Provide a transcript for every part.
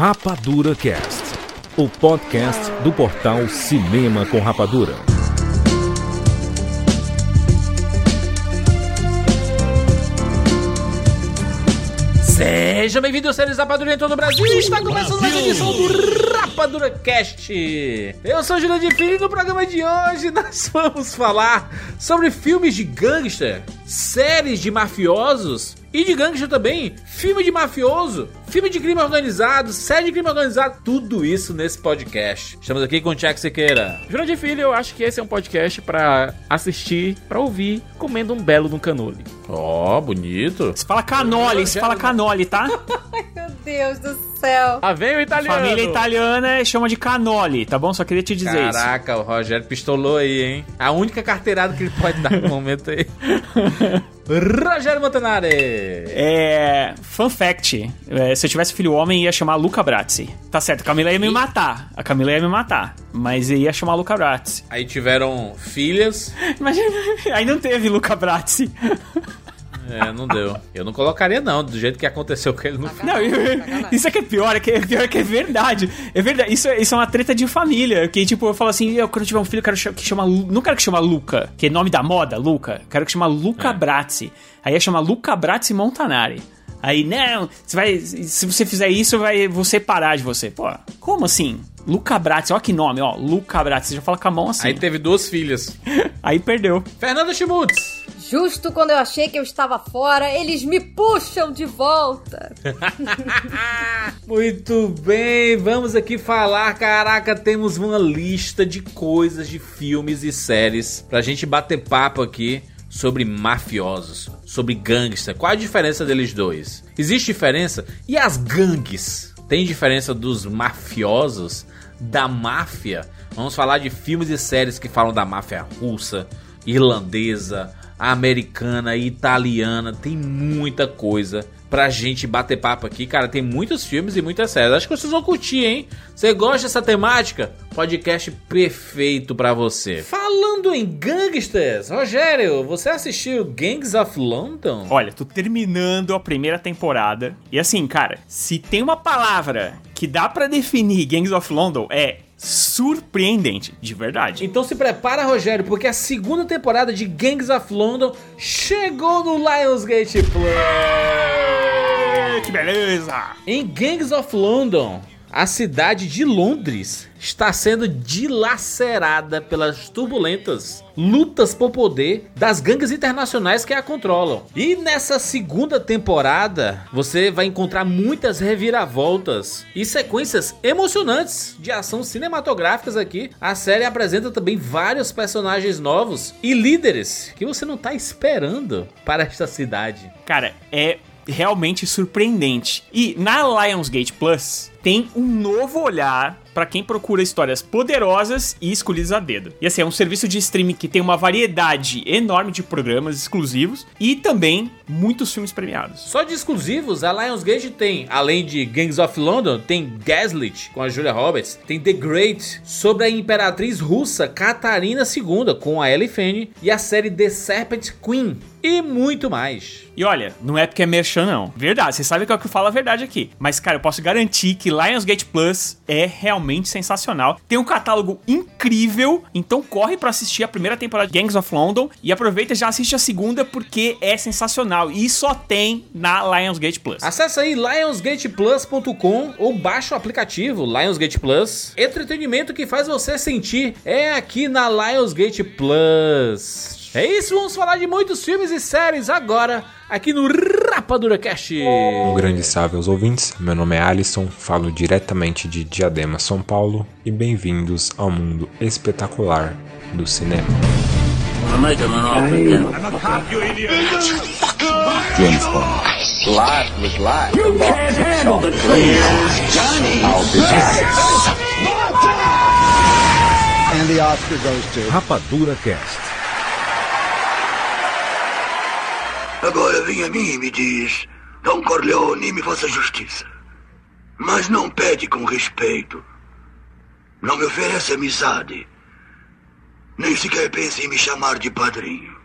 Rapadura Cast, o podcast do portal Cinema com Rapadura. Seja bem-vindo, seres Rapadura em todo o Brasil. Está começando mais uma edição do Rapadura Cast. Eu sou o Júlio de Filho e no programa de hoje nós vamos falar sobre filmes de gangster, séries de mafiosos e de gangster também, filme de mafioso, filme de crime organizado, série de crime organizado, tudo isso nesse podcast. Estamos aqui com o Tiago Sequeira. Júlio de Filho, eu acho que esse é um podcast pra assistir, pra ouvir, comendo um belo no canole. Ó, oh, bonito. Se fala canole, se fala canole, tá? Ai, meu Deus do céu. Ah, vem o italiano. Família italiana chama de canole, tá bom? Só queria te dizer Caraca, isso. Caraca, o Rogério pistolou aí, hein? A única carteirada que ele pode dar no momento aí. Rogério Montanari. É. Fun fact: é, se eu tivesse filho homem, ia chamar Luca Brazzi. Tá certo, a Camila ia me matar. A Camila ia me matar. Mas ia chamar Luca Brazzi. Aí tiveram filhas. Imagina, aí não teve Luca Brazzi. É, não deu. Eu não colocaria, não, do jeito que aconteceu com ele no filme. Não, isso é que é pior, é que é pior que é verdade. É verdade. Isso, é, isso é uma treta de família. Que, tipo, eu falo assim, eu quando tiver um filho, eu quero que chama. Não quero que chama Luca, que é nome da moda, Luca. Quero que chama Luca é. Brazzi. Aí ia chamar Luca Brazzi Montanari. Aí, não, você vai. Se você fizer isso, vai vou separar de você. Pô, como assim? Luca Brazzi, ó que nome, ó. Luca Brazzi, você já fala com a mão assim. Aí teve duas filhas. Aí perdeu. Fernanda Schmutz. Justo quando eu achei que eu estava fora, eles me puxam de volta. Muito bem, vamos aqui falar. Caraca, temos uma lista de coisas, de filmes e séries pra gente bater papo aqui sobre mafiosos, sobre gangster. Qual a diferença deles dois? Existe diferença? E as gangues? Tem diferença dos mafiosos, da máfia? Vamos falar de filmes e séries que falam da máfia russa, irlandesa, americana, italiana, tem muita coisa pra gente bater papo aqui. Cara, tem muitos filmes e muitas séries. Acho que vocês vão curtir, hein? Você gosta dessa temática? Podcast perfeito para você. Falando em gangsters, Rogério, você assistiu Gangs of London? Olha, tô terminando a primeira temporada. E assim, cara, se tem uma palavra que dá para definir Gangs of London é surpreendente, de verdade. Então se prepara, Rogério, porque a segunda temporada de Gangs of London chegou no Lionsgate Plus. Que beleza! Em Gangs of London, a cidade de Londres está sendo dilacerada pelas turbulentas lutas por poder das gangues internacionais que a controlam. E nessa segunda temporada, você vai encontrar muitas reviravoltas e sequências emocionantes de ação cinematográficas aqui. A série apresenta também vários personagens novos e líderes que você não está esperando para esta cidade. Cara, é realmente surpreendente. E na Lionsgate Plus tem um novo olhar para quem procura histórias poderosas e escolhidas a dedo. E assim, é um serviço de streaming que tem uma variedade enorme de programas exclusivos e também muitos filmes premiados. Só de exclusivos, a Lionsgate tem, além de Gangs of London, tem Gaslit com a Julia Roberts, tem The Great sobre a imperatriz russa Catarina II com a Ellie Fanny e a série The Serpent Queen e muito mais. E olha, não é porque é merchan, não. Verdade, você sabe que é o que eu falo a verdade aqui. Mas, cara, eu posso garantir que Lionsgate Plus é realmente sensacional. Tem um catálogo incrível, então corre para assistir a primeira temporada de Gangs of London e aproveita já assiste a segunda porque é sensacional. E só tem na Lionsgate Plus. Acesse aí lionsgateplus.com ou baixa o aplicativo Lionsgate Plus. Entretenimento que faz você sentir é aqui na Lionsgate Plus. É isso, vamos falar de muitos filmes e séries agora, aqui no Rapadura Cast. Um grande salve aos ouvintes, meu nome é Alisson, falo diretamente de Diadema, São Paulo, e bem-vindos ao mundo espetacular do cinema. James Bond. Life was life. You can't handle the truth. Johnny. I'll be back. And the Oscar goes to Rapadura Cast. Agora vem a mim e me diz: Dom Corleone, me faça justiça. Mas não pede com respeito. Não me oferece amizade. Nem sequer pense em me chamar de padrinho.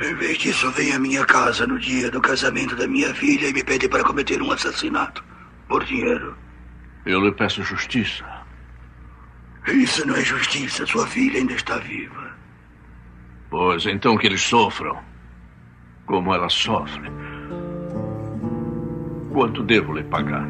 Em vez disso, vem à minha casa no dia do casamento da minha filha e me pede para cometer um assassinato. Por dinheiro. Eu lhe peço justiça. Isso não é justiça. Sua filha ainda está viva. Pois então que eles sofram. Como ela sofre. Quanto devo lhe pagar?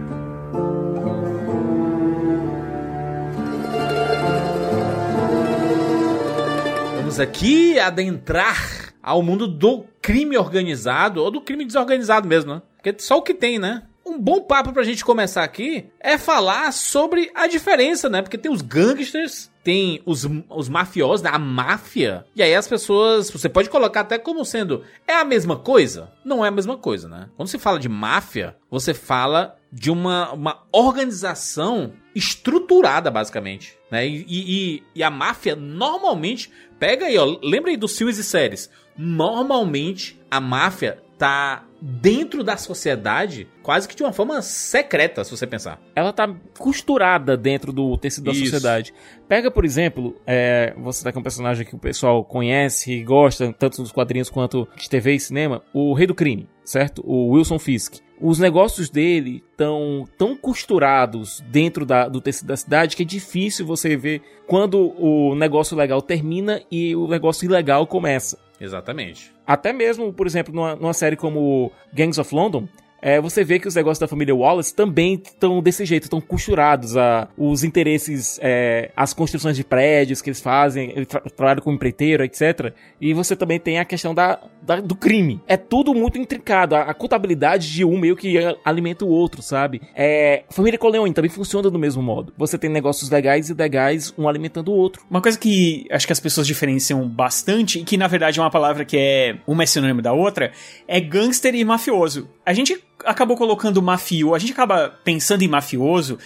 Vamos aqui adentrar ao mundo do crime organizado, ou do crime desorganizado mesmo, né? Porque só o que tem, né? Um bom papo pra gente começar aqui é falar sobre a diferença, né? Porque tem os gangsters, tem os, os mafiosos, né? a máfia. E aí as pessoas, você pode colocar até como sendo, é a mesma coisa? Não é a mesma coisa, né? Quando se fala de máfia, você fala de uma, uma organização estruturada, basicamente. Né? E, e, e a máfia normalmente, pega aí, ó, lembra aí dos filmes e séries. Normalmente a máfia tá dentro da sociedade quase que de uma forma secreta, se você pensar. Ela tá costurada dentro do tecido da Isso. sociedade. Pega, por exemplo, é, você tá com um personagem que o pessoal conhece e gosta, tanto dos quadrinhos quanto de TV e cinema, o Rei do Crime, certo? O Wilson Fisk. Os negócios dele estão tão costurados dentro da- do tecido da cidade que é difícil você ver quando o negócio legal termina e o negócio ilegal começa. Exatamente. Até mesmo, por exemplo, numa, numa série como Gangs of London, é, você vê que os negócios da família Wallace também estão desse jeito, estão costurados a os interesses, é, as construções de prédios que eles fazem, ele tra trabalha como empreiteiro, etc. E você também tem a questão da, da- do crime. É tudo muito intrincado. A, a contabilidade de um meio que alimenta o outro, sabe? É, a família Corleone também funciona do mesmo modo. Você tem negócios legais e legais, um alimentando o outro. Uma coisa que acho que as pessoas diferenciam bastante, e que na verdade é uma palavra que é uma é sinônimo da outra, é gangster e mafioso. A gente acabou colocando mafio, a gente acaba pensando em mafioso,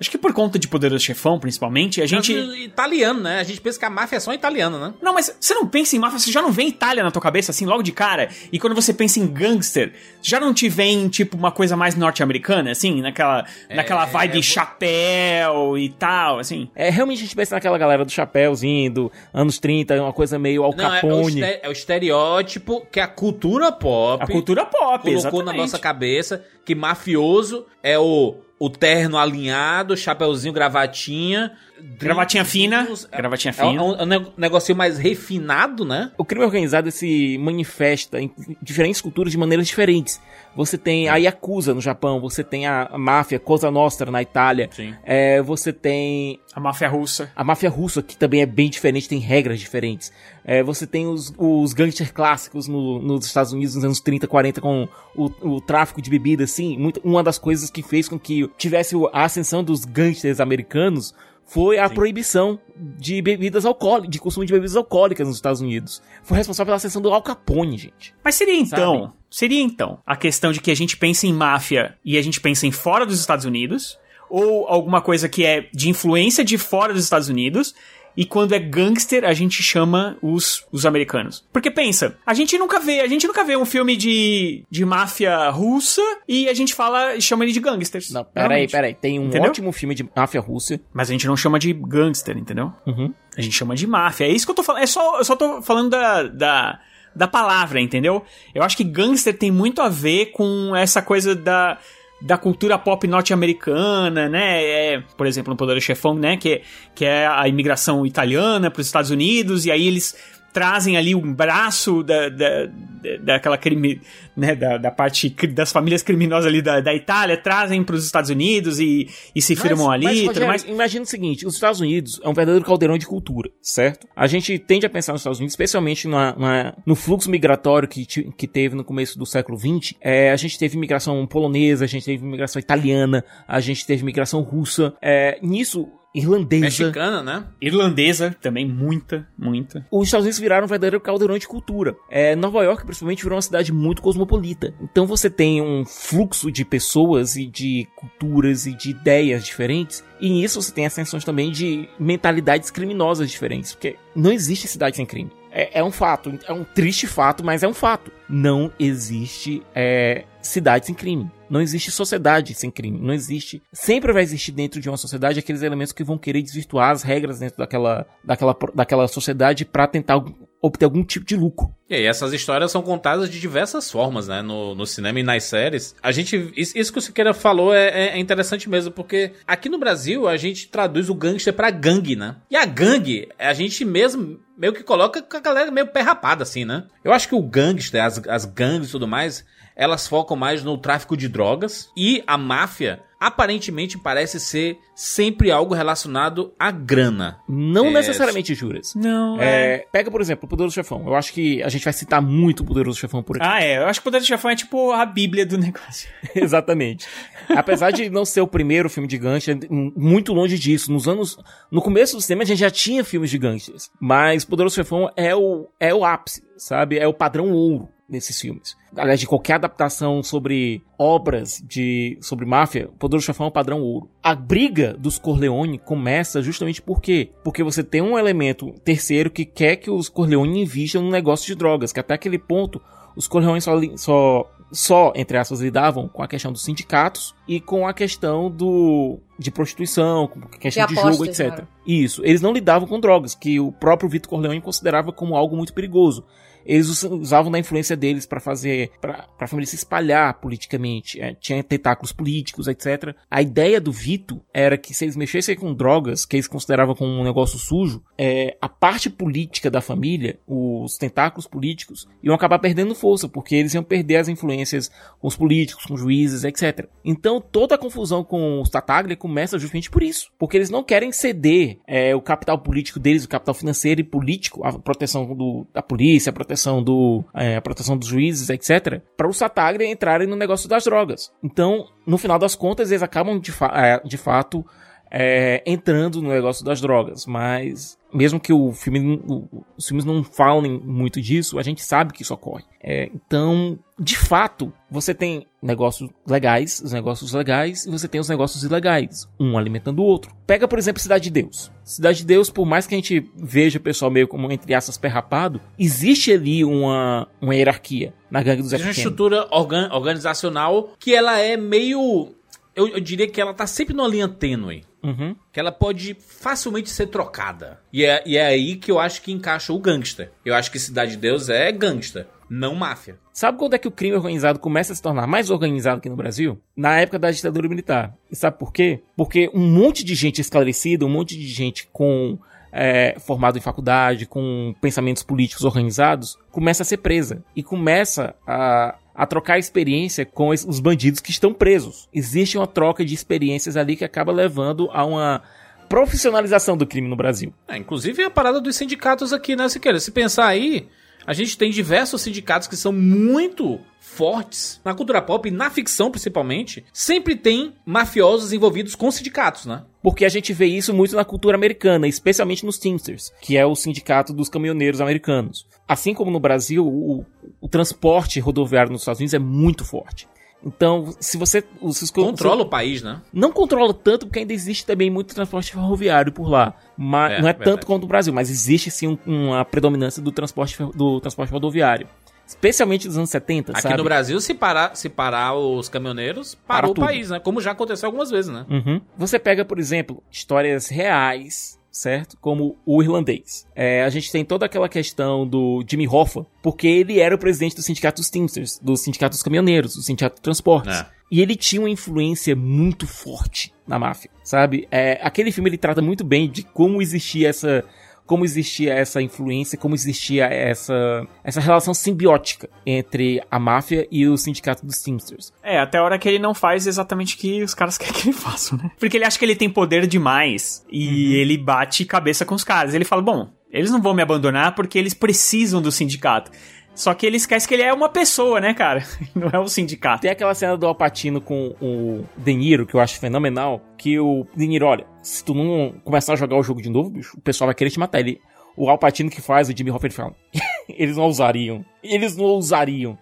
acho que por conta de Poderoso Chefão, principalmente, a gente... Italiano, né? A gente pensa que a máfia é só italiana, né? Não, mas você não pensa em máfia, você já não vem Itália na tua cabeça, assim, logo de cara? E quando você pensa em gangster, já não te vem, tipo, uma coisa mais norte-americana, assim? Naquela, naquela vibe chapéu e tal, assim? É, realmente a gente pensa naquela galera do chapéuzinho, do anos 30, uma coisa meio Al Não, é, o Capone. esté- é o estereótipo que a cultura pop A cultura pop, colocou exatamente. na nossa cabeça que mafioso é o, o terno alinhado, chapeuzinho, gravatinha. Gravatinha fina, drinkzinhos, gravatinha É fina. é um- é um nego- negocinho mais refinado, né? O crime organizado se manifesta em diferentes culturas de maneiras diferentes. Você tem a Yakuza no Japão, você tem a máfia Cosa Nostra na Itália, Sim. é, você tem A máfia russa. a máfia russa, que também é bem diferente, tem regras diferentes. É, você tem os, os gangsters clássicos no- nos Estados Unidos nos anos 30, 40, com o, o tráfico de bebidas, assim. Muito, uma das coisas que fez com que tivesse a ascensão dos gangsters americanos foi a proibição de bebidas alcoólicas, de consumo de bebidas alcoólicas nos Estados Unidos. Foi responsável pela ascensão do Al Capone, gente. Mas seria então, Sabe? seria então a questão de que a gente pensa em máfia e a gente pensa em fora dos Estados Unidos, ou alguma coisa que é de influência de fora dos Estados Unidos, e quando é gangster a gente chama os, os americanos. Porque pensa, a gente nunca vê, a gente nunca vê um filme de, de máfia russa e a gente fala, chama ele de gangsters. Não, peraí, peraí. Tem um Entendeu? ótimo filme de máfia russa. Mas a gente não chama de gangster, entendeu? Uhum. A gente chama de máfia. É isso que eu tô falando. É só, eu só tô falando da, da, da palavra, entendeu? Eu acho que gangster tem muito a ver com essa coisa da, da cultura pop norte-americana, né? É, por exemplo, no Poderoso Chefão, né? Que, é- que é a imigração italiana para os Estados Unidos, e aí eles trazem ali um braço da, da, da- daquela crime, né, da, da parte das famílias criminosas ali da, da Itália, trazem para os Estados Unidos e, e se firmam ali Rogério, mais. Imagina o seguinte: os Estados Unidos é um verdadeiro caldeirão de cultura, certo? A gente tende a pensar nos Estados Unidos, especialmente na- na- no fluxo migratório que, que teve no começo do século XX. É, a gente teve imigração polonesa, a gente teve imigração italiana, a gente teve imigração russa. É, nisso, irlandesa. Mexicana, né? Irlandesa também, muita, muita. Os Estados Unidos viraram um verdadeiro caldeirão de cultura. É, Nova York, principalmente, virou uma cidade muito cosmopolita. Então você tem um fluxo de pessoas e de culturas e de ideias diferentes. E nisso você tem ascensões também de mentalidades criminosas diferentes. Porque não existe cidade sem crime. É, é um fato. É um triste fato, mas é um fato. Não existe é, cidade sem crime. Não existe sociedade sem crime. Não existe. Sempre vai existir dentro de uma sociedade aqueles elementos que vão querer desvirtuar as regras dentro daquela, daquela, daquela sociedade para tentar obter algum tipo de lucro. E aí, essas histórias são contadas de diversas formas, né? No, no cinema e nas séries. A gente. Isso que o Siqueira falou é, é interessante mesmo, porque aqui no Brasil a gente traduz o gangster pra gangue, né? E a gangue, a gente mesmo meio que coloca com a galera meio perrapada, assim, né? Eu acho que o gangster, as, as gangues e tudo mais, elas focam mais no tráfico de drogas. E a máfia aparentemente parece ser sempre algo relacionado à grana. Não É, necessariamente juras. Não, é. É, pega, por exemplo, o Poderoso Chefão. Eu acho que a gente vai citar muito o Poderoso Chefão por aqui. Ah, é. Eu acho que o Poder do Chefão é tipo a bíblia do negócio. Exatamente. Apesar de não ser o primeiro filme de gangster, muito longe disso. Nos anos. No começo do cinema a gente já tinha filmes de gangsters. Mas Poderoso Chefão é o, é o ápice, sabe? É o padrão ouro nesses filmes. Aliás, de qualquer adaptação sobre obras de sobre máfia, Poderoso Chefão é o padrão ouro. A briga dos Corleone começa justamente por quê? Porque você tem um elemento terceiro que quer que os Corleone invistam no negócio de drogas, que até aquele ponto os Corleone só, só só, entre aspas, lidavam com a questão dos sindicatos e com a questão do de prostituição, com a questão de, apostas, jogo, etc. cara. Isso. Eles não lidavam com drogas, que o próprio Vitor Corleone considerava como algo muito perigoso. Eles us- usavam da influência deles para fazer, para a família se espalhar politicamente. É, tinha tentáculos políticos, etc. A ideia do Vito era que se eles mexessem com drogas, que eles consideravam como um negócio sujo, é, a parte política da família, os tentáculos políticos, iam acabar perdendo força, porque eles iam perder as influências com os políticos, com os juízes, etc. Então toda a confusão com os Tataglia começa justamente por isso. Porque eles não querem ceder é, o capital político deles, o capital financeiro e político, a proteção do- da polícia, a proteção, do, é, a proteção dos juízes, etc., para os Tataglia entrarem no negócio das drogas. Então, no final das contas, eles acabam de, fa- é, de fato é, entrando no negócio das drogas, mas mesmo que o filme, o- os filmes não falem muito disso, a gente sabe que isso ocorre. É, então, de fato, você tem negócios legais, os negócios legais, e você tem os negócios ilegais, um alimentando o outro. Pega, por exemplo, Cidade de Deus. Cidade de Deus, por mais que a gente veja o pessoal meio como, entre aspas, perrapado, existe ali uma, uma hierarquia na gangue do Zé Existe uma estrutura organ- organizacional que ela é meio. Eu, eu diria que ela tá sempre numa linha tênue. Uhum. Que ela pode facilmente ser trocada. E é, e é aí que eu acho que encaixa o gangster. Eu acho que Cidade de Deus é gangster, não máfia. Sabe quando é que o crime organizado começa a se tornar mais organizado aqui no Brasil? Na época da ditadura militar. E sabe por quê? Porque um monte de gente esclarecida, um monte de gente com é, formado em faculdade, com pensamentos políticos organizados, começa a ser presa e começa a, a trocar experiência com os bandidos que estão presos. Existe uma troca de experiências ali que acaba levando a uma profissionalização do crime no Brasil. É, inclusive a parada dos sindicatos aqui, né, Siqueira? Se pensar aí, a gente tem diversos sindicatos que são muito fortes na cultura pop e na ficção principalmente. Sempre tem mafiosos envolvidos com sindicatos, né? Porque a gente vê isso muito na cultura americana, especialmente nos Teamsters, que é o sindicato dos caminhoneiros americanos. Assim como no Brasil, o, o transporte rodoviário nos Estados Unidos é muito forte. Então, se você. Os- Controla o país, né? Não controla tanto, porque ainda existe também muito transporte ferroviário por lá. Mas É, não é verdade. tanto quanto no Brasil, mas existe sim um- uma predominância do transporte, do transporte rodoviário. Especialmente nos anos 70, Aqui sabe? no Brasil, se parar, se parar os caminhoneiros, parou Para o país, né? Como já aconteceu algumas vezes, né? Uhum. Você pega, por exemplo, histórias reais, certo? Como o irlandês. É, a gente tem toda aquela questão do Jimmy Hoffa, porque ele era o presidente do sindicato dos Teamsters, do sindicato dos caminhoneiros, do sindicato de transportes. É. E ele tinha uma influência muito forte na máfia, sabe? É, aquele filme ele trata muito bem de como existia essa como existia essa influência, como existia essa, essa relação simbiótica entre a máfia e o sindicato dos Teamsters. É, até a hora que ele não faz exatamente o que os caras querem que ele faça, né? Porque ele acha que ele tem poder demais e ele bate cabeça com os caras. Ele fala, bom, eles não vão me abandonar porque eles precisam do sindicato. Só que ele esquece que ele é uma pessoa, né, cara? Não é um sindicato. Tem aquela cena do Alpatino com o De Niro, que eu acho fenomenal, que o De Niro, olha, se tu não começar a jogar o jogo de novo, bicho, o pessoal vai querer te matar. Ele, o Alpatino que faz o Jimmy Hoffa, ele fala, eles não ousariam, eles não ousariam.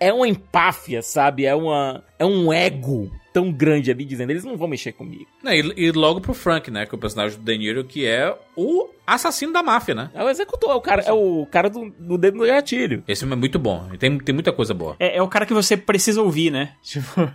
É uma empáfia, sabe? É, uma, é um ego tão grande ali, dizendo, eles não vão mexer comigo. É, E, e logo pro Frank, né? Que é o personagem do De Niro, que é o assassino da máfia, né? É o executor, é o cara, é o cara do, do dedo no gatilho. Esse filme é muito bom. Tem, tem muita coisa boa. É, é o cara que você precisa ouvir, né? Tipo,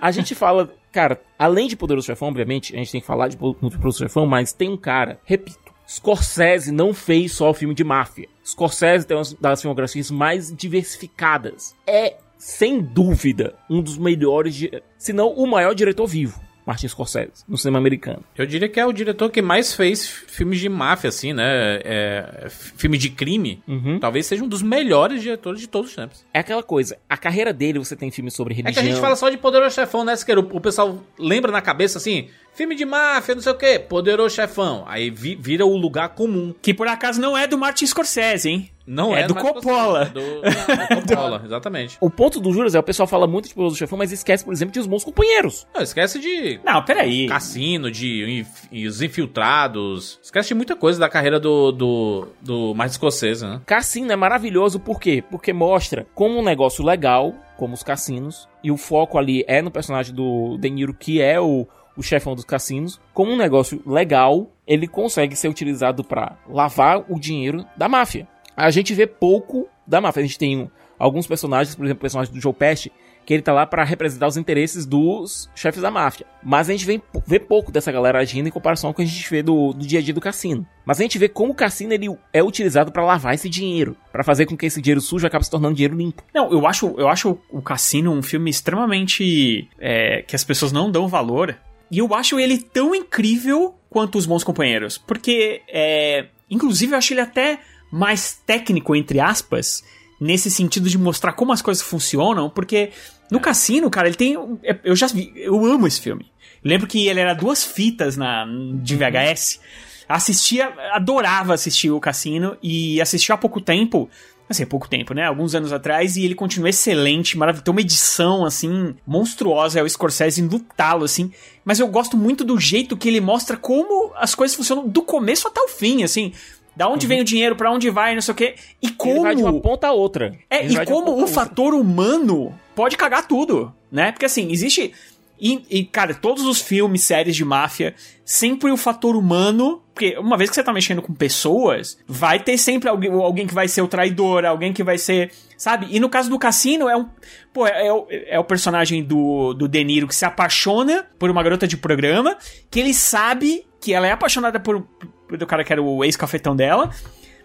A gente fala, cara, além de Poderoso Chefão, obviamente, a gente tem que falar de Poderoso Chefão, mas tem um cara, repito, Scorsese não fez só filme de máfia. Scorsese tem uma das filmografias mais diversificadas. É, sem dúvida, um dos melhores, se não o maior diretor vivo. Martin Scorsese, no cinema americano. Eu diria que é o diretor que mais fez filmes de máfia, assim, né? É, filme de crime. Uhum. Talvez seja um dos melhores diretores de todos os tempos. É aquela coisa, a carreira dele, você tem filmes sobre religião. É que a gente fala só de Poderoso Chefão, né, Siqueiro? O pessoal lembra na cabeça, assim, filme de máfia, não sei o quê, Poderoso Chefão. Aí vi, vira o lugar comum. Que por acaso não é do Martin Scorsese, hein? Não É é, do Coppola. É Do, do Coppola, exatamente. O ponto do Juras é o pessoal fala muito de Poderoso Chefão, mas esquece, por exemplo, de Os Bons Companheiros. Não, esquece de Não, peraí. Cassino, de e os infiltrados. Esquece de muita coisa da carreira do, do, do Martin Scorsese, né? Cassino é maravilhoso por quê? Porque mostra como um negócio legal, como os cassinos, e o foco ali é no personagem do De Niro, que é o, o chefão dos cassinos, como um negócio legal, ele consegue ser utilizado pra lavar o dinheiro da máfia. A gente vê pouco da máfia. A gente tem alguns personagens, por exemplo, o personagem do Joe Pesci, que ele tá lá pra representar os interesses dos chefes da máfia. Mas a gente vê, vê pouco dessa galera agindo em comparação com o que a gente vê do, do dia a dia do cassino. Mas a gente vê como o cassino ele é utilizado pra lavar esse dinheiro, Pra fazer com que esse dinheiro sujo acabe se tornando dinheiro limpo. Não, eu acho, eu acho o Cassino um filme extremamente. é, que as pessoas não dão valor. E eu acho ele tão incrível quanto os bons companheiros. Porque, é, inclusive, eu acho ele até mais técnico, entre aspas, nesse sentido de mostrar como as coisas funcionam. Porque no Cassino, cara, ele tem. é, Eu já vi, eu amo esse filme. Eu lembro que ele era duas fitas na, de VHS. Assistia, adorava assistir o Cassino e assistiu há pouco tempo. Assim, há pouco tempo, né? Alguns anos atrás, e ele continua excelente, maravilhoso. Tem uma edição, assim, monstruosa. É o Scorsese no talo, assim. Mas eu gosto muito do jeito que ele mostra como as coisas funcionam do começo até o fim, assim. Da onde vem o dinheiro, pra onde vai, não sei o quê. E Ele como. vai de uma ponta a outra. É, Ele e como o fator humano pode cagar tudo, né? Porque assim, existe. E, e, cara, todos os filmes, séries de máfia, sempre o fator humano. Porque uma vez que você tá mexendo com pessoas, vai ter sempre alguém, alguém que vai ser o traidor, alguém que vai ser. Sabe? E no caso do cassino, é um. Pô, é, é o, é o personagem do, do De Niro que se apaixona por uma garota de programa, que ele sabe que ela é apaixonada por do cara que era o ex-cafetão dela.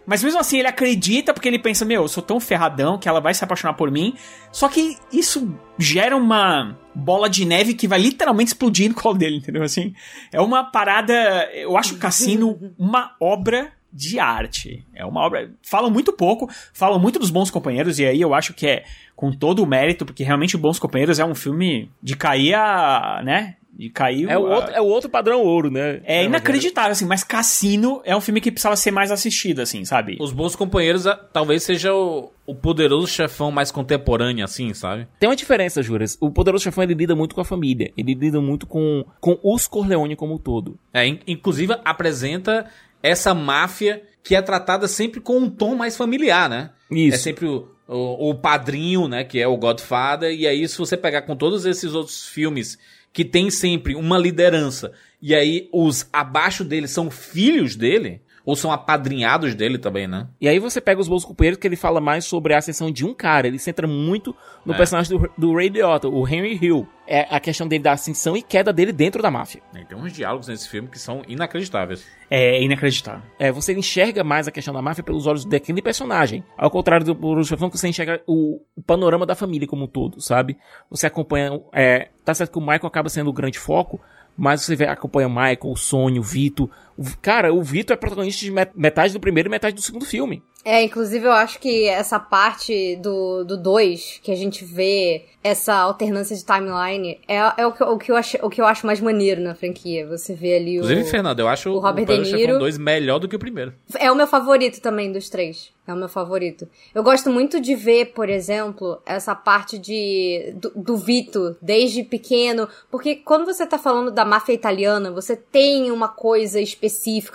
Mas mesmo assim, ele acredita porque ele pensa, meu, eu sou tão ferradão que ela vai se apaixonar por mim. Só que isso gera uma bola de neve que vai literalmente explodir no colo dele, entendeu? Assim, é uma parada. Eu acho o Cassino uma obra de arte. É uma obra. Falam muito pouco, falam muito dos bons companheiros, e aí eu acho que é com todo o mérito, porque realmente Bons Companheiros é um filme de cair a. né? De cair É o, a- outro, é o outro padrão ouro, né? é inacreditável, assim, mas Cassino é um filme que precisava ser mais assistido, assim, sabe? Os Bons Companheiros talvez seja o, o poderoso chefão mais contemporâneo, assim, sabe? Tem uma diferença, Juras. O Poderoso Chefão ele lida muito com a família. Ele lida muito com, com os Corleone como um todo. É, in- inclusive apresenta essa máfia que é tratada sempre com um tom mais familiar, né? Isso. É sempre o, o, o padrinho, né? Que é o Godfather. E aí, se você pegar com todos esses outros filmes que tem sempre uma liderança, e aí os abaixo dele são filhos dele, ou são apadrinhados dele também, né? E aí você pega os Bons Companheiros que ele fala mais sobre a ascensão de um cara. Ele centra muito no É. personagem do, do Ray Liotta, o Henry Hill. É a questão dele da ascensão e queda dele dentro da máfia. E Tem uns diálogos nesse filme que são inacreditáveis. É inacreditável. É, você enxerga mais a questão da máfia pelos olhos daquele personagem. Ao contrário do Chefão, que você enxerga o, o panorama da família como um todo, sabe? Você acompanha... É, tá certo que o Michael acaba sendo o grande foco, mas você vê, acompanha o Michael, o Sonho, o Vito. O- cara, o Vito é protagonista de met- metade do primeiro e metade do segundo filme. É, inclusive eu acho que essa parte do 2, que a gente vê essa alternância de timeline, é, é o, que, o, que eu acho, o que eu acho mais maneiro na franquia. Você vê ali Inclusive, o. Fernando, eu acho o Robert Poderoso De Niro. Chefão 2 melhor do que o primeiro. É o meu favorito também dos três. É o meu favorito. Eu gosto muito de ver, por exemplo, essa parte de do, do Vito desde pequeno, porque quando você tá falando da máfia italiana, você tem uma coisa específica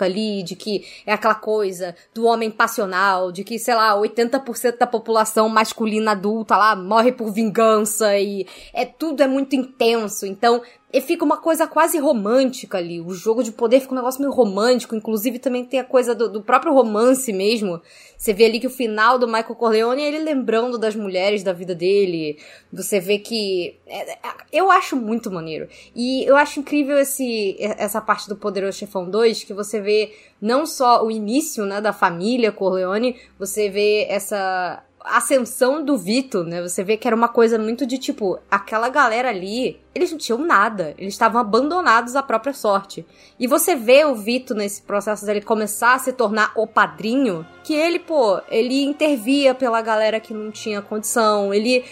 ali de que é aquela coisa do homem passional, de que, sei lá, 80% da população masculina adulta lá morre por vingança e é tudo é muito intenso. Então, e fica uma coisa quase romântica ali. O jogo de poder fica um negócio meio romântico. Inclusive, também tem a coisa do, do próprio romance mesmo. Você vê ali que o final do Michael Corleone é ele lembrando das mulheres da vida dele. Você vê que. é- é- eu acho muito maneiro. E eu acho incrível esse, essa parte do Poderoso Chefão 2, que você vê não só o início né, da família Corleone, você vê essa ascensão do Vito, né? Você vê que era uma coisa muito de tipo, aquela galera ali, eles não tinham nada, eles estavam abandonados à própria sorte. E você vê o Vito nesse processo dele começar a se tornar o padrinho, que ele, pô, ele intervia pela galera que não tinha condição, ele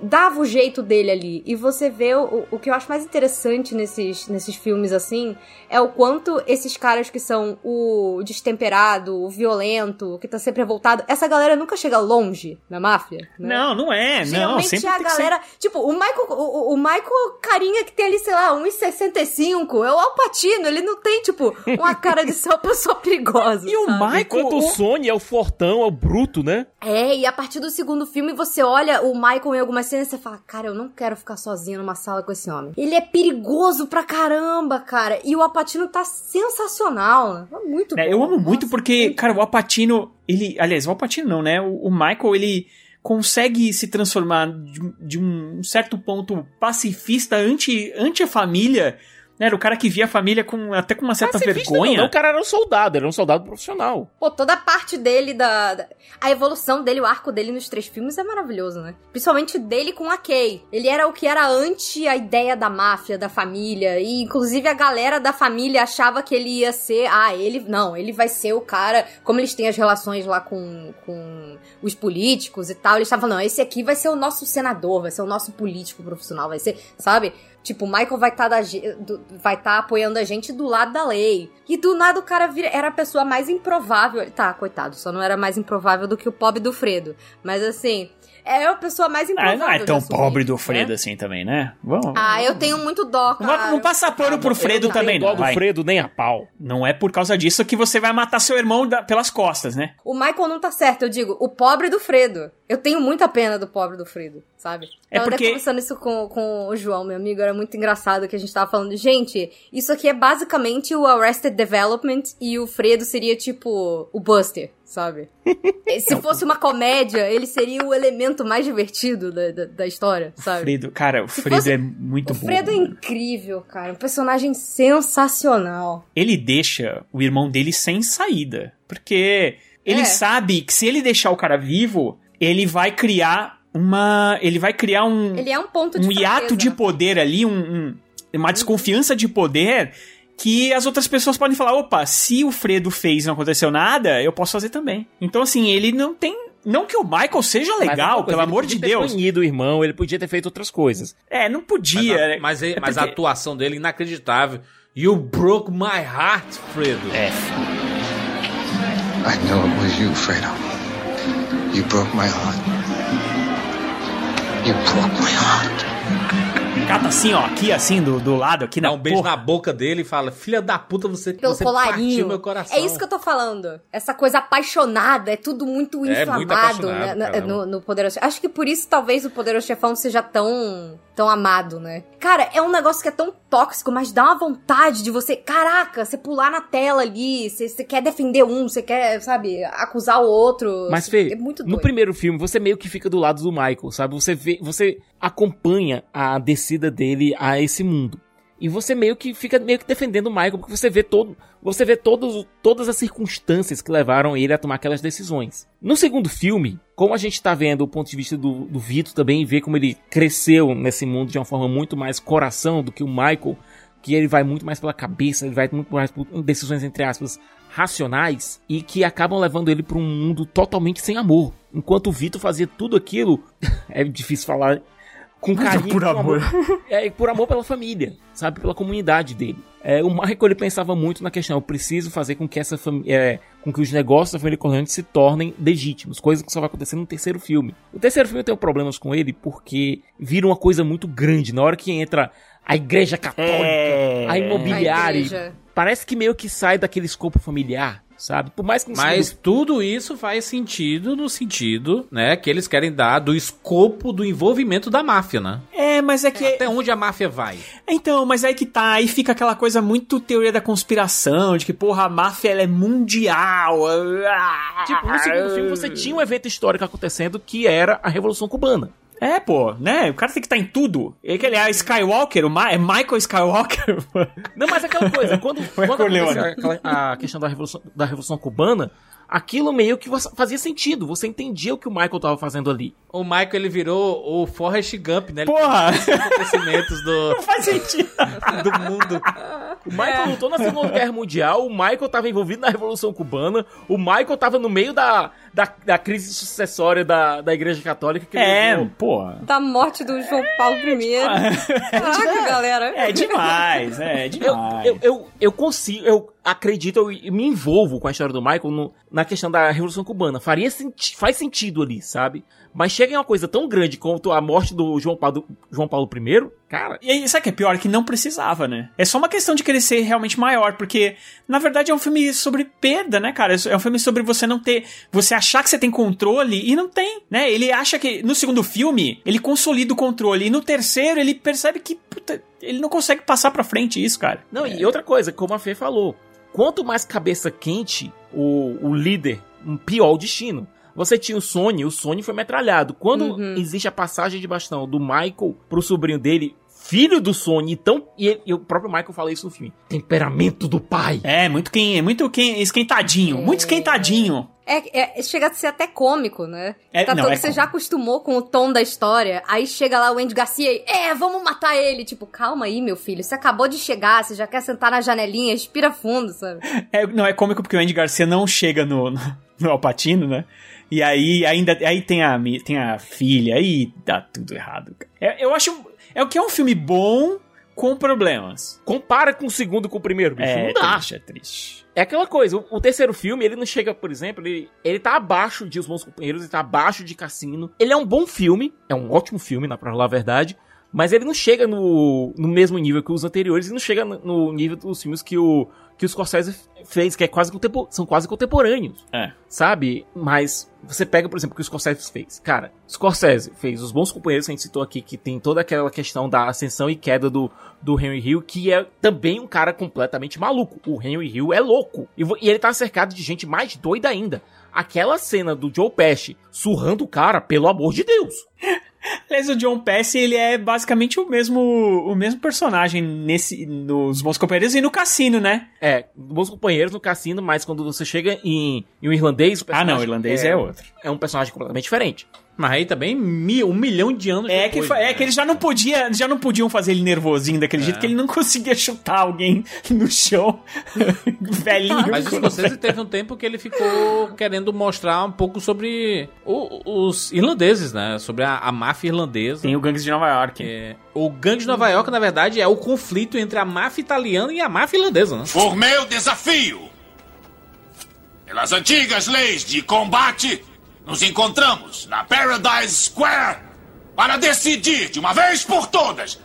dava o jeito dele ali. E você vê o, o que eu acho mais interessante nesses, nesses filmes assim é o quanto esses caras que são o destemperado, o violento, que tá sempre revoltado, essa galera nunca chega longe na máfia. Né? Não, não é. Não, Geralmente sempre é a que ser- galera. Tipo, o Michael, o, o- o Michael carinha que tem ali, sei lá, 1,65. É o Alpatino. Ele não tem, tipo, uma cara de ser uma pessoa perigosa. E o sabe? Michael- Enquanto o Sony é o fortão, é o bruto, né? É, e a partir do segundo filme você olha o Michael em algumas cenas você fala, cara, eu não quero ficar sozinho numa sala com esse homem. Ele é perigoso pra caramba, cara. E o Alpatino tá sensacional. né? Muito É, bom. eu amo muito Nossa, porque, cara, o Alpatino, ele. Aliás, o Alpatino não, né? O, o Michael, ele consegue se transformar de, de um certo ponto pacifista ante, ante a família. Né? Era o cara que via a família com, até com uma certa Pacifista vergonha. Não, o cara era um soldado, era um soldado profissional. Pô, toda a parte dele da, da- A evolução dele, o arco dele nos três filmes é maravilhoso, né? Principalmente dele com a Kay. Ele era o que era anti a ideia da máfia, da família. E inclusive a galera da família achava que ele ia ser. Ah, ele. Não, ele vai ser o cara. Como eles têm as relações lá com, com os políticos e tal, eles estavam falando, não, esse aqui vai ser o nosso senador, vai ser o nosso político profissional, vai ser. Sabe? Tipo, o Michael vai estar vai tá apoiando a gente do lado da lei. E do nada o cara vira, era a pessoa mais improvável. Tá, coitado, só não era mais improvável do que o pobre do Fredo. Mas assim, é a pessoa mais Ah, improvável. não é tão assumir, pobre do né? Fredo assim também, né? Vamos. Ah, eu tenho muito dó, não, cara. não passa pano pro Fredo Eu também, tenho dó não. do vai. Fredo nem a pau. Não é por causa disso que você vai matar seu irmão da- pelas costas, né? O Michael não tá certo, eu digo, o pobre do Fredo. Eu tenho muita pena do pobre do Fredo, sabe? É Tava porque- até conversando isso com, com o João, meu amigo, era muito engraçado que a gente tava falando, gente, isso aqui é basicamente o Arrested Development e o Fredo seria tipo o Buster, sabe? Se fosse uma comédia, ele seria o elemento mais divertido da, da, da história, sabe? Fredo, cara, o Se Fredo fosse- é muito o bom. Fredo é incrível, cara. Um personagem sensacional. ele deixa o irmão dele sem saída. Porque ele É. sabe que se ele deixar o cara vivo, ele vai criar uma. Ele vai criar um, Ele é um ponto de um hiato fraqueza, de né? poder ali, um, um- uma desconfiança de poder. Que as outras pessoas podem falar: opa, se o Fredo fez e não aconteceu nada, eu posso fazer também. Então, assim, ele não tem. Não que o Michael seja Mas legal, coisa, pelo ele amor de podia ter Deus. banido o irmão, ele podia ter feito outras coisas. É, não Mas, podia. a, né? mas, é- É mas a porque- atuação dele é inacreditável. You broke my heart, Fredo. É, I know it was you, Fredo. You broke my heart. You broke my heart. Cata assim, ó, aqui assim, do, do lado, aqui Dá na um beijo porra. na boca dele e fala: Filha da puta, você, pelo você partiu colarinho. meu coração. É isso que eu tô falando. Essa coisa apaixonada, é tudo muito É, inflamado muito né, no, no Poderoso Acho que por isso talvez o Poderoso Chefão seja tão, tão amado, né? Cara, é um negócio que é tão tóxico, mas dá uma vontade de você, caraca, você pular na tela ali, você, você quer defender um, você quer, sabe, acusar o outro. Mas, Fê, é muito no primeiro filme, você meio que fica do lado do Michael, sabe? Você vê, você acompanha a descida dele a esse mundo. E você meio que fica meio que defendendo o Michael, porque você vê todo, você vê todos, todas as circunstâncias que levaram ele a tomar aquelas decisões. No segundo filme, como a gente tá vendo o ponto de vista do, do Vito também, vê como ele cresceu nesse mundo de uma forma muito mais coração do que o Michael, que ele vai muito mais pela cabeça, ele vai muito mais por decisões, entre aspas, racionais, e que acabam levando ele para um mundo totalmente sem amor. Enquanto o Vitor fazia tudo aquilo, é difícil falar, com carinho, por com amor. é, por amor pela família, sabe? Pela comunidade dele. É, o Michael ele pensava muito na questão, eu preciso fazer com que essa é, com que os negócios da família Corleone se tornem legítimos, coisa que só vai acontecer no terceiro filme. O terceiro filme eu tenho problemas com ele porque vira uma coisa muito grande. Na hora que entra a igreja católica, É. a imobiliária, A igreja. parece que meio que sai daquele escopo familiar, sabe? Por mais que Mas tudo isso faz sentido no sentido, né, que eles querem dar do escopo do envolvimento da máfia, né? É, mas é que. Até onde a máfia vai. Então, mas aí que tá, aí fica aquela coisa muito teoria da conspiração, de que, porra, a máfia ela é mundial. ah, Tipo, no segundo filme você tinha um evento histórico acontecendo que era a Revolução Cubana. É, pô, né? O cara tem que estar em tudo. É que ele é Skywalker, o Ma é Michael Skywalker. Não, mas aquela coisa, quando, quando aquela- a questão da Revolução, da Revolução Cubana, aquilo meio que você- fazia sentido, você entendia o que o Michael tava fazendo ali. O Michael, ele virou o Forrest Gump, né? Ele Porra! os acontecimentos do, Faz sentido. do mundo. O Michael lutou na Segunda Guerra Mundial, o Michael tava envolvido na Revolução Cubana, o Michael tava no meio da, da, da crise sucessória da, da Igreja Católica. Que É, levou- porra. Da morte do João Paulo I. Caraca, galera. É demais, é Eu, demais. eu, eu, eu consigo, eu acredito, eu, eu me envolvo com a história do Michael no- na questão da Revolução Cubana. Faria senti faz sentido ali, sabe? Mas chega em uma coisa tão grande quanto a morte do João Paulo, João Paulo I, cara. E aí, sabe o que é pior? Que não precisava, né? É só uma questão de querer ser realmente maior, porque, na verdade, é um filme sobre perda, né, cara? É um filme sobre você não ter. Você achar que você tem controle e não tem, né? Ele acha que. No segundo filme, ele consolida o controle. E no terceiro, ele percebe que. Puta, ele não consegue passar pra frente isso, cara. Não, e outra coisa, como a Fê falou, quanto mais cabeça quente o, o líder, um pior o destino. Você tinha o Sony, o Sony foi metralhado. Quando existe a passagem de bastão do Michael pro sobrinho dele, filho do Sony, então. E, ele- e o próprio Michael fala isso no filme. Temperamento do pai. É, muito quem, é muito quem, esquentadinho, muito esquentadinho. É, é- chega a ser até cômico, né? É, tá não, todo, é você já acostumou com o tom da história, aí chega lá o Andy Garcia e, é, vamos matar ele. Tipo, calma aí, meu filho, você acabou de chegar, você já quer sentar na janelinha, respira fundo, sabe? É, não, é cômico porque o Andy Garcia não chega no, no, no Alpatino, né? E aí ainda aí tem a, tem a filha, aí dá tudo errado. É, eu acho. É o que é um filme bom com problemas. Compara com o segundo com o primeiro, bicho. É não dá. triste, é triste. É aquela coisa, o, o terceiro filme, ele não chega, por exemplo, ele, ele tá abaixo de Os Bons Companheiros, ele tá abaixo de Cassino. Ele é um bom filme, é um ótimo filme, na pra falar a verdade, mas ele não chega no, no mesmo nível que os anteriores e não chega no, no nível dos filmes que o, que o Scorsese fez, que é quase são quase contemporâneos, É. sabe? Mas você pega, por exemplo, o que o Scorsese fez. Cara, Scorsese fez Os Bons Companheiros, que a gente citou aqui, que tem toda aquela questão da ascensão e queda do, do Henry Hill, que é também um cara completamente maluco. O Henry Hill é louco. E, e ele tá cercado de gente mais doida ainda. Aquela cena do Joe Pesci surrando o cara, pelo amor de Deus. Aliás, o John Pesci, ele é basicamente o mesmo, o mesmo personagem nesse, nos Bons Companheiros e no Cassino, né? É, bons companheiros no cassino, mas quando você chega em, em um irlandês, o Ah, não, o irlandês é outro. É um personagem completamente diferente. Mas aí também mi- um milhão de anos É que, depois, fa- é né? que eles já não, podia, já não podiam fazer ele nervosinho daquele jeito, que ele não conseguia chutar alguém no chão. Velhinho. Mas o Scorsese teve um tempo que ele ficou querendo mostrar um pouco sobre o- os irlandeses, né? Sobre a, a máfia irlandesa. Tem o Gangues de Nova York. É, o Gangue de Nova York, na verdade, é o conflito entre a máfia italiana e a máfia irlandesa, né? Por meu desafio, pelas antigas leis de combate, nos encontramos na Paradise Square para decidir de uma vez por todas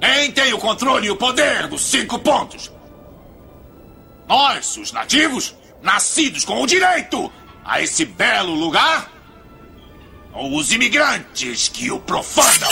quem tem o controle e o poder dos cinco pontos. Nós, os nativos, nascidos com o direito a esse belo lugar, ou os imigrantes que o profanam?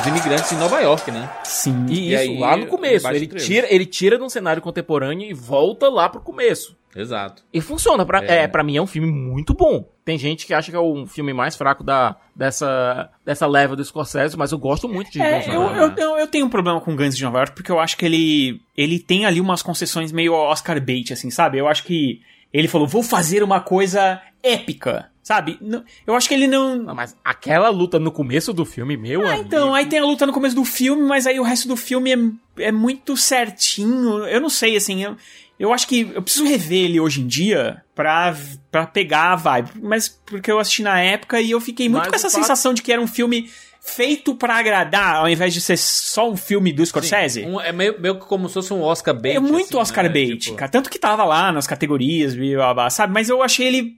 Os imigrantes em Nova York, né? Sim. E, E isso aí, lá no começo. Ele tira, ele tira de um cenário contemporâneo e volta lá pro começo. Exato. E funciona. Pra, É. é. pra mim é um filme muito bom. Tem gente que acha que é o filme mais fraco da, dessa, dessa leva do Scorsese, mas eu gosto muito de É, eu, eu, eu, eu tenho um problema com Guns de Nova York porque eu acho que ele ele tem ali umas concessões meio Oscar bait, assim, sabe? Eu acho que ele falou, vou fazer uma coisa épica, sabe? Eu acho que ele não... Não, mas aquela luta no começo do filme, meu Ah, amigo. então, aí tem a luta no começo do filme, mas aí o resto do filme é, é muito certinho. Eu não sei, assim, eu, eu acho que eu preciso rever ele hoje em dia pra, pra pegar a vibe. Mas porque eu assisti na época e eu fiquei muito Mas com essa fato- sensação de que era um filme feito pra agradar, ao invés de ser só um filme do Scorsese. Um- é meio, meio que como se fosse um Oscar bait. É muito assim, Oscar né? bait, Tipo, cara. Tanto que tava lá nas categorias, sabe? Mas eu achei ele.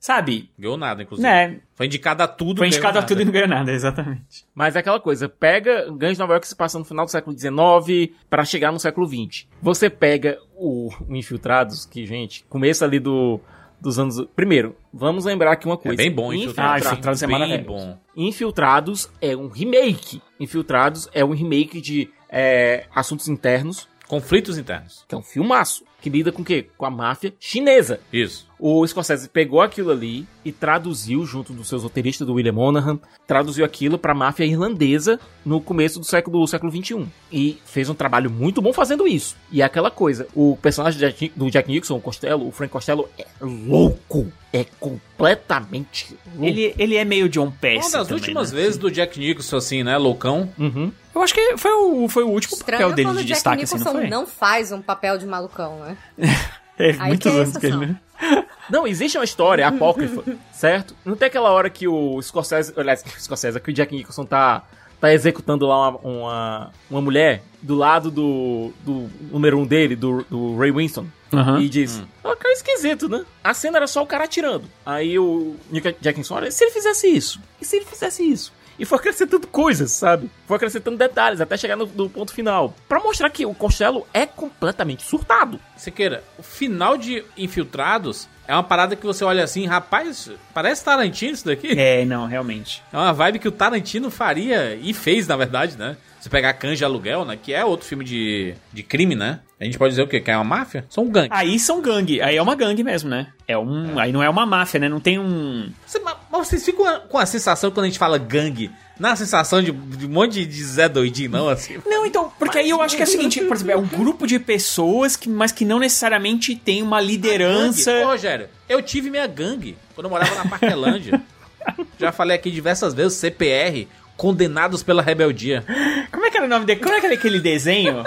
Sabe? Ganhou nada, inclusive. Né? Foi indicado a tudo. Foi indicado a tudo e não ganhou nada, exatamente. Mas é aquela coisa, pega Gangs de Nova York que se passa no final do século XIX pra chegar no século XX. Você pega o, o Infiltrados, que, gente, começo ali do, dos anos... Primeiro, vamos lembrar aqui uma É coisa. bem bom, Ah, Infiltrados. Infiltrados é bem maravilhoso. bom. Infiltrados é um remake. Infiltrados é um remake de é, Assuntos Internos, Conflitos internos. que é um filmaço, que lida com o quê? Com a máfia chinesa. Isso. O Scorsese pegou aquilo ali e traduziu, junto dos seus roteiristas, do William Monahan, traduziu aquilo pra máfia irlandesa no começo do século, do século XXI. E fez um trabalho muito bom fazendo isso. E é aquela coisa, o personagem do Jack, Nixon, o Costello, o Frank Costello, é louco. É completamente louco. Ele, ele é meio John Pesci Uma das também, últimas né? vezes do Jack Nicholson, assim, né? Loucão. Uhum. Eu acho que foi o, foi o último Estranho papel dele de o Jack destaque, assim, Nicholson não foi? não faz um papel de malucão, né? É, Aí muitos que é anos que ele, né? Não, existe uma história apócrifa, certo? Não tem aquela hora que o Scorsese, aliás, o Scorsese, que o Jack Nicholson tá, tá executando lá uma, uma, uma mulher do lado do, do número um dele, do, do Ray Winston, Aham. e diz, ó, cara esquisito, né? A cena era só o cara atirando. Aí o Nick Jack Nicholson, olha, e se ele fizesse isso? E se ele fizesse isso? E foi acrescentando coisas, sabe? Foi acrescentando detalhes até chegar no, no ponto final. Pra mostrar que o Costello é completamente surtado. Sequeira, o final de Infiltrados é uma parada que você olha assim, rapaz, parece Tarantino isso daqui. É, não, realmente. É uma vibe que o Tarantino faria e fez, na verdade, né? Você pegar Canja Aluguel, né? Que é outro filme de, de crime, né? A gente pode dizer o quê? Que é uma máfia? São um gangue. Aí são gangue, aí é uma gangue mesmo, né? É um, aí não é uma máfia, né? Não tem um Você- mas vocês ficam com a sensação, quando a gente fala gangue, não é a sensação de, de um monte de Zé doidinho, não, assim? Não, então, porque aí eu acho que é o seguinte, por exemplo, é um grupo de pessoas que, mas que não necessariamente tem uma liderança. Ô, Rogério, eu tive minha gangue quando eu morava na Parquelândia. Já falei aqui diversas vezes, CPR, condenados pela rebeldia. Como é que era o nome dele? Como é que era aquele desenho?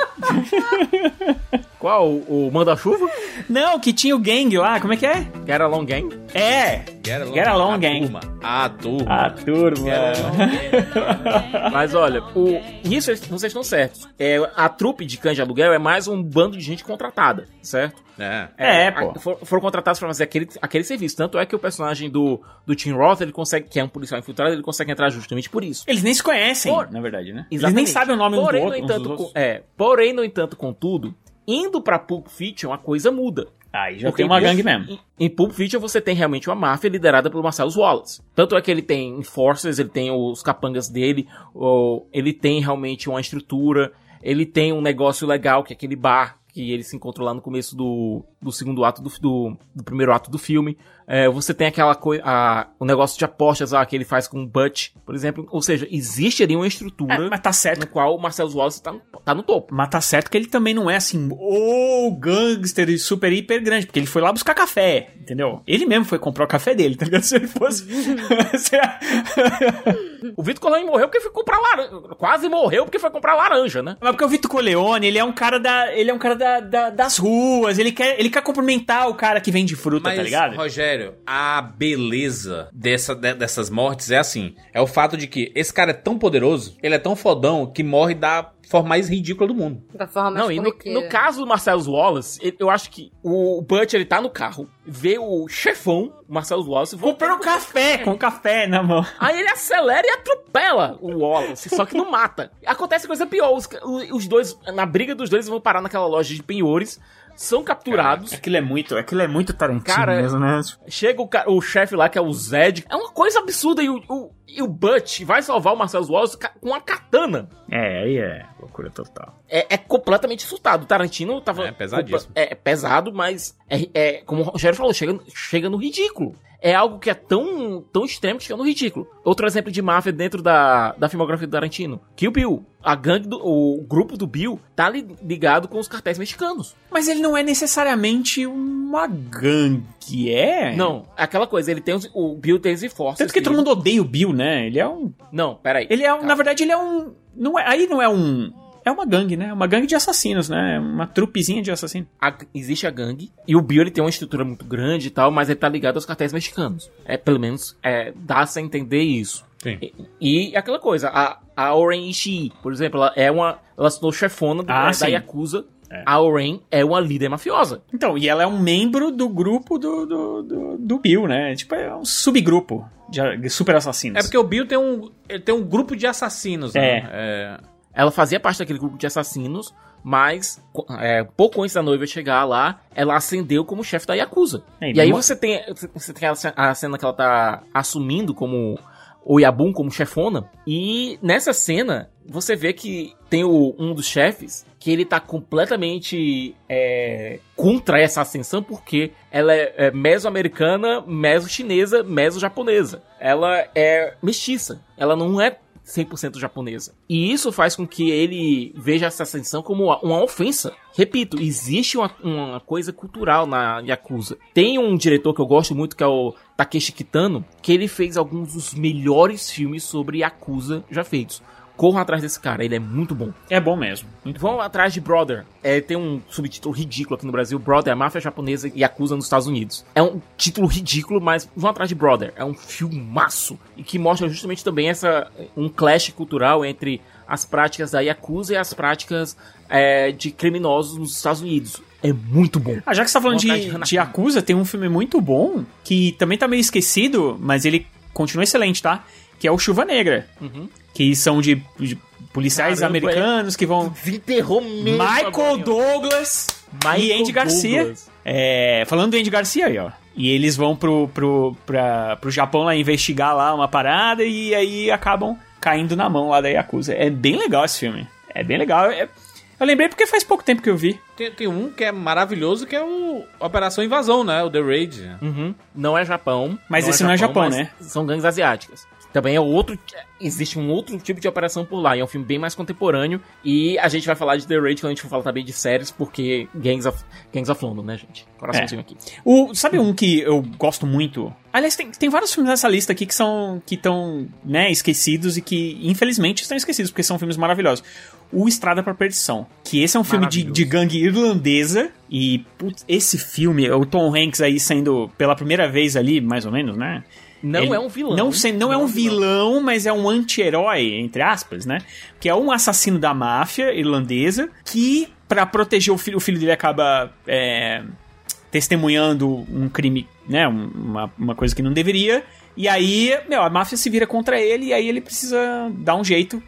Qual? O, o Manda-Chuva? Não, que tinha o gang lá, como é que é? Get Along Gang? É! Get Get Along a Gang. Turma, a turma. A turma. Mas olha, o, nisso vocês estão certos. É, a trupe de cães de aluguel é mais um bando de gente contratada, certo? É. É, pô. a- for- foram contratados pra fazer aquele, aquele serviço. Tanto é que o personagem do, do Tim Roth, ele consegue, que é um policial infiltrado, ele consegue entrar justamente por isso. Eles nem se conhecem, Por- na verdade, né? Eles Exatamente. nem sabem o nome um porém, do no outro. dos entanto, outros. com- é, porém, no entanto, contudo, indo pra Pulp Fiction, a coisa muda. Aí já Porque tem uma em gangue mesmo. Em, em Pulp Fiction você tem realmente uma máfia liderada pelo Marcelo Wallace. Tanto é que ele tem enforcers, ele tem os capangas dele, ou ele tem realmente uma estrutura, ele tem um negócio legal, que é aquele bar que ele se encontrou lá no começo do, do segundo ato do, do, do primeiro ato do filme. É, você tem aquela coisa, o negócio de apostas lá que ele faz com o Butch, por exemplo. Ou seja, existe ali uma estrutura É, mas tá certo. no qual o Marcelo Wallace tá, no- tá no topo. Mas tá certo que ele também não é assim, o gangster super hiper grande, porque ele foi lá buscar café, entendeu? Ele mesmo foi comprar o café dele, tá ligado? Se ele fosse. Se- O Vitor Corleone morreu porque foi comprar laranja. Quase morreu porque foi comprar laranja, né? Mas porque o Vitor Coleone, ele é um cara da. Ele é um cara da, da- das ruas, ele quer, ele quer cumprimentar o cara que vende fruta, Mas, tá ligado? Rogério, a beleza dessa, de- dessas mortes é assim: é o fato de que esse cara é tão poderoso, ele é tão fodão, que morre da forma mais ridícula do mundo. Da forma mais Não, e no, no caso do Marcelo Wallace, ele- eu acho que o Butch, ele tá no carro, vê o chefão, o Marcelo Wallace, Comprando café, com café na mão. Aí ele acelera e atropela o Wallace, só que não mata. Acontece coisa pior, os, os dois, na briga dos dois, eles vão parar naquela loja de penhores, são capturados. Aquilo é muito, aquilo é muito Tarantino Cara, mesmo, né? Chega o, o chefe lá, que é o Zed. É uma coisa absurda. E o, o, e o Butch vai salvar o Marcelo Wallace com uma katana. É, aí é loucura total. É, é completamente assustado. O Tarantino tava. É pesadíssimo. É, é pesado, mas é, é, como o Rogério falou, chega, chega no ridículo. É algo que é tão, tão extremo que chega no ridículo. Outro exemplo de máfia dentro da, da filmografia do Tarantino. Kill Bill. A gangue do. O grupo do Bill tá li- ligado com os cartéis mexicanos. Mas ele não é necessariamente uma gangue, é? Não, aquela coisa, ele tem os, o Bill tem os enforcers. Tanto que todo mundo odeia o Bill, né? Ele é um. Não, peraí. Ele é um. Calma. Na verdade, ele é um. Não é, aí não é um. É uma gangue, né? Uma gangue de assassinos, né? Uma trupezinha de assassinos. a- existe a gangue e o Bill ele tem uma estrutura muito grande e tal, mas ele tá ligado aos cartéis mexicanos. É, pelo menos, é, dá-se a entender isso. Sim. E, e aquela coisa, a, a Oren Ishii, por exemplo, ela é uma. Ela se tornou chefona do, Ah, da sim. Yakuza a Oren é uma líder mafiosa. Então, e ela é um membro do grupo do, do, do, do Bill, né? Tipo, é um subgrupo de super assassinos. É porque o Bill tem um, ele tem um grupo de assassinos, né? É. Ela fazia parte daquele grupo de assassinos, mas é, pouco antes da noiva chegar lá, ela ascendeu como chefe da Yakuza. É, e aí você tem, você tem a cena que ela tá assumindo como o Yabun como chefona. E nessa cena, você vê que tem o- um dos chefes que ele tá completamente é, contra essa ascensão porque ela é, é meso-americana, meso-chinesa, meso-japonesa. Ela é mestiça. Ela não é 100% japonesa. E isso faz com que ele veja essa ascensão como uma, ofensa. Repito, existe uma, uma coisa cultural na Yakuza. Tem um diretor que eu gosto muito, que é o Takeshi Kitano, que ele fez alguns dos melhores filmes sobre Yakuza já feitos. Corram atrás desse cara, ele é muito bom. É bom mesmo. Muito bom. Vão atrás de Brother. É, tem um subtítulo ridículo aqui no Brasil. Brother, a máfia japonesa e Yakuza nos Estados Unidos. É um título ridículo, mas vão atrás de Brother. É um filmaço. E que mostra justamente também essa um clash cultural entre as práticas da Yakuza e as práticas é, de criminosos nos Estados Unidos. É muito bom. Ah, já que você tá falando Vão de, Hanako. de Yakuza, tem um filme muito bom que também tá meio esquecido, mas ele continua excelente, tá? Que é o Chuva Negra. Que são de, de policiais Caramba, americanos que vão. Desenterrou mesmo. Michael agora. Douglas Michael e Andy Garcia. É, falando do Andy Garcia aí, ó. E eles vão pro, pro, pra, pro Japão lá investigar lá uma parada e aí acabam caindo na mão lá da Yakuza. É bem legal esse filme. É bem legal. É- eu lembrei porque faz pouco tempo que eu vi. Tem, tem um que é maravilhoso, que é o Operação Invasão, né? O The Raid. Uhum. Não é Japão. Mas esse não é Japão, né? São gangues asiáticas. Também é outro. Existe um outro tipo de operação por lá. E é um filme bem mais contemporâneo. E a gente vai falar de The Raid quando a gente for falar também de séries, porque Gangs of, Gangs of London, né, gente? Coraçãozinho É. aqui. O, sabe um que eu gosto muito? Aliás, tem, tem vários filmes nessa lista aqui que são que estão né, esquecidos e que, infelizmente, estão esquecidos, porque são filmes maravilhosos. O Estrada pra Perdição. Que esse é um filme de, de gangue irlandesa. E, putz, esse filme, o Tom Hanks aí sendo pela primeira vez ali, mais ou menos, né? Não Ele é um vilão. Não, se- não é um vilão, mas é um anti-herói, entre aspas, né? Que é um assassino da máfia irlandesa que, pra proteger o filho, o filho dele acaba é, testemunhando um crime, né? um- Uma, uma coisa que não deveria. E aí, meu, a máfia se vira contra ele e aí ele precisa dar um jeito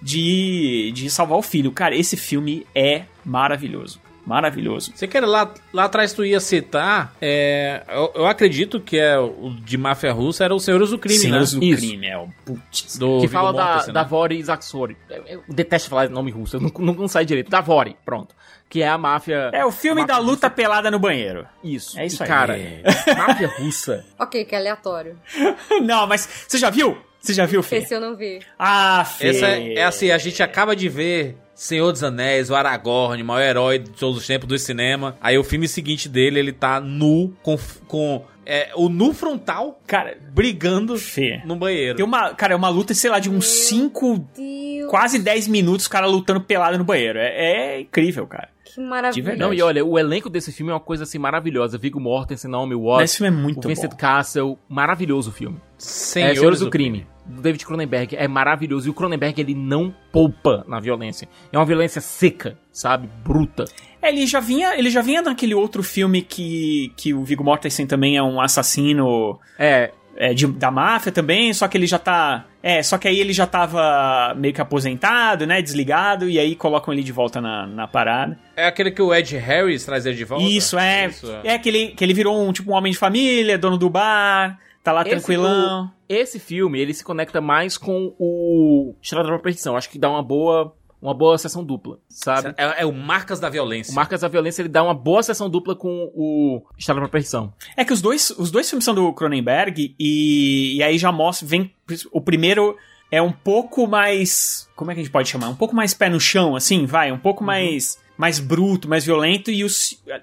de, de salvar o filho. Cara, esse filme é maravilhoso. Maravilhoso. Você quer lá, lá atrás tu ia citar, é, eu, eu acredito que é o de máfia russa era o Senhores do Crime, Senhores né? do Isso. Crime, é o putz. Do que Viggo fala da, Mortensen, da né? Vori Zaxori. Eu, eu detesto falar nome russo, eu não, não, não sai direito. Da Vori, pronto. Que é a máfia. É o filme da luta russa. pelada no banheiro. Isso. É isso E, aí. Cara, máfia russa. Ok, que aleatório. Não, mas você já viu? Você já viu, Fê? Esse eu não vi. Ah, Fê. Essa é, é assim, a gente acaba de ver Senhor dos Anéis, o Aragorn, o maior herói de todos os tempos do cinema. Aí o filme seguinte dele, ele tá nu, com, com é, o nu frontal, Cara, brigando Fê. no banheiro. Tem uma, cara, é uma luta, sei lá, de uns 5, Deus, quase 10 minutos, o cara lutando pelado no banheiro. É, é incrível, cara. que maravilha. verdade. Não, e olha, o elenco desse filme é uma coisa assim maravilhosa. Viggo Mortensen, Naomi Watts, esse filme é muito o Vincent bom. Castle, maravilhoso o filme. Senhores é, Senhores do Crime, do David Cronenberg, é maravilhoso. E o Cronenberg, ele não poupa na violência. É uma violência seca, sabe? Bruta. É, ele já vinha, ele já vinha naquele outro filme que, que o Viggo Mortensen também é um assassino É, é, de- da máfia também, só que ele já tá. É, só que aí ele já tava meio que aposentado, né? Desligado, e aí colocam ele de volta na, na parada. É aquele que o Ed Harris traz ele de volta? Isso, é. Isso, é. que, ele, que ele virou um tipo um homem de família, dono do bar, tá lá Esse- tranquilão. esse filme, ele se conecta mais com o Estrada pra Perdição. Acho que dá uma boa, uma boa sessão dupla, sabe? É, é o Marcas da Violência. O Marcas da Violência, ele dá uma boa sessão dupla com o Estrada pra Perdição. É que os dois, os dois filmes são do Cronenberg e, e aí já mostra, vem o primeiro é um pouco mais, como é que a gente pode chamar? Um pouco mais pé no chão, assim, vai, um pouco mais mais bruto, mais violento e o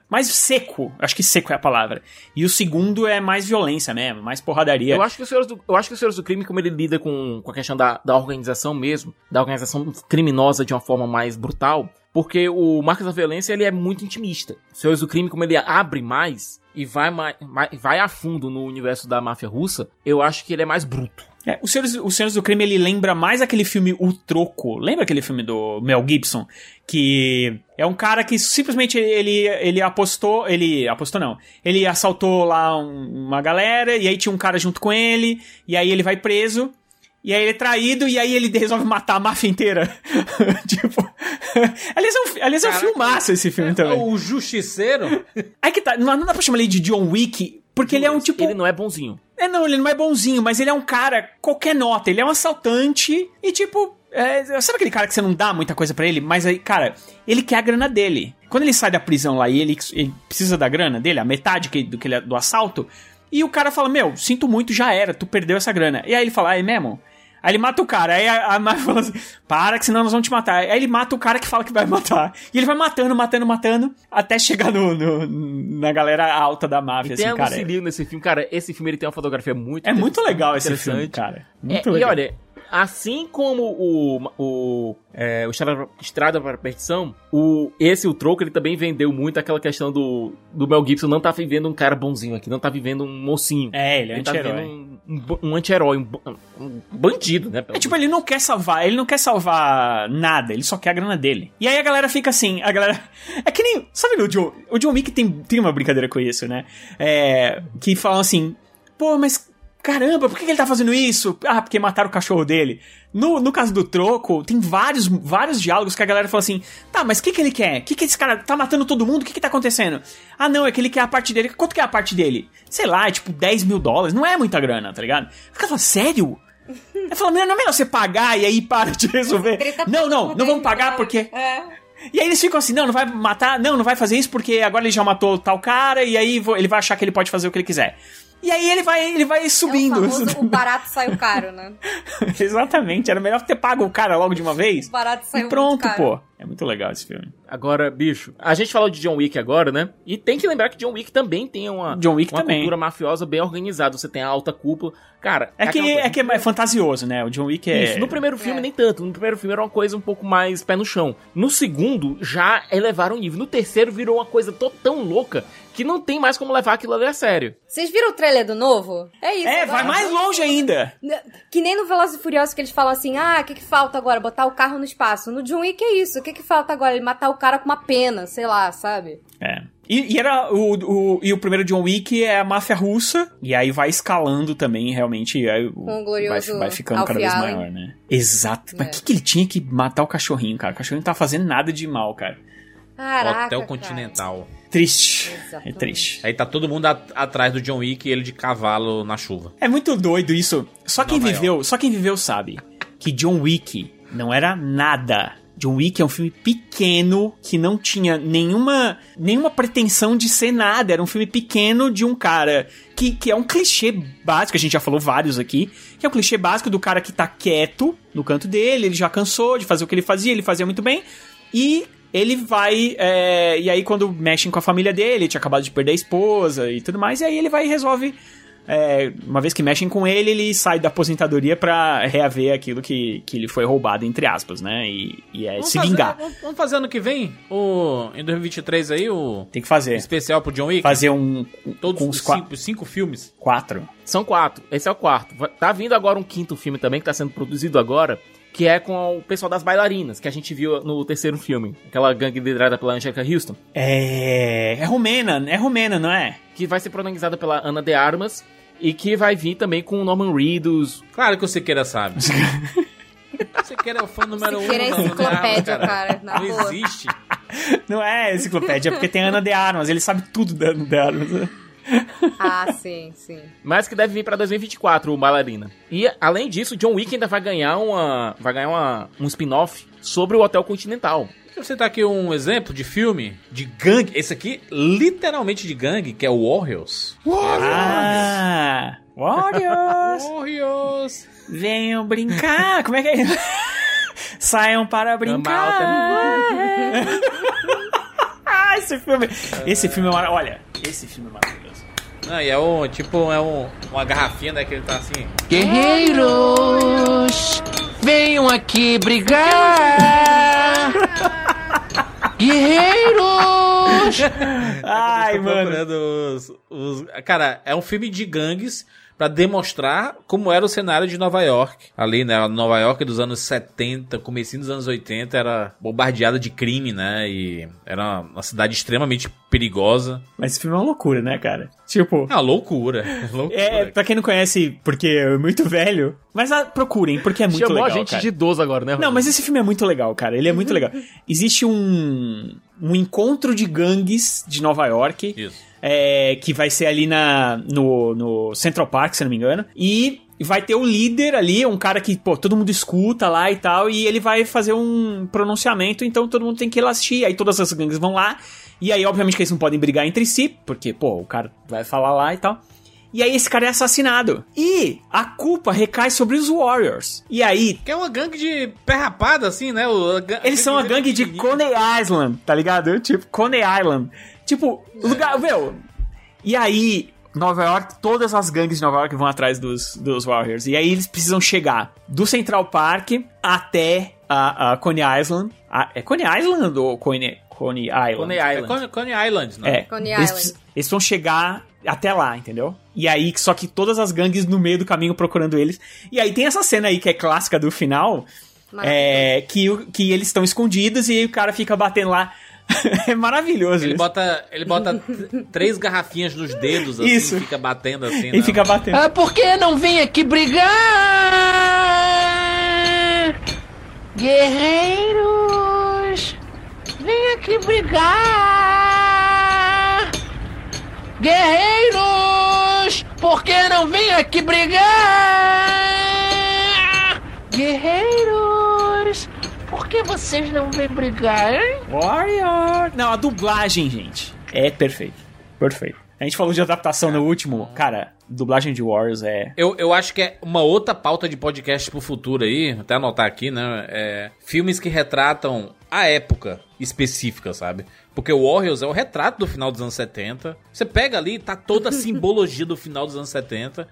mais seco, acho que seco é a palavra. E o segundo é mais violência mesmo, mais porradaria. Eu acho que o Senhores do, eu acho que o Senhores do Crime, como ele lida com, com a questão da, da organização mesmo, da organização criminosa de uma forma mais brutal, porque o Marcos da Violência, ele é muito intimista. O Senhores do Crime, como ele abre mais e vai, mais, vai a fundo no universo da máfia russa, eu acho que ele é mais bruto. É, o Senhores, o Senhores do Crime, ele lembra mais aquele filme O Troco. Lembra aquele filme do Mel Gibson? Que é um cara que simplesmente ele, ele apostou, ele apostou não, ele assaltou lá um- uma galera e aí tinha um cara junto com ele e aí ele vai preso e aí ele é traído e aí ele resolve matar a máfia inteira. tipo, aliás é um, aliás é um filmaço esse filme também. O Justiceiro? Aí que tá, não, não dá pra chamar ele de John Wick, porque ele é um tipo... Ele não é bonzinho. É, não, ele não é bonzinho, mas ele é um cara, qualquer nota, ele é um assaltante e tipo. é, sabe aquele cara que você não dá muita coisa pra ele? Mas aí, cara, ele quer a grana dele. Quando ele sai da prisão lá e ele, ele precisa da grana dele, a metade que, do, que ele, do assalto, e o cara fala: Meu, sinto muito, já era, tu perdeu essa grana. E aí ele fala: Ah, é mesmo? Aí ele mata o cara, aí a, a máfia fala assim: Para, que senão nós vamos te matar. Aí ele mata o cara que fala que vai matar. E ele vai matando, matando, matando, até chegar no, no- na galera alta da máfia, E tem assim, um cara. auxílio nesse filme. Cara, esse filme ele tem uma fotografia muito É muito legal esse filme, cara. Muito É, e legal. olha, assim como o, o, é, o Estrada, para a Perdição, o, esse, o Troco, ele também vendeu muito aquela questão do, do Mel Gibson não tá vivendo um cara bonzinho aqui, não tá vivendo um mocinho. É, ele é tá anti-herói. vivendo um, um, anti-herói, um, um bandido, né? É tipo, ele não quer salvar, ele não quer salvar nada, ele só quer a grana dele. E aí a galera fica assim, a galera. É que nem. Sabe no John. O John Wick tem, tem uma brincadeira com isso, né? É. Que falam assim, pô, mas. Caramba, por que ele tá fazendo isso? Ah, porque mataram o cachorro dele. No, no caso do troco, tem vários, vários diálogos que a galera fala assim: tá, mas o que, que ele quer? O que, que esse cara tá matando todo mundo? O que, que tá acontecendo? Ah, não, é que ele quer a parte dele. Quanto que é a parte dele? Sei lá, é tipo 10 mil dólares. Não é muita grana, tá ligado? O cara fala, sério? Ele fala, não, não é melhor você pagar e aí para de resolver. Grita Não, não, não vamos pagar né? porque. É. E aí eles ficam assim, não, não vai matar, não, não vai fazer isso porque agora ele já matou tal cara e aí ele vai achar que ele pode fazer o que ele quiser. E aí ele vai, ele vai É o subindo. famoso, o barato saiu caro, né? Exatamente, era melhor ter pago o cara logo de uma vez. O barato E saiu pronto, muito caro. pô. É muito legal esse filme. Agora, bicho, a gente falou de John Wick agora, né? E tem que lembrar que John Wick também tem uma, John Wick uma também. cultura mafiosa bem organizada. Você tem a alta cúpula. Cara, É que, aquela coisa- é que é fantasioso, né? O John Wick é. Isso, no primeiro filme É. nem tanto. No primeiro filme era uma coisa um pouco mais pé no chão. No segundo, já elevaram o nível. No terceiro, virou uma coisa tão louca que não tem mais como levar aquilo ali a sério. Vocês viram o trailer do novo? É isso. É, agora. vai mais longe ainda. Que nem no Velozes e Furiosos que eles falam assim, ah, o que que falta agora? Botar o carro no espaço. No John Wick é isso. O que que falta agora? Ele matar o cara com uma pena, sei lá, sabe? É. E, e era o, o, e o primeiro John Wick é a máfia russa, e aí vai escalando também, realmente. Aí, o- Com o glorioso vai, vai ficando cada Alfie vez Allen. maior, né? Exato. Mas É. o que, que ele tinha que matar o cachorrinho, cara? O cachorrinho não tá fazendo nada de mal, cara. Caraca, Hotel cara. Continental. Triste. É Exatamente. triste. Aí tá todo mundo a- atrás do John Wick e ele de cavalo na chuva. É muito doido isso. Só quem Nova viveu, só quem viveu sabe que John Wick não era nada. John Wick é um filme pequeno que não tinha nenhuma nenhuma pretensão de ser nada. Era um filme pequeno de um cara que, que é um clichê básico, a gente já falou vários aqui, que é um clichê básico do cara que tá quieto no canto dele, ele já cansou de fazer o que ele fazia, ele fazia muito bem, e ele vai. é, e aí, quando mexem com a família dele, ele tinha acabado de perder a esposa e tudo mais, e aí ele vai e resolve. É, uma vez que mexem com ele, ele sai da aposentadoria pra reaver aquilo que, que ele foi roubado, entre aspas, né? E, e é Vamos se fazer- vingar. vamos- vamos fazer ano que vem? O, em 2023 aí, o Tem que fazer. especial pro John Wick? Fazer um. Todos com os cinco, cinco filmes. quatro. São quatro. Esse é o quarto. Tá vindo agora um quinto filme também, que tá sendo produzido agora, que é com o pessoal das bailarinas, que a gente viu no terceiro filme. Aquela gangue liderada pela Angelica Houston, É. É romena, é romena, não é? que vai ser protagonizada pela Ana de Armas, e que vai vir também com o Norman Reedus. Claro que o Siqueira sabe. Siqueira é o fã número um. Siqueira é enciclopédia, Armas, cara, na Não boa. existe. Não é enciclopédia, é porque tem Ana de Armas, ele sabe tudo da Ana de Armas. Ah, sim, sim. Mas que deve vir pra 2024, o Bailarina. E, além disso, John Wick ainda vai ganhar uma. Vai ganhar uma, um spin-off sobre o Hotel Continental. Deixa eu citar aqui um exemplo de filme de gangue. Esse aqui, literalmente de gangue, que é o Warriors. Ah! Warriors! Warriors! Venham brincar! Como é que é? Saiam para brincar! ah, esse filme! Esse filme é maravilhoso. Olha, esse filme é maravilhoso. Não, e é um, tipo, é um, uma garrafinha, né, que ele tá assim. Guerreiros, venham aqui brigar. Guerreiros. Ai, Tô mano. os, os- Cara, é um filme de gangues, pra demonstrar como era o cenário de Nova York. Ali, né? Nova York dos anos 70, comecinho dos anos 80, era bombardeada de crime, né? E era uma cidade extremamente perigosa. Mas esse filme é uma loucura, né, cara? Tipo. É uma loucura. loucura. É, pra quem não conhece, porque é muito velho. Mas ah, procurem, porque é muito Chamou legal. a gente cara. de idoso agora, né? Não, mas esse filme é muito legal, cara. Ele é muito legal. Existe um, um encontro de gangues de Nova York. Isso. É, que vai ser ali na, no, no Central Park, se não me engano. E vai ter o líder ali, um cara que, pô, todo mundo escuta lá e tal. E ele vai fazer um pronunciamento, então todo mundo tem que ir lá assistir. Aí todas as gangues vão lá. E aí, obviamente, que eles não podem brigar entre si, porque, pô, o cara vai falar lá e tal. E aí esse cara é assassinado. E a culpa recai sobre os Warriors. E aí, Que é uma gangue de pé rapado, assim, né? O, eles são a gangue de Coney Island, tá ligado? Tipo, Coney Island. Tipo, lugar, meu. E aí, Nova York, todas as gangues de Nova York vão atrás dos, dos Warriors. E aí eles precisam chegar do Central Park até a, a Coney Island. A- é Coney Island ou Coney, Coney Island? Coney É Island. Coney, Coney Island, né? É, Coney eles, Island. eles vão chegar até lá, entendeu? E aí, só que todas as gangues no meio do caminho procurando eles. E aí tem essa cena aí que é clássica do final, é, que, o- que eles estão escondidos e aí o cara fica batendo lá. é maravilhoso Ele isso. bota, ele bota três garrafinhas nos dedos, assim, Isso. e fica batendo assim. Ele né? fica batendo. Ah, por que não vem aqui brigar? Guerreiros, vem aqui brigar. Guerreiros, por que não vem aqui brigar? Guerreiros, por que vocês não vêm brigar, hein? Warrior! Não, a dublagem, gente, é perfeito. Perfeito. A gente falou de adaptação no último. Cara, dublagem de Warriors é. Eu, eu acho que é uma outra pauta de podcast pro futuro aí, até anotar aqui, né? É, filmes que retratam a época específica, sabe? Porque o Warriors é o retrato do final dos anos 70. Você pega ali, tá toda a simbologia do final dos anos 70.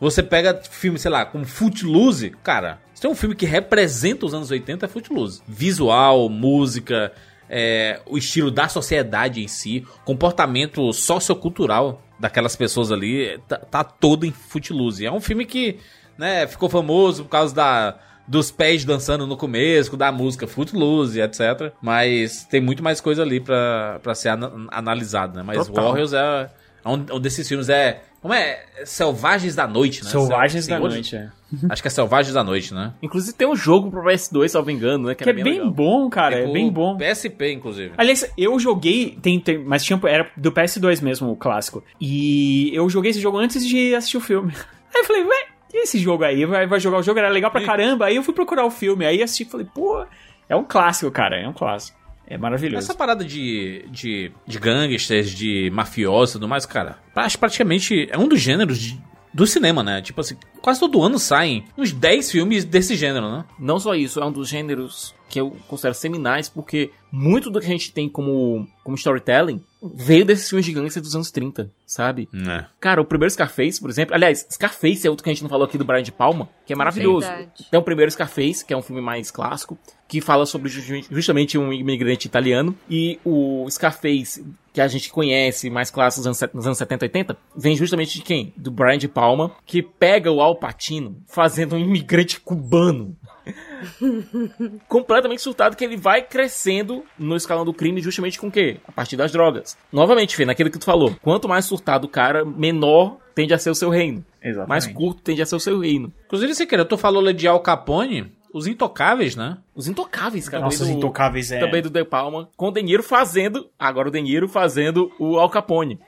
Você pega filme, sei lá, como Footloose, cara, se tem um filme que representa os anos 80 é Footloose. Visual, música, é, o estilo da sociedade em si, comportamento sociocultural daquelas pessoas ali, tá, tá todo em Footloose. É um filme que, né, ficou famoso por causa da dos pés dançando no começo, da música Footloose, etc. Mas tem muito mais coisa ali pra, pra ser analisado, né? Mas Total. Warriors é, é um, um desses filmes, é... Como é? Selvagens da Noite, né? Selvagens Sel- da hoje- Noite, é. Acho que é Selvagens da Noite, né? Inclusive tem um jogo pro PS2, salvo engano, né? Que é era bem legal. bom, cara. É pro bem bom. PSP, inclusive. Aliás, eu joguei, tem, tem- mas tinha, era do PS2 mesmo, o clássico. E eu joguei esse jogo antes de assistir o filme. Aí eu falei, ué, e esse jogo aí? Vai, vai jogar o jogo, era legal pra caramba. Aí eu fui procurar o filme, aí assisti e falei, pô, é um clássico, cara, é um clássico. É maravilhoso. Essa parada de, de, de gangsters, de mafiosos e tudo mais, cara, acho praticamente é um dos gêneros de- do cinema, né? Tipo assim, quase todo ano saem uns 10 filmes desse gênero, né? Não só isso, é um dos gêneros que eu considero seminais, porque muito do que a gente tem como, como storytelling veio desses filmes de gangster dos anos 30, sabe? É. Cara, o primeiro Scarface, por exemplo. Aliás, Scarface é outro que a gente não falou aqui do Brian de Palma, que é maravilhoso. Verdade. Tem o primeiro Scarface, que é um filme mais clássico, que fala sobre ju- justamente um imigrante italiano. E o Scarface, que a gente conhece mais clássico nos anos, set- nos anos 70 e 80, vem justamente de quem? Do Brian de Palma, que pega o Al Pacino fazendo um imigrante cubano. completamente surtado que ele vai crescendo no escalão do crime justamente com o quê? A partir das drogas. Novamente, Fê, naquilo que tu falou. Quanto mais surtado o cara, menor tende a ser o seu reino. Exatamente. Mais curto tende a ser o seu reino. Inclusive, você queira, tu falou ali de Al Capone, os intocáveis, né? Os intocáveis, cara. Nossa, os também do- intocáveis é. Também do De Palma, com o De Niro fazendo, agora o De Niro fazendo o Al Capone.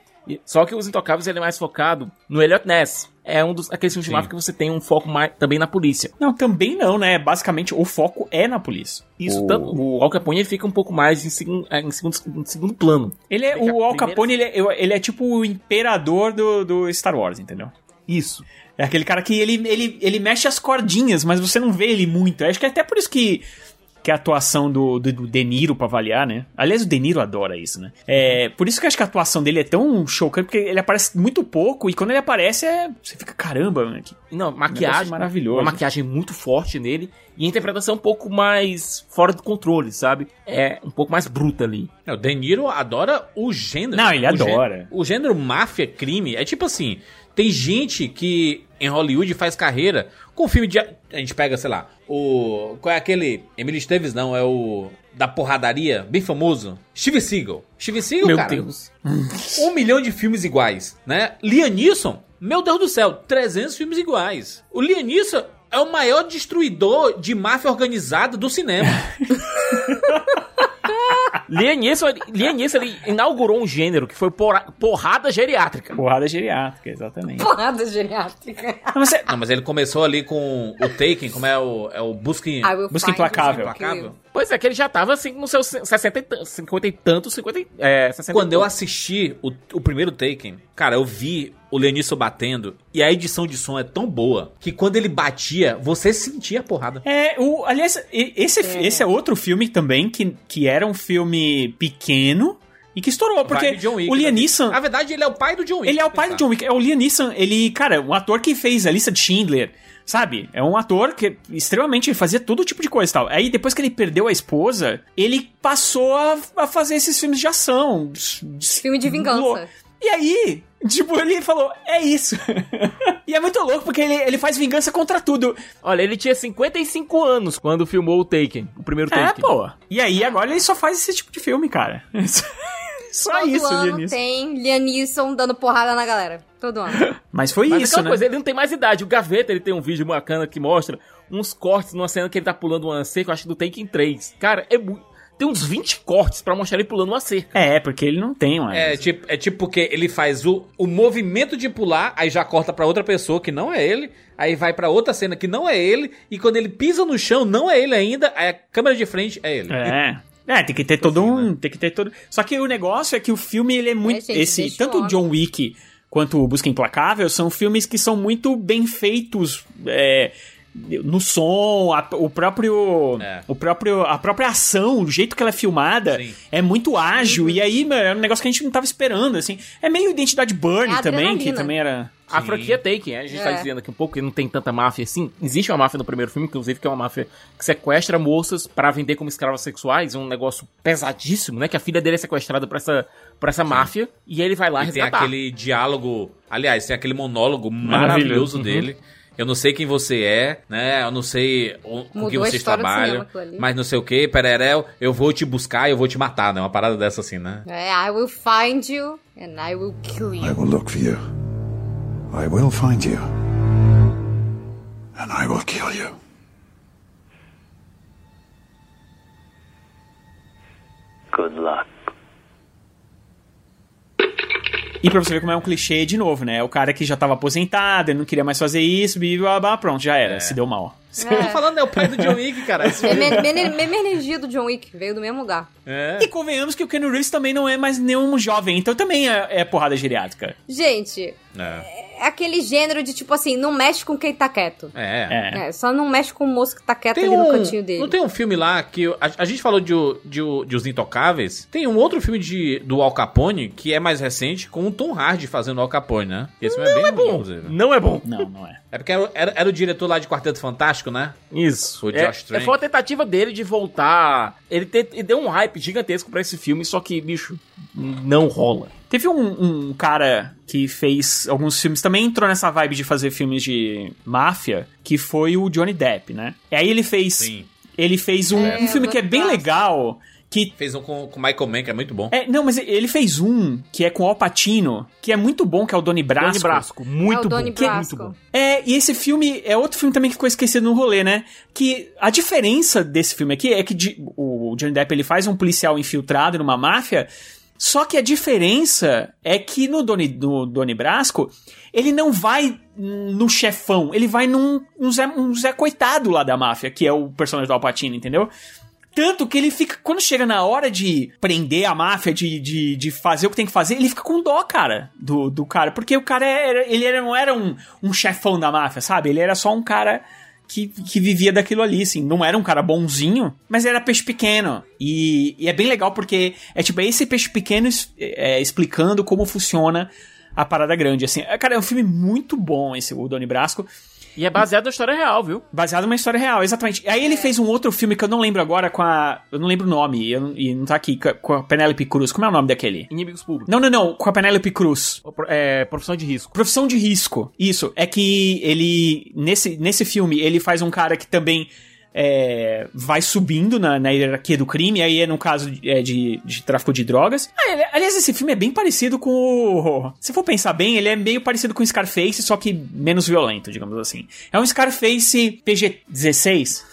Só que os Intocáveis ele é mais focado no Elliot Ness. É um dos aqueles filmes de máfia que você tem um foco mais, também na polícia. Não, também não, né? Basicamente, o foco é na polícia. Isso, o... tanto- o Al Capone ele fica um pouco mais em, segun- em segundo, em segundo plano. Ele é, o Al primeira- Capone, ele é, ele é tipo o imperador do, do Star Wars, entendeu? Isso. É aquele cara que ele, ele, ele mexe as cordinhas, mas você não vê ele muito. Acho que é até por isso que, que a atuação do, do, do De Niro, pra avaliar, né? Aliás, o De Niro adora isso, né? É, por isso que eu acho que a atuação dele é tão chocante, porque ele aparece muito pouco, e quando ele aparece, é, você fica, caramba, mano, que Não, maquiagem. maravilhoso. Uma maquiagem muito forte nele. E a interpretação é um pouco mais fora do controle, sabe? É um pouco mais bruta ali. É, o De Niro adora o gênero. Não, ele O adora. O gênero máfia, crime, é tipo assim, tem gente que em Hollywood faz carreira com filme de... A gente pega, sei lá, o... Qual é aquele... Emily Esteves não, é o... Da porradaria, bem famoso. Steve Seagal. Steve Seagal, Meu cara, Deus. um milhão de filmes iguais, né? Liam Neeson, meu Deus do céu, 300 filmes iguais. O Liam Neeson é o maior destruidor de máfia organizada do cinema. Liam Neeson, Liam Neeson ele inaugurou um gênero que foi porra- porrada geriátrica. Porrada geriátrica, exatamente. Porrada geriátrica. Não, mas é- Não, mas ele começou ali com o Taken, como é o, é o Busca, Busca implacável. Implacável. Pois é, que ele já tava assim nos seus 60 e, tan- 50 e tantos, 50 e, é, 60 e Quando eu assisti o, o primeiro Taken, cara, eu vi o Leonisson batendo e a edição de som é tão boa que quando ele batia, você sentia a porrada. É, o, aliás, esse, esse é outro filme também que, que era um filme pequeno e que estourou, porque Wick, o Liam né? Neeson... Na verdade, ele é o pai do John Wick. Ele é o pai do John Wick. É o Liam Neeson. Ele, cara, um ator que fez a lista de Schindler, sabe? É um ator que extremamente ele fazia todo tipo de coisa e tal. Aí depois que ele perdeu a esposa, ele passou a, a fazer esses filmes de ação. Filme de vingança. E aí, tipo, ele falou, é isso. e é muito louco porque ele, ele faz vingança contra tudo. Olha, ele tinha 55 anos quando filmou o Taken, o primeiro É, Taken. pô. E aí agora ele só faz esse tipo de filme, cara. Só Todo isso, ano tem Liam Neeson dando porrada na galera. Todo ano. Mas foi Mas isso, aquela né? coisa, ele não tem mais idade. O Gaveta, ele tem um vídeo bacana que mostra uns cortes numa cena que ele tá pulando uma cerca, eu acho que do Taken 3. Cara, é muito... Tem uns 20 cortes pra mostrar ele pulando uma cerca. É, porque ele não tem, mano. É tipo, é tipo porque ele faz o, o movimento de pular, aí já corta pra outra pessoa que não é ele, aí vai pra outra cena que não é ele, e quando ele pisa no chão, não é ele ainda, aí a câmera de frente é ele. É. É, tem que ter todo um. Tem que ter todo. Só que o negócio é que o filme, ele é muito. gente, esse, tanto o. John Wick quanto o Busca Implacável são filmes que são muito bem feitos. é, no som, a- o próprio. É. O próprio. A própria ação, o jeito que ela é filmada Sim. é muito ágil. E aí, mano, é um negócio que a gente não tava esperando, assim. É meio identidade Burn É também, que também era. A franquia Taken, a gente tá É. dizendo aqui um pouco que não tem tanta máfia assim. Existe uma máfia no primeiro filme, inclusive, que é uma máfia que sequestra moças pra vender como escravas sexuais. Um negócio pesadíssimo, né? Que a filha dele é sequestrada por essa, por essa máfia. E ele vai lá E tem resgatar. aquele diálogo, aliás, tem aquele monólogo Maravilhoso. maravilhoso Uhum. Eu não sei quem você é, né? Eu não sei o- com a vocês cinema, trabalham, mas não sei o que, Pererel, eu vou te buscar e eu vou te matar, né? Uma parada dessa assim, né? É, I will find you and I will kill I you. will look for you. I will find you. And I will kill you. Good luck. E pra você ver como é um clichê de novo, né? O cara que já tava aposentado, ele não queria mais fazer isso, blá, blá, blá, pronto, já era, se deu mal. Eu tô falando, é o pai do John Wick, cara. É mesma energia do John Wick, veio do mesmo lugar. É. E convenhamos que o Ken Reeves também não é mais nenhum jovem, então também é, é porrada geriátrica. Gente, É. é aquele gênero de tipo assim, não mexe com quem tá quieto. É. É. É, só não mexe com o moço que tá quieto Tem ali no um, cantinho dele. não tem um filme lá que a, a gente falou de, de, de Os Intocáveis. Tem um outro filme de, do Al Capone que é mais recente com o Tom Hardy fazendo o Al Capone, né? Esse filme é bem bom, inclusive. Não é bom. Não, não é. É porque era, era- era o diretor lá de Quarteto Fantástico, né? Isso. O é, Josh Trank. é, foi uma tentativa dele de voltar. Ele, te- ele deu um hype gigantesco pra esse filme, só que, bicho, não rola. Teve um, um cara que fez alguns filmes, também entrou nessa vibe de fazer filmes de máfia, que foi o Johnny Depp, né? E aí ele fez. Sim. Ele fez um, É, um filme que é bem legal. Que Fez um com o Michael Mann, que é muito bom. É, não, mas ele fez um que é com o Al Pacino, que é muito bom, que é o Doni Brasco. Tony Brasco, muito é o bom. Donnie que é Brasco. muito bom. É, e esse filme é outro filme também que ficou esquecido no rolê, né? Que a diferença desse filme aqui é que de- o Johnny Depp ele faz um policial infiltrado numa máfia, só que a diferença é que no Doni, no Doni Brasco, ele não vai no chefão, ele vai num um Zé, um Zé Coitado lá da máfia, que é o personagem do Al Pacino, entendeu? Tanto que ele fica. Quando chega na hora de prender a máfia, de, de, de fazer o que tem que fazer, ele fica com dó, cara, do, do cara. Porque o cara era, ele era, não era um, um chefão da máfia, sabe? Ele era só um cara que, que vivia daquilo ali, assim. Não era um cara bonzinho, mas era peixe pequeno. E, e é bem legal porque é tipo, é esse peixe pequeno é, explicando como funciona a parada grande, assim. Cara, é um filme muito bom esse, o Doni Brasco. E é baseado na história real, viu? Baseado numa história real, exatamente. Aí ele fez um outro filme que eu não lembro agora com a. Eu não lembro o nome, eu e não tá aqui, com a- com a Penélope Cruz. Como é o nome daquele? Inimigos públicos. Não, não, não, com a Penélope Cruz. É, profissão de risco. Profissão de risco. Isso. É que ele. Nesse, nesse filme, ele faz um cara que também. É, vai subindo na, na hierarquia do crime, aí é no caso de, é, de, de tráfico de drogas. Ah, aliás, esse filme é bem parecido com o. Se for pensar bem, ele é meio parecido com o Scarface, só que menos violento, digamos assim. É um Scarface PG-16.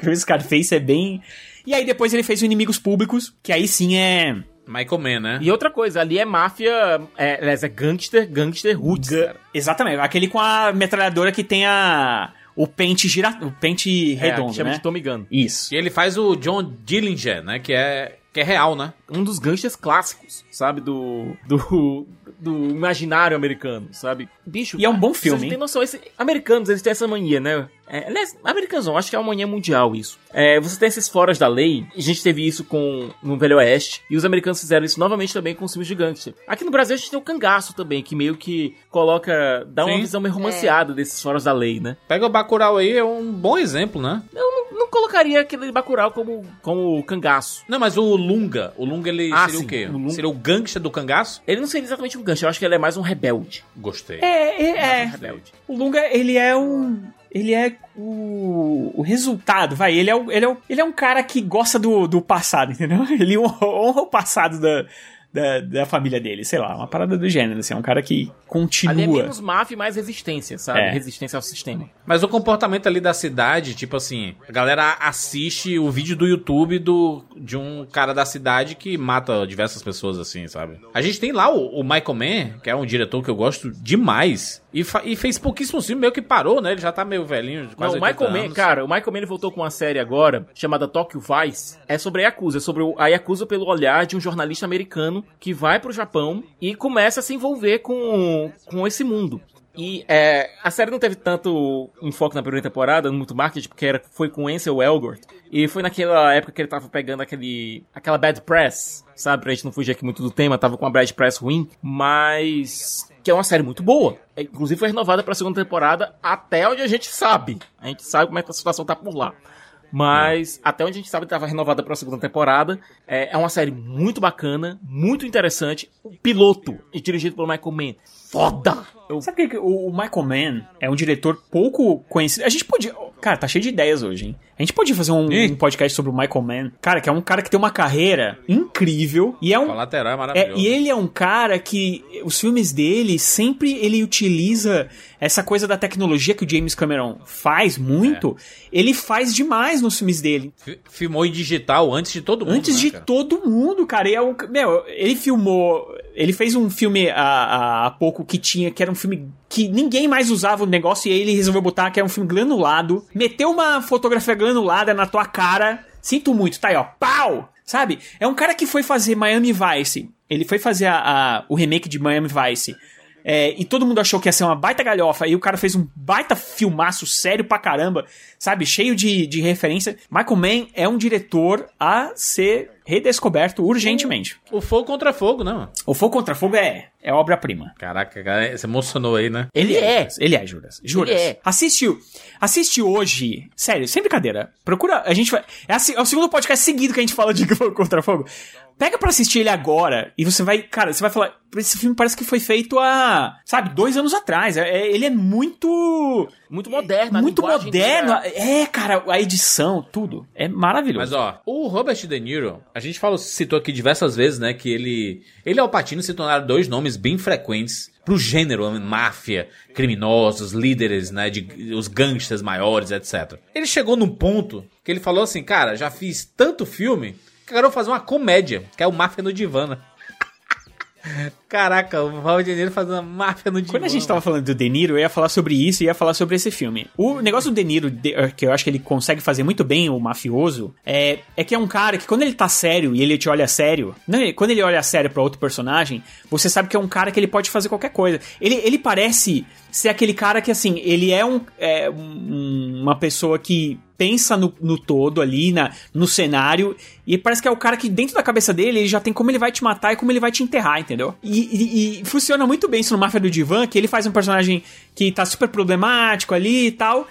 o Scarface é bem. E aí depois ele fez o Inimigos Públicos, que aí sim é. Michael Mann, né? E outra coisa, ali é máfia. É, aliás, é gangster, gangster roots, cara. Exatamente, aquele com a metralhadora que tem a. O pente gira, o pente É, redondo, que chama né? de Tommy Gun. Isso. E ele faz o John Dillinger, né? Que é, que é real, né? Um dos gangsters clássicos, sabe? Do. Do. Do imaginário americano, sabe? Bicho. E é um bom Vocês filme, não hein? têm noção, esse, americanos, eles têm essa mania, né? É, aliás, americanos não, acho que é uma mania mundial isso. É, você tem esses foras da lei, a gente teve isso com no Velho Oeste, e os americanos fizeram isso novamente também com os filmes de gangster. Aqui no Brasil a gente tem o cangaço também, que meio que coloca, dá uma Sim. visão meio romanceada desses foras da lei, né? Pega o Bacurau aí, é um bom exemplo, né? Eu não, não colocaria aquele Bacurau como, como cangaço. Não, mas o Lunga, o Lunga ele Ah, seria sim, o quê? o Lunga. Seria o gangster do cangaço? Ele não seria exatamente um gangster, eu acho que ele é mais um rebelde. Gostei. É, é, é. um rebelde. O Lunga, ele é um. Ele é o, o resultado, vai. Ele é, o, ele, é o, ele é um cara que gosta do, do passado, entendeu? Ele honra, o passado da, da, da família dele, sei lá, uma parada do gênero, assim. É um cara que Ali é continua. menos máfia e mais resistência, sabe? É. Resistência ao sistema. Mas o comportamento ali da cidade, tipo assim, a galera assiste o vídeo do YouTube do, de um cara da cidade que mata diversas pessoas, assim, sabe? A gente tem lá o, o Michael Mann, que é um diretor que eu gosto demais, e, e fez pouquíssimos filmes, meio que parou, né? Ele já tá meio velhinho, Não, quase o 80 Michael Mann, cara, o Michael Mann ele voltou com uma série agora chamada Tokyo Vice. É sobre a Yakuza, é sobre o- a Yakuza pelo olhar de um jornalista americano que vai pro Japão e começa a se envolver com, com esse mundo. E é, a série não teve tanto enfoque na primeira temporada, muito marketing, porque era, foi com Ansel Elgort. E foi naquela época que ele tava pegando aquele, aquela bad press, sabe? Pra gente não fugir aqui muito do tema, tava com uma bad press ruim. Mas que é uma série muito boa. É, Inclusive foi renovada pra segunda temporada até onde a gente sabe. A gente sabe como é que a situação tá por lá. Mas até onde a gente sabe estava renovada pra segunda temporada. É, é uma série muito bacana, muito interessante. O piloto, e dirigido pelo Michael Mann. Foda! Eu- Sabe que o, o Michael Mann é um diretor pouco conhecido? A gente podia. Cara, tá cheio de ideias hoje, hein? A gente podia fazer um, um podcast sobre o Michael Mann. Cara, que é um cara que tem uma carreira incrível. E é um. Colateral é É, maravilhoso. e ele é um cara que os filmes dele sempre ele utiliza essa coisa da tecnologia que o James Cameron faz muito. Ele faz demais nos filmes dele. Fi- Filmou em digital antes de todo mundo, Antes né, de cara? todo mundo, cara. E é um, meu, ele filmou. Ele fez um filme há, há pouco que tinha, que era um filme que ninguém mais usava o negócio, e aí ele resolveu botar que era um filme granulado. Meteu uma fotografia granulada na tua cara. Sinto muito, tá aí, ó. Pau! Sabe? É um cara que foi fazer Miami Vice. Ele foi fazer a- a- o remake de Miami Vice. É, e todo mundo achou que ia ser uma baita galhofa. E o cara fez um baita filmaço sério pra caramba, sabe? Cheio de, de referência. Michael Mann é um diretor a ser redescoberto urgentemente. O Fogo contra Fogo, né, mano? O Fogo Contra Fogo é, é obra-prima. Caraca, cara, você emocionou aí, né? Ele é. Ele é, Juras. Juras. Ele é. Assiste, assiste hoje. Sério, sem brincadeira. Procura. A gente vai. É, a é o segundo podcast seguido que a gente fala de Fogo Contra Fogo. Pega pra assistir ele agora e você vai. Cara, você vai falar. Esse filme parece que foi feito há. Sabe, dois anos atrás. É- é- ele é muito. Muito moderno, Muito moderno. dele É, cara, a edição, tudo. É maravilhoso. Mas ó, o Robert De Niro, a gente falou, citou aqui diversas vezes, né, que ele, ele e o Patino se tornaram dois nomes bem frequentes pro gênero, né, máfia, criminosos, líderes, né, de os gangsters maiores, etc. Ele chegou num ponto que ele falou assim, cara, já fiz tanto filme que agora eu vou fazer uma comédia, que é o Máfia no Divã. né? Caraca, o Robert De Niro fazendo uma máfia no divã. Quando a gente tava falando do De Niro, eu ia falar sobre isso e ia falar sobre esse filme. O negócio do De Niro, eh, que eu acho que ele consegue fazer muito bem, o mafioso, é, é que é um cara que quando ele tá sério e ele te olha sério, né, quando ele olha sério pra outro personagem, você sabe que é um cara que ele pode fazer qualquer coisa. Ele, ele parece ser aquele cara que, assim, ele é, um, é um- uma pessoa que pensa no, no todo ali, na, no cenário, e parece que é o cara que dentro da cabeça dele, ele já tem como ele vai te matar e como ele vai te enterrar, entendeu? E, e- e funciona muito bem isso no Máfia do Divan, que ele faz um personagem que tá super problemático ali e tal.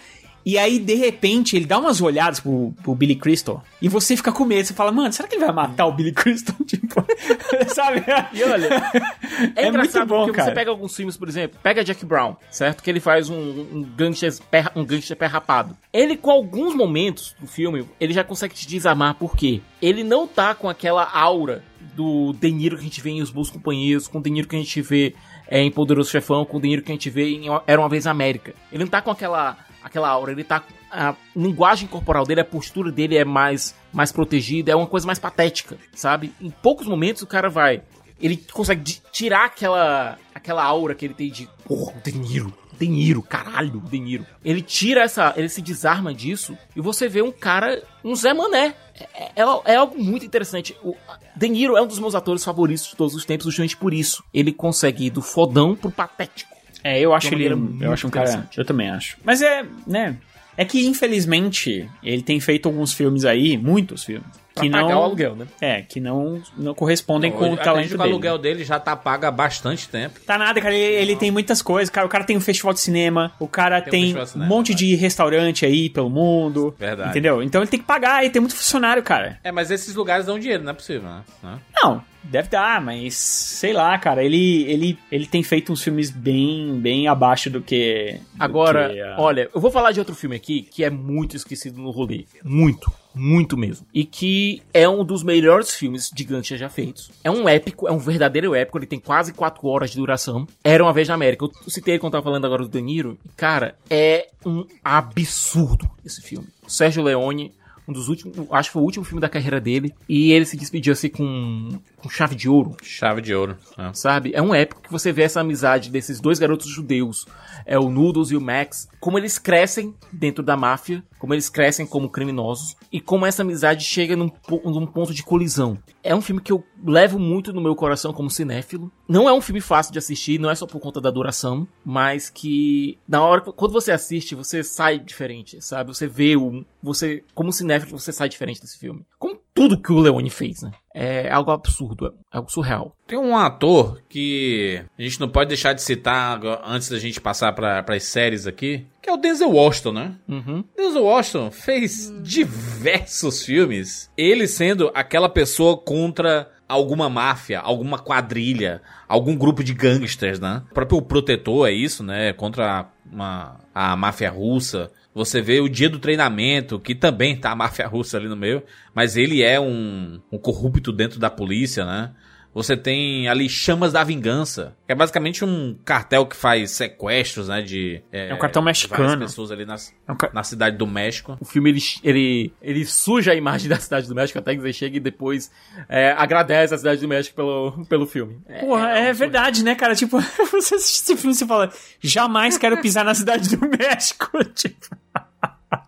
E aí, de repente, ele dá umas olhadas pro, pro Billy Crystal e você fica com medo. Você fala, mano, será que ele vai matar o Billy Crystal? Tipo, sabe? E olha, é, É engraçado muito bom, porque cara. você pega alguns filmes, por exemplo, pega Jack Brown, certo? Que ele faz um, um gangster pé, um gangster pé rapado. Ele, com alguns momentos do filme, ele já consegue te desarmar, por quê? Ele não tá com aquela aura do De Niro que a gente vê em Os Bons Companheiros, com o De Niro que a gente vê é, em Poderoso Chefão, com o De Niro que a gente vê em Era Uma Vez América. Ele não tá com aquela, aquela aura, ele tá... A linguagem corporal dele, a postura dele é mais, mais protegida, é uma coisa mais patética, sabe? Em poucos momentos o cara vai ele consegue tirar aquela aquela aura que ele tem de porra, o De Niro, De Niro, caralho, De Niro. Ele tira essa, ele se desarma disso e você vê um cara, um Zé Mané. É, é- é algo muito interessante. O De Niro é um dos meus atores favoritos de todos os tempos, justamente por isso. Ele consegue ir do fodão pro patético. É, eu acho ele. Eu acho um cara. Eu também acho. Mas é, né? É que, infelizmente, ele tem feito alguns filmes aí, muitos filmes. Pra Que pagar não. o aluguel, né? É, que não, não correspondem com o talento que o dele. aluguel dele já tá pago há bastante tempo. Tá nada, cara. Ele, ele tem muitas coisas. Cara, o cara tem um festival de cinema. O cara Tem um tem, um cinema, monte de restaurante aí pelo mundo. Verdade. Entendeu? Então ele tem que pagar e tem muito funcionário, cara. É, mas esses lugares dão dinheiro, não é possível? Né? Não, deve dar, mas sei lá, cara. Ele, ele, ele tem feito uns filmes bem, bem abaixo do que. do Agora, que, ah, olha, eu vou falar de outro filme aqui que é muito esquecido no rolê. Muito, muito mesmo. E que é um dos melhores filmes de gangster já feitos. É um épico, é um verdadeiro épico. Ele tem quase 4 horas de duração. Era uma vez na América. Eu citei quando tava falando agora do. E, Cara, é um absurdo esse filme. Sérgio Leone. Um dos últimos, acho que foi o último filme da carreira dele. E ele se despediu assim com, com chave de ouro Chave de ouro. né? sabe? É um épico que você vê essa amizade desses dois garotos judeus, é o Noodles e o Max, como eles crescem dentro da máfia, como eles crescem como criminosos e como essa amizade chega num, num ponto de colisão. É um filme que eu levo muito no meu coração como cinéfilo. Não é um filme fácil de assistir, não é só por conta da duração, mas que na hora quando você assiste, você sai diferente, sabe? Você vê o você como cinéfilo você sai diferente desse filme. Como tudo que o Leone fez, né? É algo absurdo, é algo surreal. Tem um ator que a gente não pode deixar de citar antes da gente passar para as séries aqui, que é o Denzel Washington, né? Uhum. Denzel Washington fez diversos filmes, ele sendo aquela pessoa contra alguma máfia, alguma quadrilha, algum grupo de gangsters, né? O próprio Protetor é isso, né? Contra uma, a máfia russa. Você vê o dia do treinamento, que também tá a máfia russa ali no meio, mas ele é um, um corrupto dentro da polícia, né? Você tem ali Chamas da Vingança, que é basicamente um cartel que faz sequestros, né? De. É um cartel mexicano. pessoas ali nas, É um ca- na cidade do México. O filme ele, ele, ele suja a imagem da cidade do México até que você chega e depois é, agradece a cidade do México pelo, pelo filme. É, Porra, é, verdade, né, cara? Tipo, você assiste esse filme e você fala, jamais quero pisar na cidade do México. Tipo,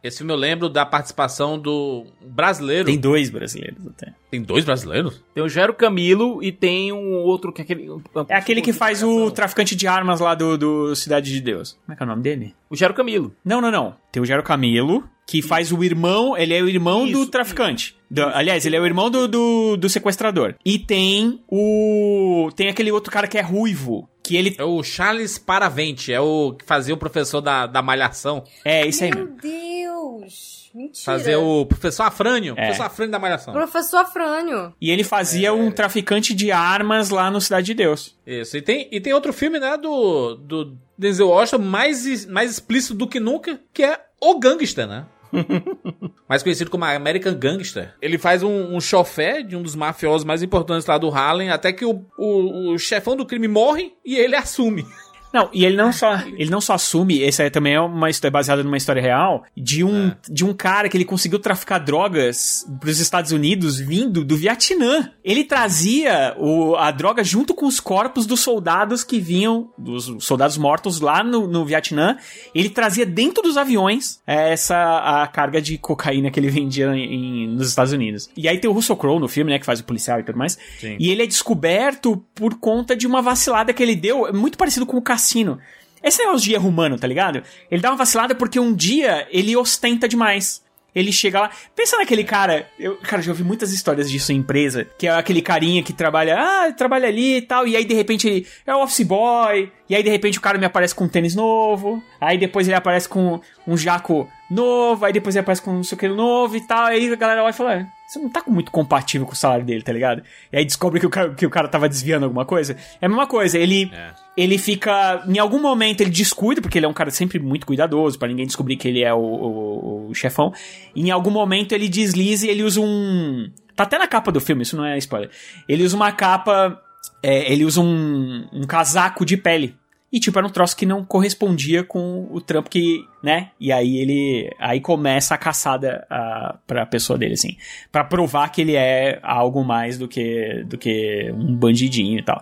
Esse filme eu lembro da participação do brasileiro. tem dois brasileiros até. Tem dois brasileiros? Tem o Gero Camilo e tem um outro que é aquele. É aquele que faz o traficante de armas lá do, do Cidade de Deus. Como é que é o nome dele? O Gero Camilo. Não, não, não. Tem o Gero Camilo, que faz o irmão. Ele é o irmão do Isso, traficante. Do- aliás, ele é o irmão do, do, do sequestrador. E tem o. Tem aquele outro cara que é ruivo. Que ele. É o Charles Paravente, é o que fazia o professor da, da Malhação. É, isso aí Meu mesmo. Deus! Mentira. Fazer o professor Afrânio. É. Professor Afrânio da Malhação. Professor Afrânio. E ele fazia um traficante de armas lá no Cidade de Deus. Isso. E tem, e tem outro filme, né, do, do Denzel Washington, mais, mais explícito do que nunca, que é O Gangster, né? mais conhecido como American Gangster. Ele faz um, um chofé de um dos mafiosos mais importantes lá do Harlem, até que o, o, o chefão do crime morre e ele assume. Não, e ele não só, ele não só assume, essa aí também é uma história baseada numa história real, de um, de um cara que ele conseguiu traficar drogas pros Estados Unidos vindo do Vietnã. Ele trazia o, a droga junto com os corpos dos soldados que vinham, dos soldados mortos lá no, no Vietnã. Ele trazia dentro dos aviões é, essa a carga de cocaína que ele vendia em, em- nos Estados Unidos. E aí tem o Russell Crowe no filme, né, que faz o policial e tudo mais. Sim. E ele é descoberto por conta de uma vacilada que ele deu, é muito parecido com o Cassino. Esse negócio de erro humano, tá ligado? Ele dá uma vacilada porque um dia ele ostenta demais. Ele chega lá. Pensa naquele cara. Eu, cara, já ouvi muitas histórias disso em empresa. Que é aquele carinha que trabalha. Ah, trabalha ali e tal. E aí, de repente, ele é o office boy. E aí, de repente, o cara me aparece com um tênis novo. Aí depois ele aparece com um jaco novo. Aí depois ele aparece com não sei o que novo e tal. Aí a galera olha e fala. "É, Você não tá muito compatível com o salário dele, tá ligado? E aí descobre que o cara, que o cara tava desviando alguma coisa. É a mesma coisa. Ele ele fica. Em algum momento ele descuida, porque ele é um cara sempre muito cuidadoso, pra ninguém descobrir que ele é o, o- o chefão. E em algum momento ele desliza e ele usa um. Tá até na capa do filme, isso não é spoiler. Ele usa uma capa. é, ele usa um, um casaco de pele. E, tipo, era um troço que não correspondia com o trampo que, né? E aí ele. Aí começa a caçada a, pra pessoa dele, assim. Pra provar que ele é algo mais do que, do que um bandidinho e tal.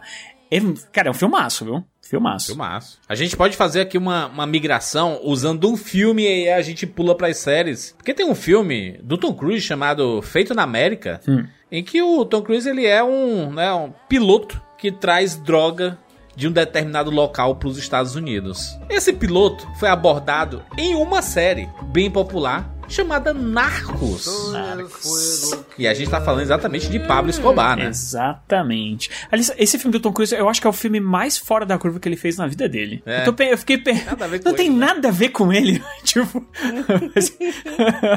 É, cara, é um filmaço, viu? Filmaço. Filmaço. A gente pode fazer aqui uma, uma migração usando um filme e a gente pula pras séries. Porque tem um filme do Tom Cruise chamado Feito na América, Hum. em que o Tom Cruise ele é um, né, um piloto que traz droga de um determinado local para os Estados Unidos. Esse piloto foi abordado em uma série bem popular chamada Narcos. E a gente tá falando exatamente de Pablo Escobar, né? Exatamente. Aliás, esse filme do Tom Cruise, eu acho que é o filme mais fora da curva que ele fez na vida dele. É. Eu, tô eu fiquei Não tem ele, né? nada a ver com ele. tipo. mas...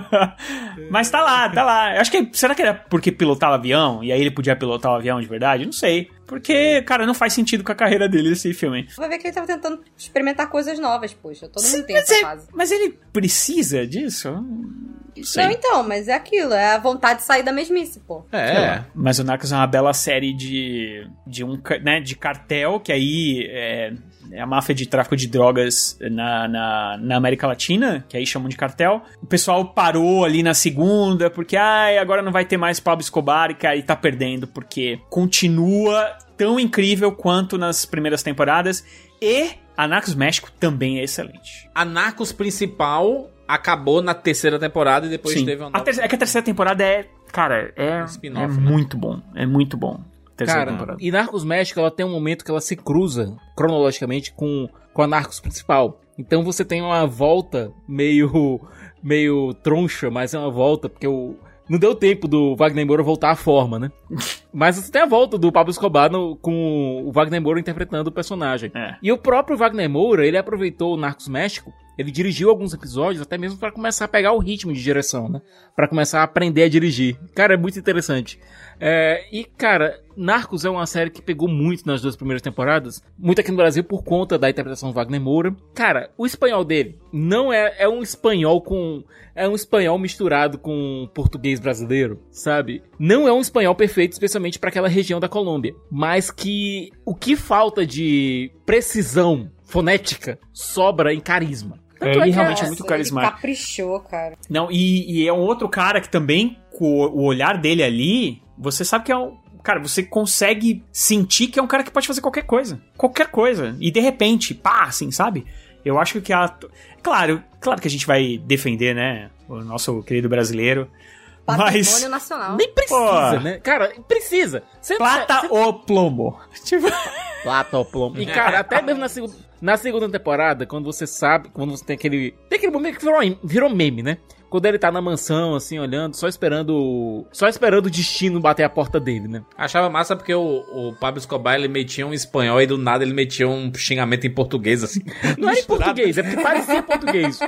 mas tá lá, tá lá. Eu acho que. Será que era porque pilotava avião? E aí ele podia pilotar o avião de verdade? Não sei. Porque, cara, não faz sentido com a carreira dele esse filme. Vai ver que ele tava tentando experimentar coisas novas, poxa. Todo mundo tem essa fase. mas ele precisa disso? Não sei. Não, então, mas é aquilo, é a vontade de sair da mesmice, pô. É. Mas o Narcos é uma bela série de, de um né, de cartel, que aí é, é a máfia de tráfico de drogas na, na, na América Latina, que aí chamam de cartel. O pessoal parou ali na segunda, porque ai, agora não vai ter mais Pablo Escobar, e cara, e tá perdendo, porque continua tão incrível quanto nas primeiras temporadas. E a Narcos México também é excelente. A Narcos principal acabou na terceira temporada e depois Sim. teve uma A ter- é que a terceira temporada é, cara, é, é né? muito bom. É muito bom. Terceira Cara, temporada. e Narcos México, ela tem um momento que ela se cruza cronologicamente com, com a Narcos principal. Então você tem uma volta meio meio troncha, mas é uma volta porque o não deu tempo do Wagner Moura voltar à forma, né? Mas você tem a volta do Pablo Escobar no- com o Wagner Moura interpretando o personagem. É. E o próprio Wagner Moura, ele aproveitou o Narcos México, ele dirigiu alguns episódios até mesmo pra começar a pegar o ritmo de direção, né? Pra começar a aprender a dirigir. Cara, é muito interessante. É, e, cara, Narcos é uma série que pegou muito nas duas primeiras temporadas, muito aqui no Brasil por conta da interpretação do Wagner Moura. Cara, o espanhol dele não é, é um espanhol com. É um espanhol misturado com português brasileiro, sabe? Não é um espanhol perfeito, especialmente para aquela região da Colômbia. Mas que o que falta de precisão fonética sobra em carisma. É, ele que realmente é a- muito Ele carismático. caprichou, cara. Não, e, e é um outro cara que também, com o olhar dele ali, você sabe que é um. Cara, você consegue sentir que é um cara que pode fazer qualquer coisa. Qualquer coisa. E de repente, pá, assim, sabe? Eu acho que a. Claro, claro que a gente vai defender, né? O nosso querido brasileiro. Patrimônio Mas. nacional. Nem precisa, Pô. né? Cara, precisa. Você Plata ou plombo? Tipo. Plata ou plombo. E, cara, até mesmo na, segu- na segunda temporada, quando você sabe, quando você tem aquele. Tem aquele momento que virou, virou meme, né? Quando ele tá na mansão, assim, olhando, só esperando. Só esperando o destino bater a porta dele, né? Achava massa porque o, o Pablo Escobar ele metia um espanhol e do nada ele metia um xingamento em português assim. Não era em português, é porque parecia português.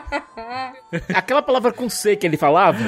Aquela palavra com C que ele falava,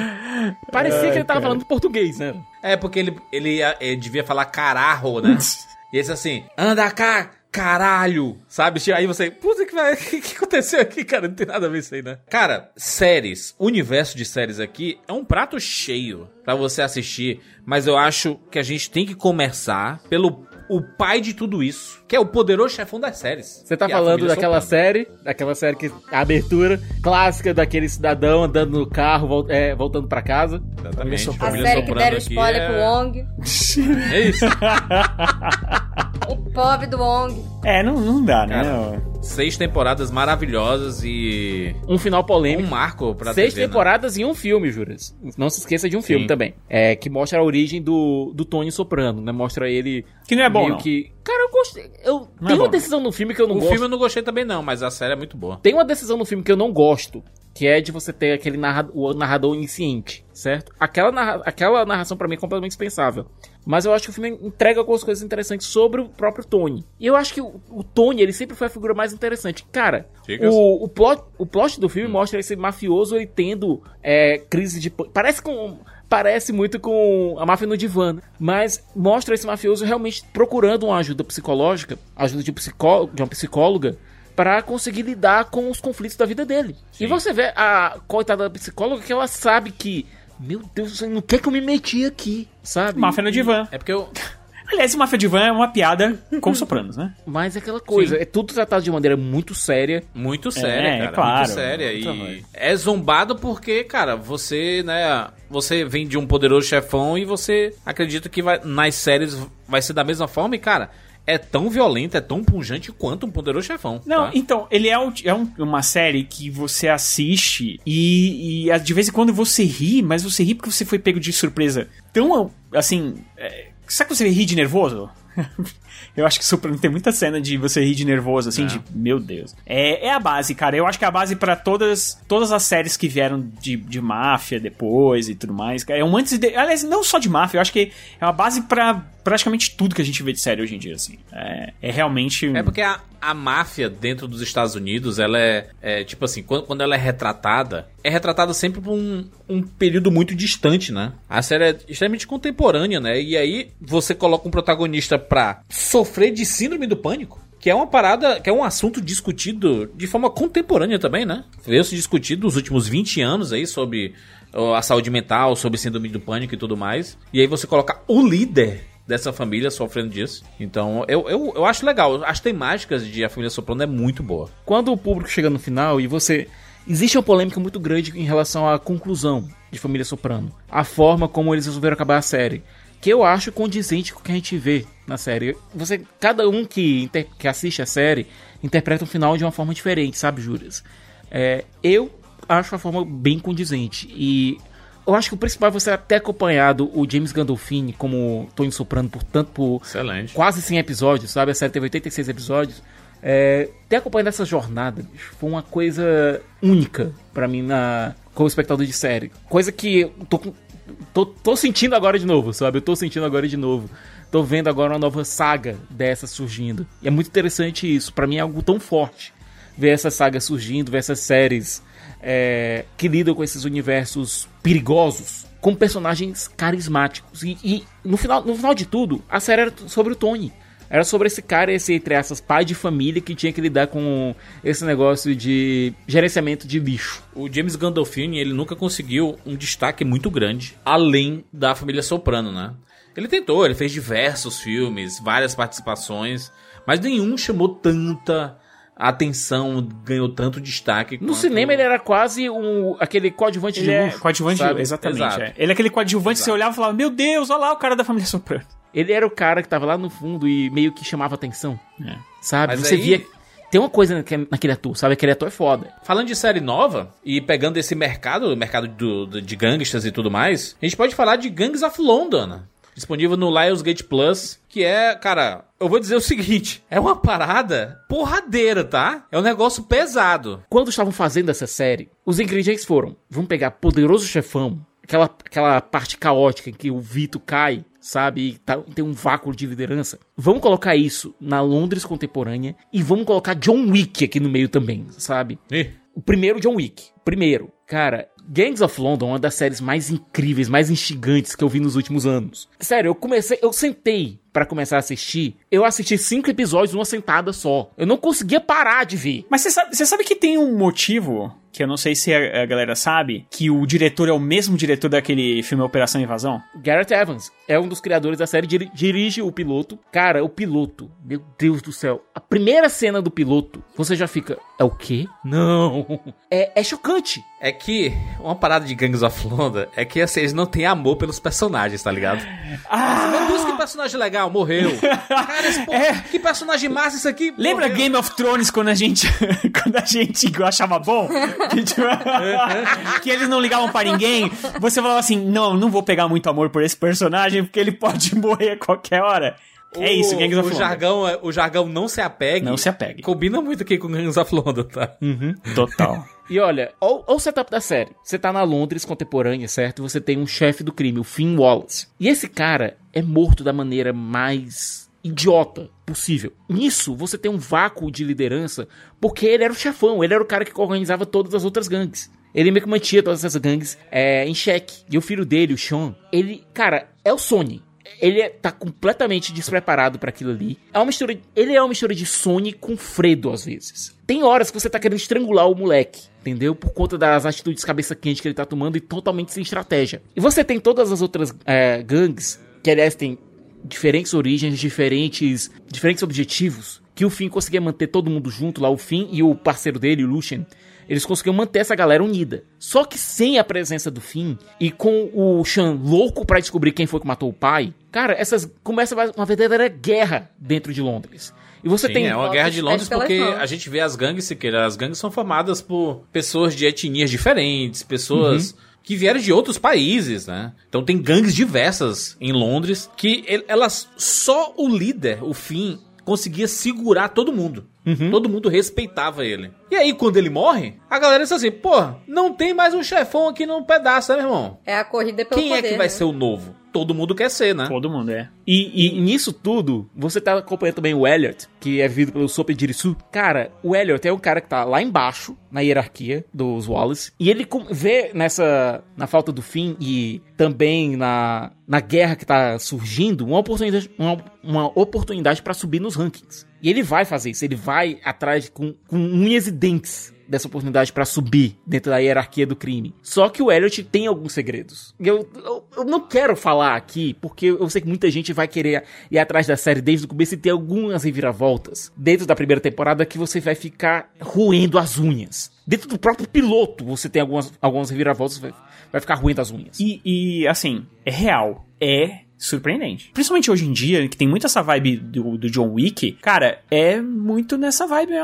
parecia que ele tava falando português, né? É porque ele, ele, ele devia falar cararro, né? e esse assim, anda cá, caralho, sabe? Aí você, puta que vai, o que, que aconteceu aqui, cara? Não tem nada a ver isso aí, né? Cara, séries, o universo de séries aqui é um prato cheio pra você assistir, mas eu acho que a gente tem que começar pelo o pai de tudo isso, que é o poderoso chefão das séries. Você tá é a falando daquela Soprano. série, daquela série que a abertura clássica daquele cidadão andando no carro, vol- é, voltando pra casa. Exatamente. A Família série que deram spoiler é- pro Wong. É isso. O pobre do Wong. É, não, não dá, né? Seis temporadas maravilhosas e Um final polêmico. um marco pra Seis TV, né? temporadas e um filme, Juras. Não se esqueça de um filme Sim. também. É, que mostra a origem do, do Tony Soprano, né? Mostra ele. Que não é bom, meio não. que. Cara, eu gostei. Eu, Não tem é uma bom. decisão no filme que eu não O gosto. filme eu não gostei também não, mas a série é muito boa. Tem uma decisão no filme que eu não gosto. Que é de você ter aquele narra o narrador onisciente, certo? Aquela, narra aquela narração para mim é completamente dispensável. Mas eu acho que o filme entrega algumas coisas interessantes sobre o próprio Tony. E eu acho que o, o Tony, ele sempre foi a figura mais interessante. Cara, o, o, plot, o plot do filme hum. mostra esse mafioso ele tendo é, crise de... Parece com parece muito com a máfia no divã, né? mas mostra esse mafioso realmente procurando uma ajuda psicológica, ajuda de, psicó de uma psicóloga, para conseguir lidar com os conflitos da vida dele. Sim. E você vê a coitada da psicóloga que ela sabe que, meu Deus, não quer que eu me meti aqui, sabe? Máfia no divã. É porque eu. Aliás, Máfia Divã é uma piada com sopranos, né? Mas é aquela coisa, Sim. é tudo tratado de maneira muito séria. Muito séria, é, cara. É claro, muito séria. Muito e é zombado porque, cara, você, né, você vem de um poderoso chefão e você acredita que vai, nas séries vai ser da mesma forma e, cara, é tão violento, é tão pungente quanto um poderoso chefão. Não, tá? então, ele é, um, é um, uma série que você assiste e, e, de vez em quando você ri, mas você ri porque você foi pego de surpresa. Tão, assim. É, sabe que você ri de nervoso? Eu acho que Super tem muita cena de você rir de nervoso, assim, é. de meu Deus. É, é a base, cara. Eu acho que é a base para todas, todas as séries que vieram de, de máfia depois e tudo mais. É um antes de. Aliás, não só de máfia, eu acho que é uma base para praticamente tudo que a gente vê de série hoje em dia, assim. É, é realmente. É porque a, a máfia dentro dos Estados Unidos, ela é, é tipo assim, quando, quando, ela é retratada, é retratada sempre por um, um período muito distante, né? A série é extremamente contemporânea, né? E aí você coloca um protagonista pra sofrer de síndrome do pânico. Que é uma parada, que é um assunto discutido de forma contemporânea também, né? Veio se discutido nos últimos 20 anos aí sobre a saúde mental, sobre síndrome do pânico e tudo mais. E aí você coloca o líder dessa família sofrendo disso. Então, eu, eu, eu acho legal. As temáticas de A Família Soprano é muito boa. Quando o público chega no final e você. Existe uma polêmica muito grande em relação à conclusão de Família Soprano. A forma como eles resolveram acabar a série. Que eu acho condizente com o que a gente vê na série. Você, cada um que, que assiste a série interpreta o final de uma forma diferente, sabe, Júlias? É, eu acho a forma bem condizente. E eu acho que o principal é você ter acompanhado o James Gandolfini como Tony Soprano por tanto por Excelente. quase 100 episódios, sabe? A série teve 86 episódios. É, ter acompanhado essa jornada bicho, foi uma coisa única para mim na como espectador de série. Coisa que tô, tô, tô sentindo agora de novo, sabe? Eu tô sentindo agora de novo. Tô vendo agora uma nova saga dessa surgindo. E é muito interessante isso. para mim é algo tão forte ver essa saga surgindo, ver essas séries é, que lidam com esses universos perigosos, com personagens carismáticos. E, e, no, final, no final de tudo, a série era sobre o Tony. Era sobre esse cara, esse, entre essas, pai de família que tinha que lidar com esse negócio de gerenciamento de lixo. O James Gandolfini, ele nunca conseguiu um destaque muito grande, além da família Soprano, né? Ele tentou, ele fez diversos filmes, várias participações, mas nenhum chamou tanta a atenção ganhou tanto destaque. No cinema ele era quase um, aquele coadjuvante ele de luxo. É, coadjuvante, sabe? exatamente. É. Ele é aquele coadjuvante que você olhava e falava, meu Deus, olha lá o cara da família Soprano. Ele era o cara que tava lá no fundo e meio que chamava atenção. É. Sabe? Mas você aí... via. Tem uma coisa naquele ator, sabe? Aquele ator é foda. Falando de série nova e pegando esse mercado, o mercado do, do, de gangsters e tudo mais, a gente pode falar de Gangs of London disponível no Lionsgate Plus, que é, cara, eu vou dizer o seguinte, é uma parada porradeira, tá? É um negócio pesado. Quando estavam fazendo essa série, os ingredientes foram, vamos pegar Poderoso Chefão, aquela, aquela parte caótica em que o Vito cai, sabe? E tá, tem um vácuo de liderança. Vamos colocar isso na Londres contemporânea e vamos colocar John Wick aqui no meio também, sabe? E? O primeiro John Wick. Primeiro, cara, Gangs of London é uma das séries mais incríveis, mais instigantes que eu vi nos últimos anos. Sério, eu comecei, eu sentei para começar a assistir, eu assisti cinco episódios numa sentada só. Eu não conseguia parar de ver. Mas você sabe, sabe que tem um motivo que eu não sei se a, a, galera sabe, que o diretor é o mesmo diretor daquele filme Operação Invasão? Garrett Evans é um dos criadores da série, dir, dirige o piloto. Cara, o piloto, meu Deus do céu, a primeira cena do piloto, você já fica, é o quê? Não, é, é chocante. É que uma parada de Gangs of London é que assim, eles não têm amor pelos personagens, tá ligado? Ah! Meu Deus, que personagem legal, morreu. Cara, esse, pô, é. que personagem massa isso aqui. Lembra morreu. Game of Thrones quando a gente quando a gente achava bom? Que, tipo, que eles não ligavam para ninguém? Você falava assim: "Não, não vou pegar muito amor por esse personagem porque ele pode morrer a qualquer hora". É isso, Gangs of o jargão, é- o jargão não se apegue. Não se apegue. Combina muito aqui com Gangs of London, tá? Total. E olha, olha o setup da série. Você tá na Londres contemporânea, certo? Você tem um chefe do crime, o Finn Wallace. E esse cara é morto da maneira mais idiota possível. Nisso, você tem um vácuo de liderança, porque ele era o chefão, ele era o cara que organizava todas as outras gangues. Ele meio que mantinha todas essas gangues é, em xeque. E o filho dele, o Sean, ele, cara, é o Sony. Ele é- tá completamente despreparado pra aquilo ali. É uma mistura, ele é uma mistura de Sony com Fredo às vezes. Tem horas que você tá querendo estrangular o moleque, entendeu? Por conta das atitudes cabeça quente que ele tá tomando e totalmente sem estratégia. E você tem todas as outras é, gangues, que aliás tem diferentes origens, diferentes, diferentes objetivos, que o Finn conseguia manter todo mundo junto lá, o Finn e o parceiro dele, o Lucian. Eles conseguiam manter essa galera unida. Só que sem a presença do Finn e com o Sean louco pra descobrir quem foi que matou o pai, cara, essas começa uma verdadeira guerra dentro de Londres. E você Sim, tem é uma guerra de Londres pelas porque mãos. a gente vê as gangues, Siqueira, as gangues são formadas por pessoas de etnias diferentes, pessoas que vieram de outros países, né? Então tem gangues diversas em Londres que el- elas só o líder, o Finn, conseguia segurar todo mundo. Todo mundo respeitava ele. E aí, quando ele morre, a galera diz assim: pô, não tem mais um chefão aqui no pedaço, né, meu irmão? É a corrida pelo Quem é poder, que vai né? ser o novo? Todo mundo quer ser, né? Todo mundo é. E, e nisso tudo, você tá acompanhando também o Elliot, que é vivido pelo Sope Jirisu. Cara, o Elliot é um cara que tá lá embaixo, na hierarquia dos Wallace. E ele vê nessa. na falta do fim e também na, na guerra que tá surgindo, uma oportunidade, uma, uma oportunidade para subir nos rankings. E ele vai fazer isso, ele vai atrás com, com unhas e dentes dessa oportunidade pra subir dentro da hierarquia do crime. Só que o Elliot tem alguns segredos. Eu, eu, eu não quero falar aqui, porque eu sei que muita gente vai querer ir atrás da série desde o começo e ter algumas reviravoltas dentro da primeira temporada que você vai ficar roendo as unhas. Dentro do próprio piloto você tem algumas, algumas reviravoltas, vai, vai ficar roendo as unhas. E, e, assim, é real. É surpreendente. Principalmente hoje em dia, que tem muito essa vibe do, do John Wick, cara, é muito nessa vibe. é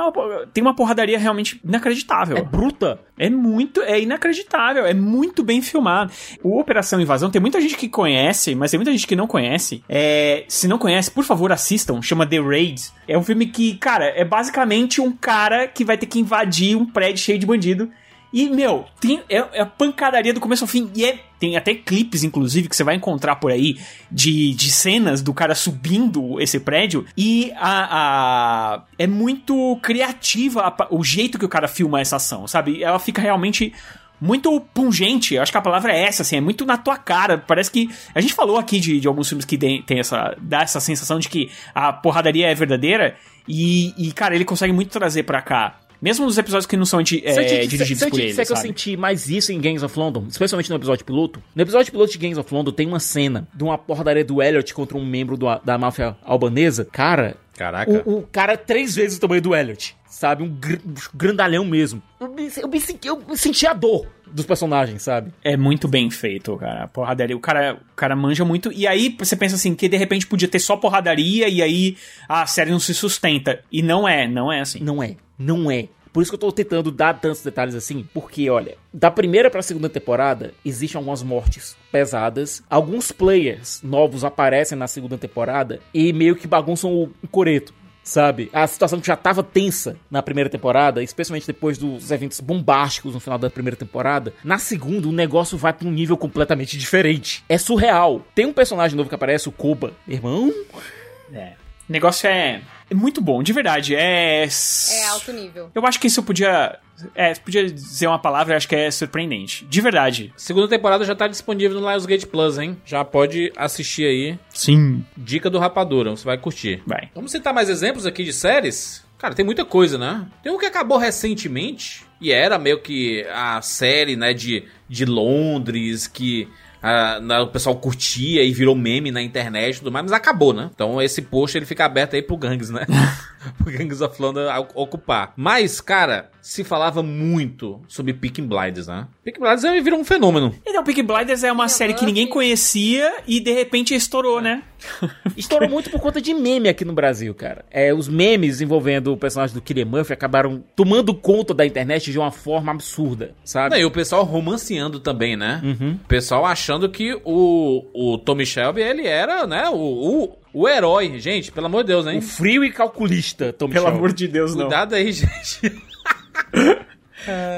tem uma porradaria realmente inacreditável. É bruta. É muito, é inacreditável, é muito bem filmado. O Operação Invasão, tem muita gente que conhece, mas tem muita gente que não conhece. É, se não conhece, por favor, assistam, chama The Raid. É um filme que, cara, é basicamente um cara que vai ter que invadir um prédio cheio de bandido. E, meu, tem, é, é a pancadaria do começo ao fim. E é, tem até clipes, inclusive, que você vai encontrar por aí de, de cenas do cara subindo esse prédio. E a, a- é muito criativa a o jeito que o cara filma essa ação, sabe? Ela fica realmente muito pungente. Acho que a palavra é essa, assim, é muito na tua cara. Parece que. A gente falou aqui de, de alguns filmes que tem, tem essa. dá essa sensação de que a porradaria é verdadeira. E, e, cara, ele consegue muito trazer pra cá. Mesmo nos episódios que não são te é, disser- dirigidos se eu por ele, disser que eu sabe? senti mais isso em Gangs of London, especialmente no episódio piloto, no episódio piloto de Gangs of London tem uma cena de uma porradaria do Elliot contra um membro do- da máfia albanesa. Cara, Caraca. o, o cara três vezes o tamanho do Elliot, sabe? Um gr- grandalhão mesmo. Eu me, eu me senti, eu me senti a dor dos personagens, sabe? É muito bem feito, cara. A porradaria. O cara, o cara manja muito. E aí você pensa assim, que de repente podia ter só porradaria e aí a série não se sustenta. E não é, não é assim. Não é, não é. Por isso que eu tô tentando dar tantos detalhes assim, porque, olha, da primeira pra segunda temporada, existem algumas mortes pesadas. Alguns players novos aparecem na segunda temporada e meio que bagunçam o coreto. Sabe? A situação que já tava tensa na primeira temporada, especialmente depois dos eventos bombásticos no final da primeira temporada, na segunda o negócio vai pra um nível completamente diferente. É surreal. Tem um personagem novo que aparece, o Koba. Irmão, É. O negócio é, é muito bom, de verdade. É. É alto nível. Eu acho que isso podia. É, podia dizer uma palavra, eu acho que é surpreendente. De verdade. Segunda temporada já tá disponível no Lionsgate Plus, hein? Já pode assistir aí. Sim. Dica do Rapadura, você vai curtir. Vai. Vamos citar mais exemplos aqui de séries? Cara, tem muita coisa, né? Tem um que acabou recentemente, e era meio que a série, né, de, de Londres, que ah, na- o pessoal curtia e virou meme na internet e tudo mais, mas acabou, né? Então esse post ele fica aberto aí pro Gangs, né? pro Gangs of London a- ocupar. Mas, cara, se falava muito sobre Picking Blinders, né? Picking Blinders virou um fenômeno. Então, Peaky Blinders é uma série que ninguém conhecia e de repente estourou, né? Estourou muito por conta de meme aqui no Brasil, cara. É, os memes envolvendo o personagem do Killian Murphy acabaram tomando conta da internet de uma forma absurda, sabe? Não, e o pessoal romanceando também, né? Uhum. O pessoal achando que o, o Tommy Shelby, ele era, né, o, o, o herói. Gente, pelo amor de Deus, hein? O frio e calculista, Tom Pelo Shelby. amor de Deus, não. Cuidado aí, gente.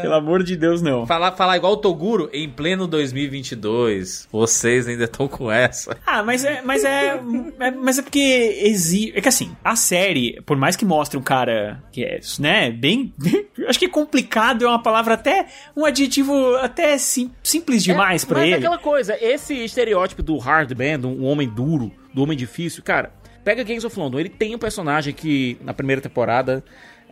Pelo amor de Deus, não. Falar, falar igual o Toguro em pleno 2022. Vocês ainda estão com essa. Ah, mas é, mas é, é- mas é porque exige, é que assim, a série, por mais que mostre um cara que é, né, bem, acho que complicado é uma palavra até um adjetivo até sim- simples demais É, pra mas ele. aquela coisa, esse estereótipo do hard band, um homem duro, do homem difícil, cara, pega Gangs of London, ele tem um personagem que na primeira temporada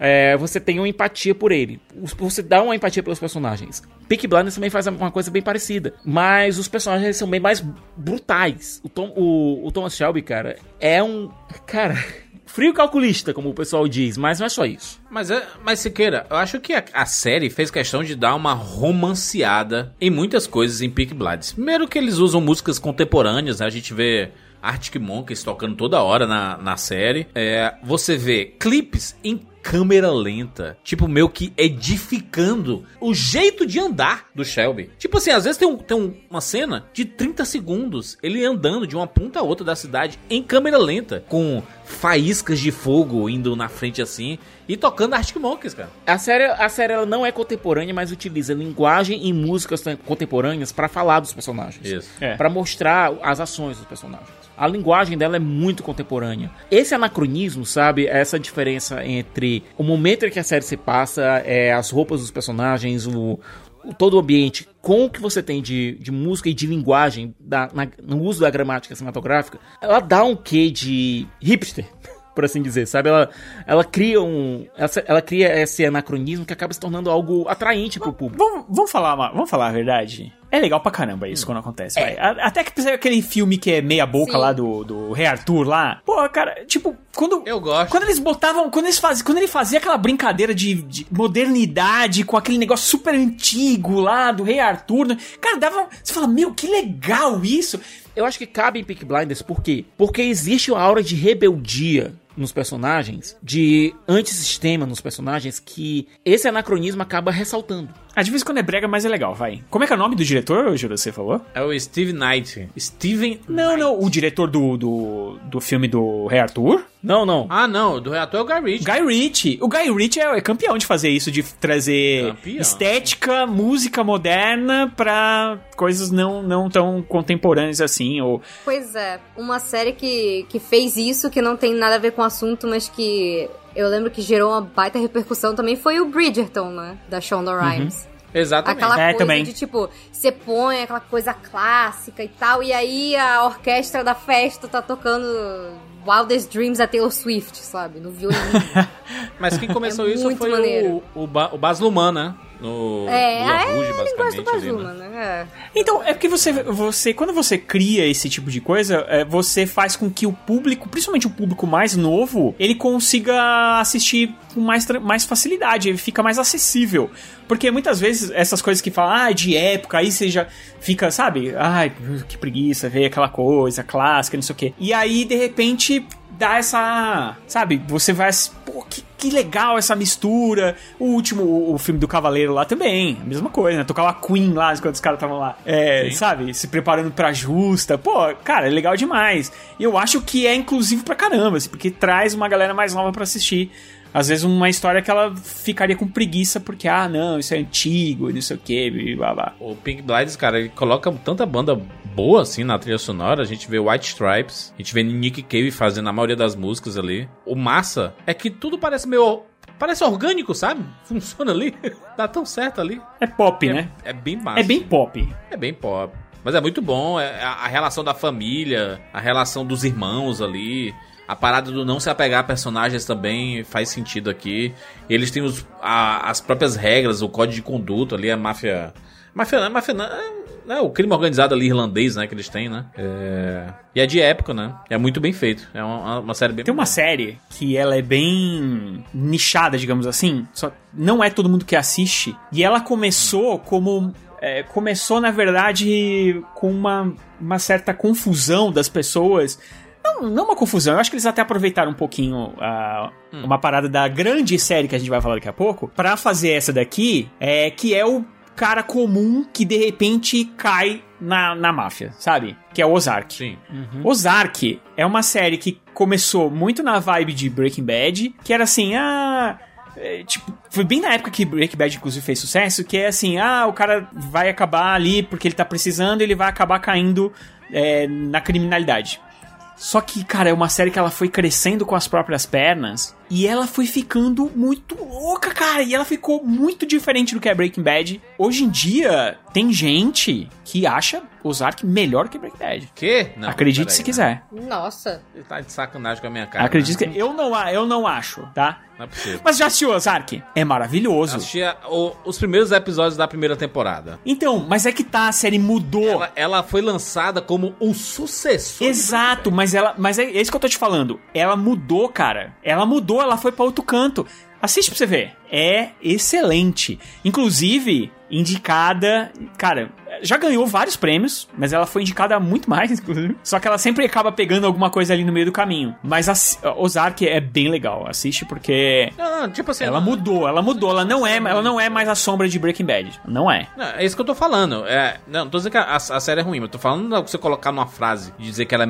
é, você tem uma empatia por ele. Você dá uma empatia pelos personagens. Peaky Blinders também faz uma coisa bem parecida. Mas os personagens são bem mais brutais. O, Tom, o, o Thomas Shelby, cara, é um. Cara. Frio calculista, como o pessoal diz, mas não é só isso. Mas, é, mas Siqueira, eu acho que a, a série fez questão de dar uma romanceada em muitas coisas em Peak Blinders. Primeiro que eles usam músicas contemporâneas, né? A gente vê Arctic Monkeys tocando toda hora na, na série. É, você vê clipes em câmera lenta, tipo meio que edificando o jeito de andar do Shelby. Tipo assim, às vezes tem, um- tem um- uma cena de 30 segundos, ele andando de uma ponta a outra da cidade em câmera lenta, com faíscas de fogo indo na frente assim e tocando Arctic Monkeys, cara. A série, a série ela não é contemporânea, mas utiliza linguagem e músicas tem- contemporâneas pra falar dos personagens. Isso. É. Pra mostrar as ações dos personagens. A linguagem dela é muito contemporânea. Esse anacronismo, sabe? Essa diferença entre o momento em que a série se passa, é, as roupas dos personagens, o- todo o ambiente, com o que você tem de, de música e de linguagem da- na- no uso da gramática cinematográfica, ela dá um quê de hipster. Por assim dizer, sabe? Ela, ela cria um. Ela, ela cria esse anacronismo que acaba se tornando algo atraente pro público. Vamos, vamos falar, vamos falar a verdade. É legal pra caramba isso quando acontece, vai. A- Até que precisa aquele filme que é meia boca Sim. lá do, do Rei Arthur lá. Pô, cara, tipo, quando. Eu gosto. Quando eles botavam. Quando eles faziam. Quando ele fazia aquela brincadeira de, de modernidade com aquele negócio super antigo lá do Rei Arthur. né? Cara, dava. Você fala, meu, que legal isso. Eu acho que cabe em Peak Blinders, por quê? Porque existe uma aura de rebeldia nos personagens, de antissistema nos personagens, que esse anacronismo acaba ressaltando. Ah, de vez em quando é brega, mas é legal, vai. Como é que é o nome do diretor, Juro, você falou? É o Steve Knight. Steven. Não, não, o diretor do, do, do filme do Rei Arthur? Não, não. Ah, não, do reator é o Guy Ritchie. Guy Ritchie. O Guy Ritchie é, é campeão de fazer isso, de trazer Campeão. estética, música moderna pra coisas não, não tão contemporâneas assim, ou... Pois é, uma série que, que fez isso, que não tem nada a ver com o assunto, mas que eu lembro que gerou uma baita repercussão também foi o Bridgerton, né? Da Shonda Rhimes. Exatamente. Aquela É, coisa também. de tipo, você põe aquela coisa clássica e tal, e aí a orquestra da festa tá tocando Wildest Dreams da Taylor Swift, sabe? No violino. Mas quem começou É isso foi maneiro. o, o, ba o Baz Luhrmann, né? No é, Lula é, Rouge, gosta do basicamente. ali, Bazuma, né? né? É. Então, é porque você, você, quando você cria esse tipo de coisa, é, você faz com que o público, principalmente o público mais novo, ele consiga assistir com mais, mais facilidade, ele fica mais acessível. Porque muitas vezes essas coisas que falam, ah, de época, aí você já fica, sabe, ai, que preguiça, ver aquela coisa clássica, não sei o quê. E aí, de repente, dá essa. Sabe, você vai. Pô, que, que legal essa mistura. O último, o, o filme do Cavaleiro lá também, a mesma coisa, né? Tocava Queen lá enquanto os caras estavam lá. É, sabe, se preparando pra justa. Pô, cara, é legal demais. E eu acho que é inclusivo pra caramba, assim, porque traz uma galera mais nova pra assistir. Às vezes uma história que ela ficaria com preguiça porque, ah, não, isso é antigo, e não sei o que, blá blá. O Pink Blinders, cara, ele coloca tanta banda boa assim na trilha sonora. A gente vê White Stripes, a gente vê Nick Cave fazendo a maioria das músicas ali. O massa é que tudo parece meio. Parece orgânico, sabe? Funciona ali. Dá tão certo ali. É pop, É, né? é bem massa. É bem pop. É bem pop. Mas é muito bom. É a relação da família, a relação dos irmãos ali. A parada do não se apegar a personagens também faz sentido aqui. Eles têm os, a- as próprias regras, o código de conduta ali, a máfia. Máfia, não, máfia é, é o crime organizado ali irlandês, né? Que eles têm, né? É, e é de época, né? É muito bem feito. É uma, uma série bem. Tem uma série que ela é bem nichada, digamos assim. Só não é todo mundo que assiste. E ela começou como. é, começou, na verdade, com uma, uma certa confusão das pessoas Não, não uma confusão, eu acho que eles até aproveitaram um pouquinho ah, uma parada da grande série que a gente vai falar daqui a pouco, pra fazer essa daqui, é, que é o cara comum que de repente cai na, na máfia, sabe? Que é o Ozark. Sim. Ozark é uma série que começou muito na vibe de Breaking Bad, que era assim, ah. é, tipo, foi bem na época que Breaking Bad, inclusive, fez sucesso, que é assim, ah, o cara vai acabar ali porque ele tá precisando, ele vai acabar caindo é, na criminalidade. Só que, cara, é uma série que ela foi crescendo com as próprias pernas e ela foi ficando muito louca, cara. E ela ficou muito diferente do que é Breaking Bad. Hoje em dia, tem gente que acha Ozark melhor que Breaking Bad. Que? Não, Acredite peraí, se né? quiser. Nossa. Ele tá de sacanagem com a minha cara. Acredite né? que eu não, a- eu não acho, tá? Não é possível. Mas já assistiu Ozark? É maravilhoso. Assistia o- os primeiros episódios da primeira temporada. Então, mas é que tá, a série mudou. Ela, ela foi lançada como o sucessor. Exato, mas ela, mas é isso que eu tô te falando. Ela mudou, cara. Ela mudou, ela foi pra outro canto. Assiste pra você ver. É excelente. Inclusive, indicada, cara, já ganhou vários prêmios, mas ela foi indicada muito mais, inclusive. Só que ela sempre acaba pegando alguma coisa ali no meio do caminho. Mas a Ozark é bem legal. Assiste porque Não, não, tipo assim. ela mudou, ela mudou, ela não é, ela não é mais a sombra de Breaking Bad. Não é. Não, é isso que eu tô falando. É, não, não tô dizendo que a, a série é ruim, mas tô falando de você colocar numa frase e dizer que ela é.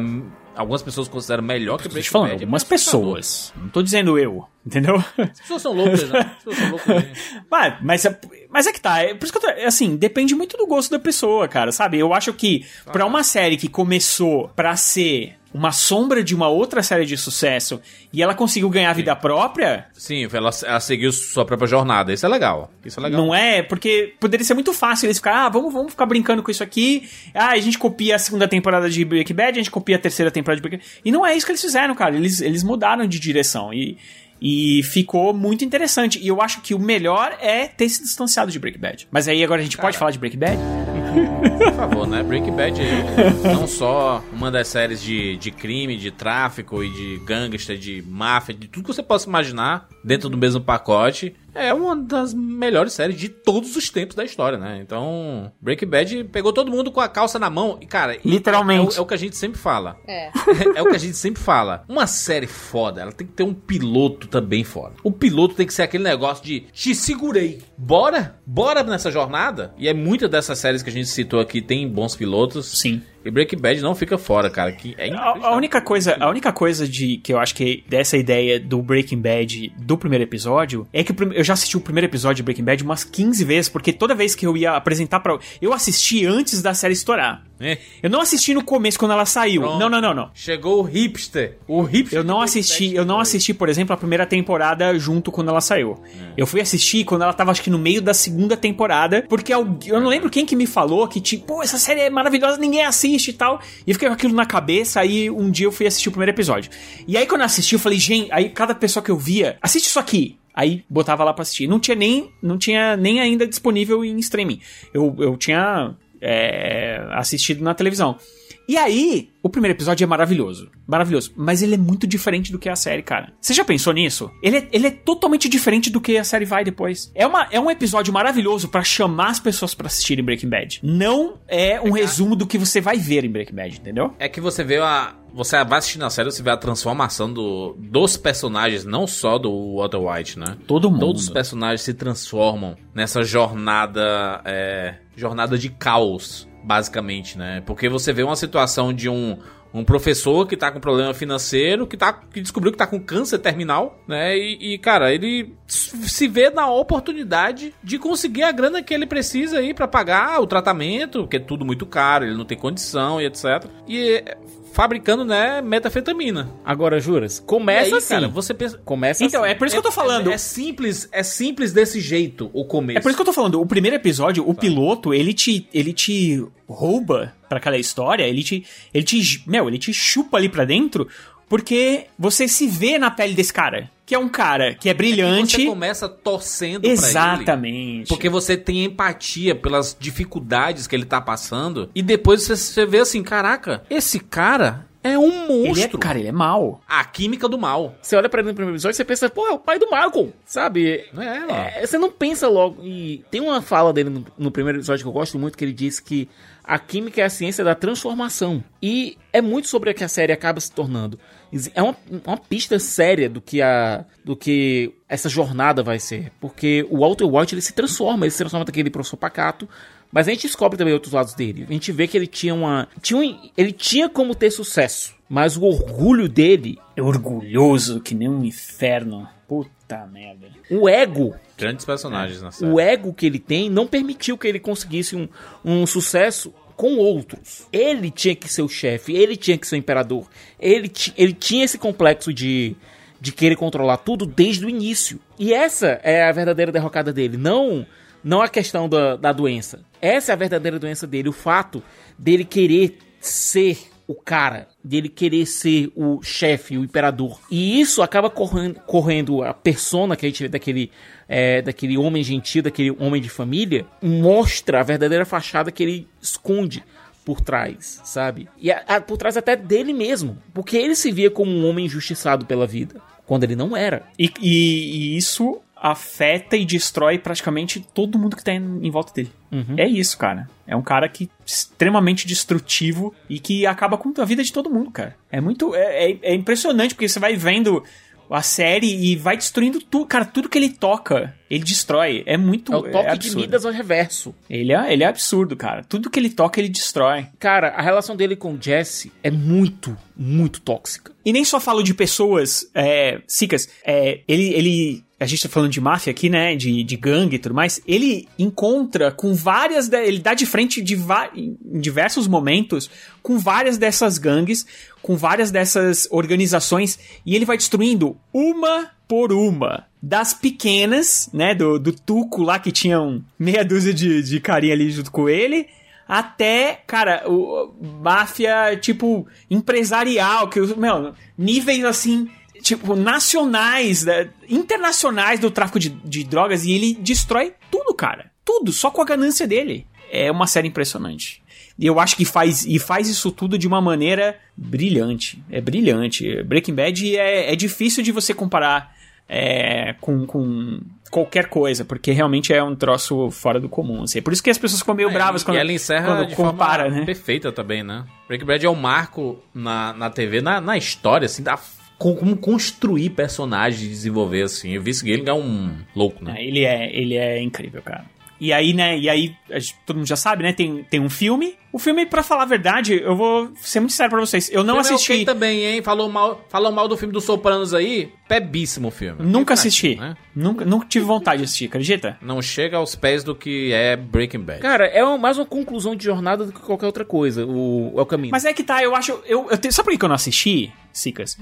Algumas pessoas consideram melhor que Breaking falando, Bad. algumas pessoas. Não tô dizendo eu, entendeu? As pessoas são loucas, né? As pessoas são loucas. Mas, mas, é- mas é que tá, é por isso que eu tô, é assim, depende muito do gosto da pessoa, cara, sabe? Eu acho que pra uma série que começou pra ser uma sombra de uma outra série de sucesso e ela conseguiu ganhar vida própria, Sim, ela, ela seguiu sua própria jornada. Isso é legal. Isso é legal. não é? Porque poderia ser muito fácil eles ficar, ah, vamos, vamos ficar brincando com isso aqui. Ah, a gente copia a segunda temporada de Breaking Bad, a gente copia a terceira temporada de Breaking Bad. E não é isso que eles fizeram, cara. Eles, eles mudaram de direção e, e ficou muito interessante. E eu acho que o melhor é ter se distanciado de Breaking Bad. Mas aí agora a gente pode falar de Breaking Bad? Por favor, né? Breaking Bad é não só uma das séries de, de crime, de tráfico e de gangster, de máfia, de tudo que você possa imaginar dentro do mesmo pacote. É uma das melhores séries de todos os tempos da história, né? Então, Breaking Bad pegou todo mundo com a calça na mão e, cara, Literalmente. É, o, é o que a gente sempre fala. É. é o que a gente sempre fala. Uma série foda, ela tem que ter um piloto também foda. O piloto tem que ser aquele negócio de te segurei. Bora? Bora nessa jornada? E é muita dessas séries que a gente citou aqui tem bons pilotos. Sim. E Breaking Bad não fica fora, cara. Que é A, a única coisa, a única coisa de que eu acho que dessa ideia do Breaking Bad do primeiro episódio é que eu já assisti o primeiro episódio de Breaking Bad umas 15 vezes, porque toda vez que eu ia apresentar pra. Eu assisti antes da série estourar. É. Eu não assisti no começo quando ela saiu. Pronto. Não, não, não, não. Chegou o hipster. O hipster. Eu não assisti, eu não assisti, por exemplo, a primeira temporada junto quando ela saiu. Eu fui assistir quando ela tava acho que no meio da segunda temporada, porque eu não lembro quem que me falou que tipo, pô, essa série é maravilhosa, ninguém assiste e tal. E eu fiquei com aquilo na cabeça, aí um dia eu fui assistir o primeiro episódio. E aí quando eu assisti, eu falei, gente, aí cada pessoa que eu via, assiste isso aqui. Aí botava lá pra assistir. Não tinha nem, não tinha nem ainda disponível em streaming. Eu, eu tinha é, assistido na televisão. E aí, o primeiro episódio é maravilhoso. Maravilhoso. Mas ele é muito diferente do que a série, cara. Você já pensou nisso? Ele é, ele é totalmente diferente do que a série vai depois. É, uma, é um episódio maravilhoso pra chamar as pessoas pra assistirem Breaking Bad. Não é um resumo do que você vai ver em Breaking Bad, entendeu? É que você vê a. Você vai assistindo a série, você vê a transformação do, dos personagens, não só do Walter White, né? Todo mundo. Todos os personagens se transformam nessa jornada. É, jornada de caos, basicamente, né? Porque você vê uma situação de um. Um professor que tá com problema financeiro, que, tá, que descobriu que tá com câncer terminal, né? E, e, cara, ele se vê na oportunidade de conseguir a grana que ele precisa aí pra pagar o tratamento, porque é tudo muito caro, ele não tem condição e etc. E é, fabricando, né, metafetamina. Agora, juras, começa aí, assim. cara, você pensa. Começa Então, assim. é por isso que eu tô falando. É, é simples, é simples desse jeito o começo. É por isso que eu tô falando, o primeiro episódio, o piloto, ele te, ele te rouba pra aquela história, ele te, ele te, meu, ele te chupa ali pra dentro, porque você se vê na pele desse cara, que é um cara que é brilhante. Você começa torcendo pra ele. Exatamente. Porque você tem empatia pelas dificuldades que ele tá passando. E depois você, você vê assim: caraca, esse cara. É um Ele é, monstro. cara, ele é mal. A química do mal. Você olha pra ele no primeiro episódio e você pensa, pô, é o pai do Malcolm, sabe? É, mano. É, você não pensa logo. E tem uma fala dele no, no primeiro episódio que eu gosto muito, que ele diz que a química é a ciência da transformação. E é muito sobre o que a série acaba se tornando. É uma, uma pista séria do que a do que essa jornada vai ser. Porque o Walter White ele se transforma, ele se transforma daquele professor pacato. Mas a gente descobre também outros lados dele. A gente vê que ele tinha uma. Tinha um, ele tinha como ter sucesso. Mas o orgulho dele, É orgulhoso que nem um inferno. Puta merda. o ego Grandes personagens na série. o ego que ele tem não permitiu que ele conseguisse um, um sucesso com outros. Ele tinha que ser o chefe, ele tinha que ser o imperador. Ele, ele tinha esse complexo de, de querer controlar tudo desde o início. E essa é a verdadeira derrocada dele, não não a questão da, da doença. Essa é a verdadeira doença dele, o fato dele querer ser o cara, dele querer ser o chefe, o imperador. E isso acaba correndo, correndo a persona que a gente vê daquele, é, daquele homem gentil, daquele homem de família, mostra a verdadeira fachada que ele esconde por trás, sabe? E a- a- por trás até dele mesmo, porque ele se via como um homem injustiçado pela vida, quando ele não era. E, e- e isso afeta e destrói praticamente todo mundo que tá em, volta dele. É isso, cara. É um cara que extremamente destrutivo e que acaba com a vida de todo mundo, cara. É muito. É, é- é impressionante, porque você vai vendo a série e vai destruindo tudo. Cara, tudo que ele toca, ele destrói. É muito. É o toque de absurdo. Midas ao reverso. Ele é, ele é absurdo, cara. Tudo que ele toca, ele destrói. Cara, a relação dele com o Jesse é muito, muito tóxica. E nem só falo de pessoas, é, Sicas, é, ele, ele, a gente tá falando de máfia aqui, né, de, de gangue e tudo mais, ele encontra com várias, de- ele dá de frente de em diversos momentos com várias dessas gangues, com várias dessas organizações, e ele vai destruindo uma por uma. Das pequenas, né, do, do Tuco lá, que tinham meia dúzia de, de carinha ali junto com ele, até, cara, o máfia, tipo, empresarial, que, meu, níveis assim, tipo, nacionais, né, internacionais do tráfico de, de drogas, e ele destrói tudo, cara. Tudo, só com a ganância dele. É uma série impressionante. E eu acho que faz, e faz isso tudo de uma maneira brilhante. É brilhante. Breaking Bad é, é difícil de você comparar é, com, com qualquer coisa, porque realmente é um troço fora do comum. Assim. Por isso que as pessoas ficam meio bravas e quando, ela encerra quando compara, né? perfeita também, né? Breaking Bad é um marco na, na TV, na, na história, assim, da como construir personagens e desenvolver, assim. O Vince Gilligan é um louco, né? É, Ele é, ele é incrível, cara. E aí, né, e aí, gente- todo mundo já sabe, né, tem, tem um filme. O filme, pra falar a verdade, eu vou ser muito sério pra vocês. Eu não filme é assisti, ok também, hein? Falou mal, falou mal do filme dos Sopranos aí. Pebíssimo o filme. nunca assisti. né? Nunca, nunca tive vontade de assistir, acredita? Não chega aos pés do que é Breaking Bad. Cara, é mais uma conclusão de jornada do que qualquer outra coisa, o, o caminho. Mas é que tá, eu acho. Eu, eu tenho- sabe por que eu não assisti, Sicas?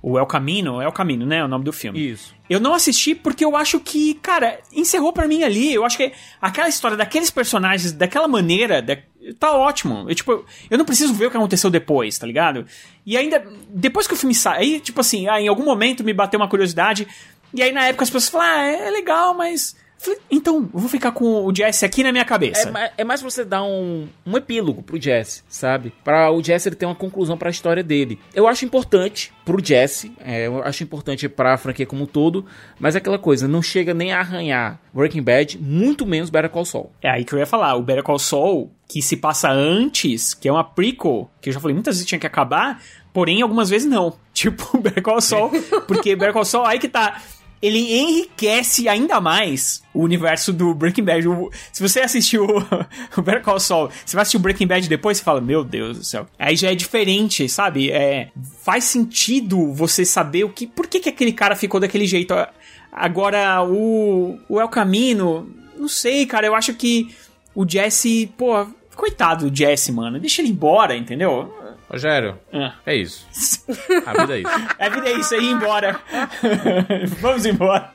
O El Camino, é o Camino, né? É o nome do filme. Isso. Eu não assisti porque eu acho que, cara, encerrou pra mim ali. Eu acho que aquela história daqueles personagens, daquela maneira, da- tá ótimo. Eu, tipo, eu não preciso ver o que aconteceu depois, tá ligado? E ainda, depois que o filme sai, aí, tipo assim, ah, em algum momento me bateu uma curiosidade. E aí na época as pessoas falaram, ah, é legal, mas. Falei, então, eu vou ficar com o Jesse aqui na minha cabeça. É, é mais pra você dar um, um epílogo pro Jesse, sabe? Pra o Jesse ele ter uma conclusão pra história dele. Eu acho importante pro Jesse, é, eu acho importante pra franquia como um todo, mas é aquela coisa, não chega nem a arranhar Breaking Bad, muito menos Better Call Saul. É aí que eu ia falar, o Better Call Saul, que se passa antes, que é uma prequel, que eu já falei muitas vezes tinha que acabar, porém algumas vezes não. Tipo, Better Call Saul, porque Better Call Saul, aí que tá... Ele enriquece ainda mais o universo do Breaking Bad. Se você assistiu o, o Better Call Saul, você vai assistir o Breaking Bad depois, você fala, meu Deus do céu. Aí já é diferente, sabe? É, faz sentido você saber o que, por que, que aquele cara ficou daquele jeito. Agora, o, o El Camino, não sei, cara, eu acho que o Jesse, pô, coitado do Jesse, mano, deixa ele embora, entendeu? Rogério, Ah. é isso. A vida é isso. A vida é isso, é ir embora. Vamos embora.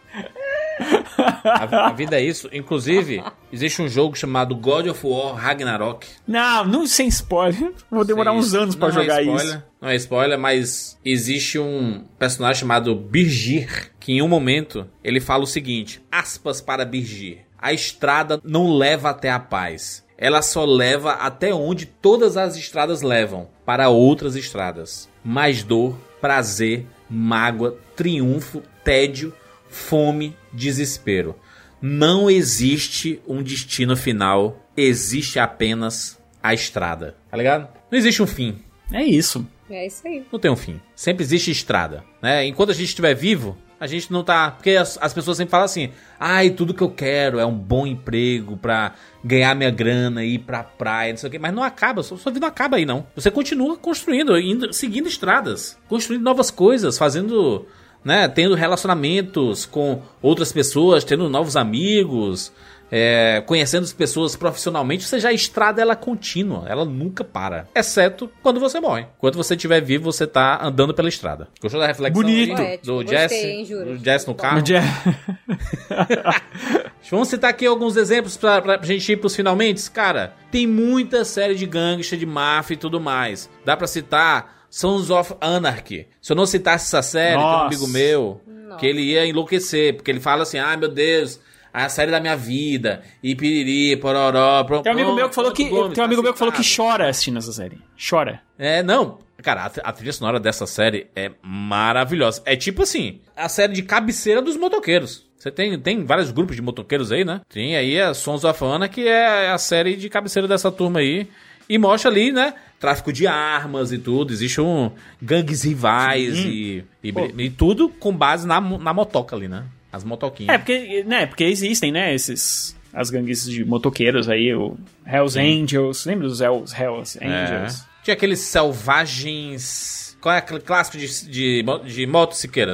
A, a vida é isso. Inclusive, existe um jogo chamado God of War Ragnarok. Não, não sem spoiler. Vou demorar Sei uns anos pra Não é jogar spoiler, isso. Não é spoiler, mas existe um personagem chamado Birgir, que em um momento ele fala o seguinte: aspas para Birgir. A estrada não leva até a paz. Ela só leva até onde todas as estradas levam. Para outras estradas. Mais dor, prazer, mágoa, triunfo, tédio, fome, desespero. Não existe um destino final, existe apenas a estrada. Tá ligado? Não existe um fim. É isso. É isso aí. Não tem um fim. Sempre existe estrada, né? Enquanto a gente estiver vivo, a gente não tá. Porque as, as pessoas sempre falam assim: ai, tudo que eu quero é um bom emprego pra ganhar minha grana, ir pra praia, não sei o quê. Mas não acaba, sua, sua vida não acaba aí, não. Você continua construindo, indo, seguindo estradas, construindo novas coisas, fazendo. Né, tendo relacionamentos com outras pessoas, tendo novos amigos, é, conhecendo as pessoas profissionalmente, ou seja, a estrada ela é contínua, ela nunca para. Exceto quando você morre. Quando você estiver vivo, você tá andando pela estrada. Gostou da reflexão Bonito. aí do gostei, Jesse? Do Jesse no carro? Vamos citar aqui alguns exemplos pra, pra gente ir pros finalmente. Cara, tem muita série de gangster, de máfia e tudo mais. Dá pra citar Sons of Anarchy. Se eu não citasse essa série, tem um Nossa. amigo meu que ele ia enlouquecer, porque ele fala assim: ai meu Deus. A série da minha vida, e piriri, pororó, pronto. Tem um amigo meu que falou que, tem um amigo meu que falou que chora. assistindo essa série. Chora. É, não. Cara, a, a trilha sonora dessa série é maravilhosa. É tipo assim, a série de cabeceira dos motoqueiros. Você tem, tem vários grupos de motoqueiros aí, né? Tem aí a Sons of Anna, que é a série de cabeceira dessa turma aí. E mostra ali, né? Tráfico de armas e tudo. Existe um gangues rivais e, e, e tudo com base na, na motoca ali, né? As motoquinhas. É, porque, né, porque existem, né, esses... As gangues de motoqueiros aí, o Hells Angels. Lembra dos Hells, Hells É. Angels? Tinha aqueles selvagens. Qual é aquele clássico de, de, de?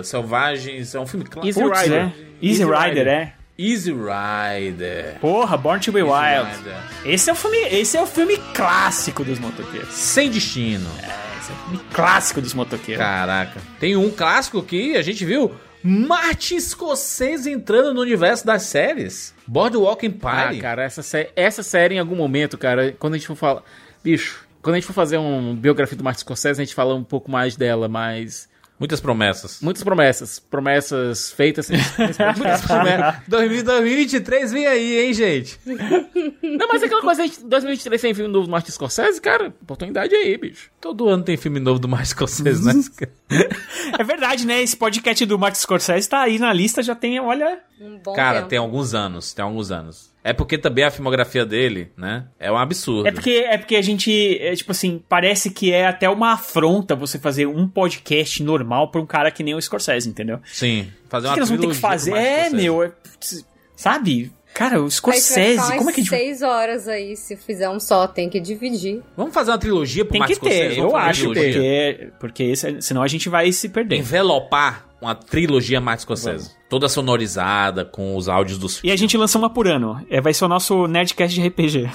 Selvagens. É um filme clássico. Putz, Rider. é. Easy, Rider, é. Easy Rider. Porra, Born to be Easy Wild. Rider. Esse é o filme, esse é o filme clássico dos motoqueiros. Sem destino. Esse é o filme clássico dos motoqueiros. Caraca. Tem um clássico que a gente viu. Martin Scorsese entrando no universo das séries. Boardwalk Ah, Empire. cara, essa, sé- essa série em algum momento, cara, quando a gente for falar. Bicho, quando a gente for fazer um biografia do Martin Scorsese, a gente fala um pouco mais dela, mas. Muitas promessas. Muitas promessas. Promessas feitas. Muitas promessas. 2000 2023 vem aí, hein, gente? Não, mas é aquela coisa, a gente- 2023 sem filme novo do Martin Scorsese, cara, oportunidade aí, bicho. Todo ano tem filme novo do Martin Scorsese, né? É verdade, né? Esse podcast do Martin Scorsese tá aí na lista, já tem, olha... Um bom Cara, tempo. tem alguns anos, tem alguns anos. É porque também a filmografia dele, né? É um absurdo. É porque, é porque a gente, é, tipo assim, parece que é até uma afronta você fazer um podcast normal pra um cara que nem o Scorsese, entendeu? Sim. Fazer O uma que, que nós vamos ter que fazer? É, meu, é, sabe? Cara, o Scorsese, como é que a gente vai... seis horas aí, se fizer um só, tem que dividir. Vamos fazer uma trilogia pro Tem Martin que ter, Scorsese? Eu acho, porque, porque esse, senão a gente vai se perder. Envelopar uma trilogia Martin Scorsese. Toda sonorizada, com os áudios dos E filmes. a gente lança uma por ano. É, vai ser o nosso Nerdcast de RPG.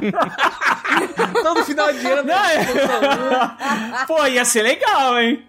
Todo final de ano. Pô, ia ser legal, hein?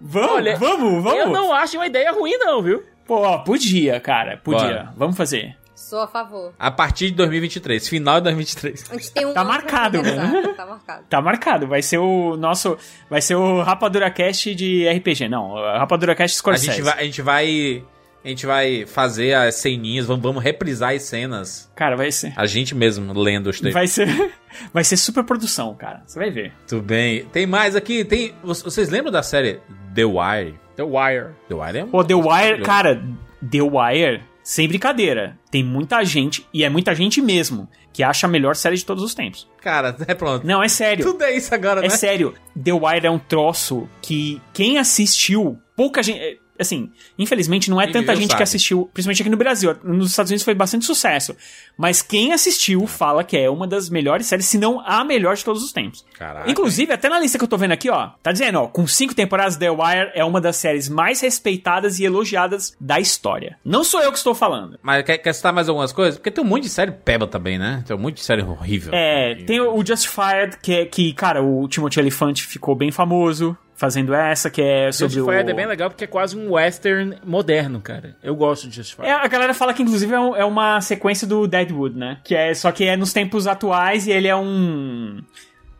Vamos, Olha, vamos, vamos. Eu não acho uma ideia ruim, não, viu? Pô, podia, cara, podia. Bora. Vamos fazer. Sou a favor. A partir de 2023. Final de 2023. A gente tem um Tá ano pra marcado, organizar, né? Tá marcado. Tá marcado, vai ser o nosso. Vai ser o Rapadura Cast de RPG. Não, Rapadura Cast A Scorsese. gente, vai, a gente vai. A gente vai fazer as ceninhas, vamos, vamos reprisar as cenas. Cara, vai ser. A gente mesmo lendo os textos. Vai ser. Vai ser super produção, cara. Você vai ver. Muito bem. Tem mais aqui. Tem. Vocês lembram da série The Wire? The Wire. The Wire é um. Pô, The Wire, cara, The Wire, sem brincadeira. Tem muita gente, e é muita gente mesmo, que acha a melhor série de todos os tempos. Cara, é pronto. Não, é sério. Tudo é isso agora, É né? sério, The Wire é um troço que quem assistiu, pouca gente. É, Assim, infelizmente não é Quem tanta gente que sabe. assistiu, principalmente aqui no Brasil. Nos Estados Unidos foi bastante sucesso. Mas quem assistiu fala que é uma das melhores séries, se não a melhor de todos os tempos. Caraca. Inclusive, até na lista que eu tô vendo aqui, ó, tá dizendo, ó, com cinco temporadas, The Wire é uma das séries mais respeitadas e elogiadas da história. Não sou eu que estou falando. Mas quer, quer citar mais algumas coisas? Porque tem um monte de série peba também, né? Tem um monte de série horrível. É, tem o Justified, que, é- que cara, o Timothy Elefante ficou bem famoso fazendo essa, que é sobre o... Justified é bem legal porque é quase um western moderno, cara. Eu gosto de Justified. É, a galera fala que inclusive é, um- é uma sequência do Deadwood, né? Que é só que é nos tempos atuais e ele é um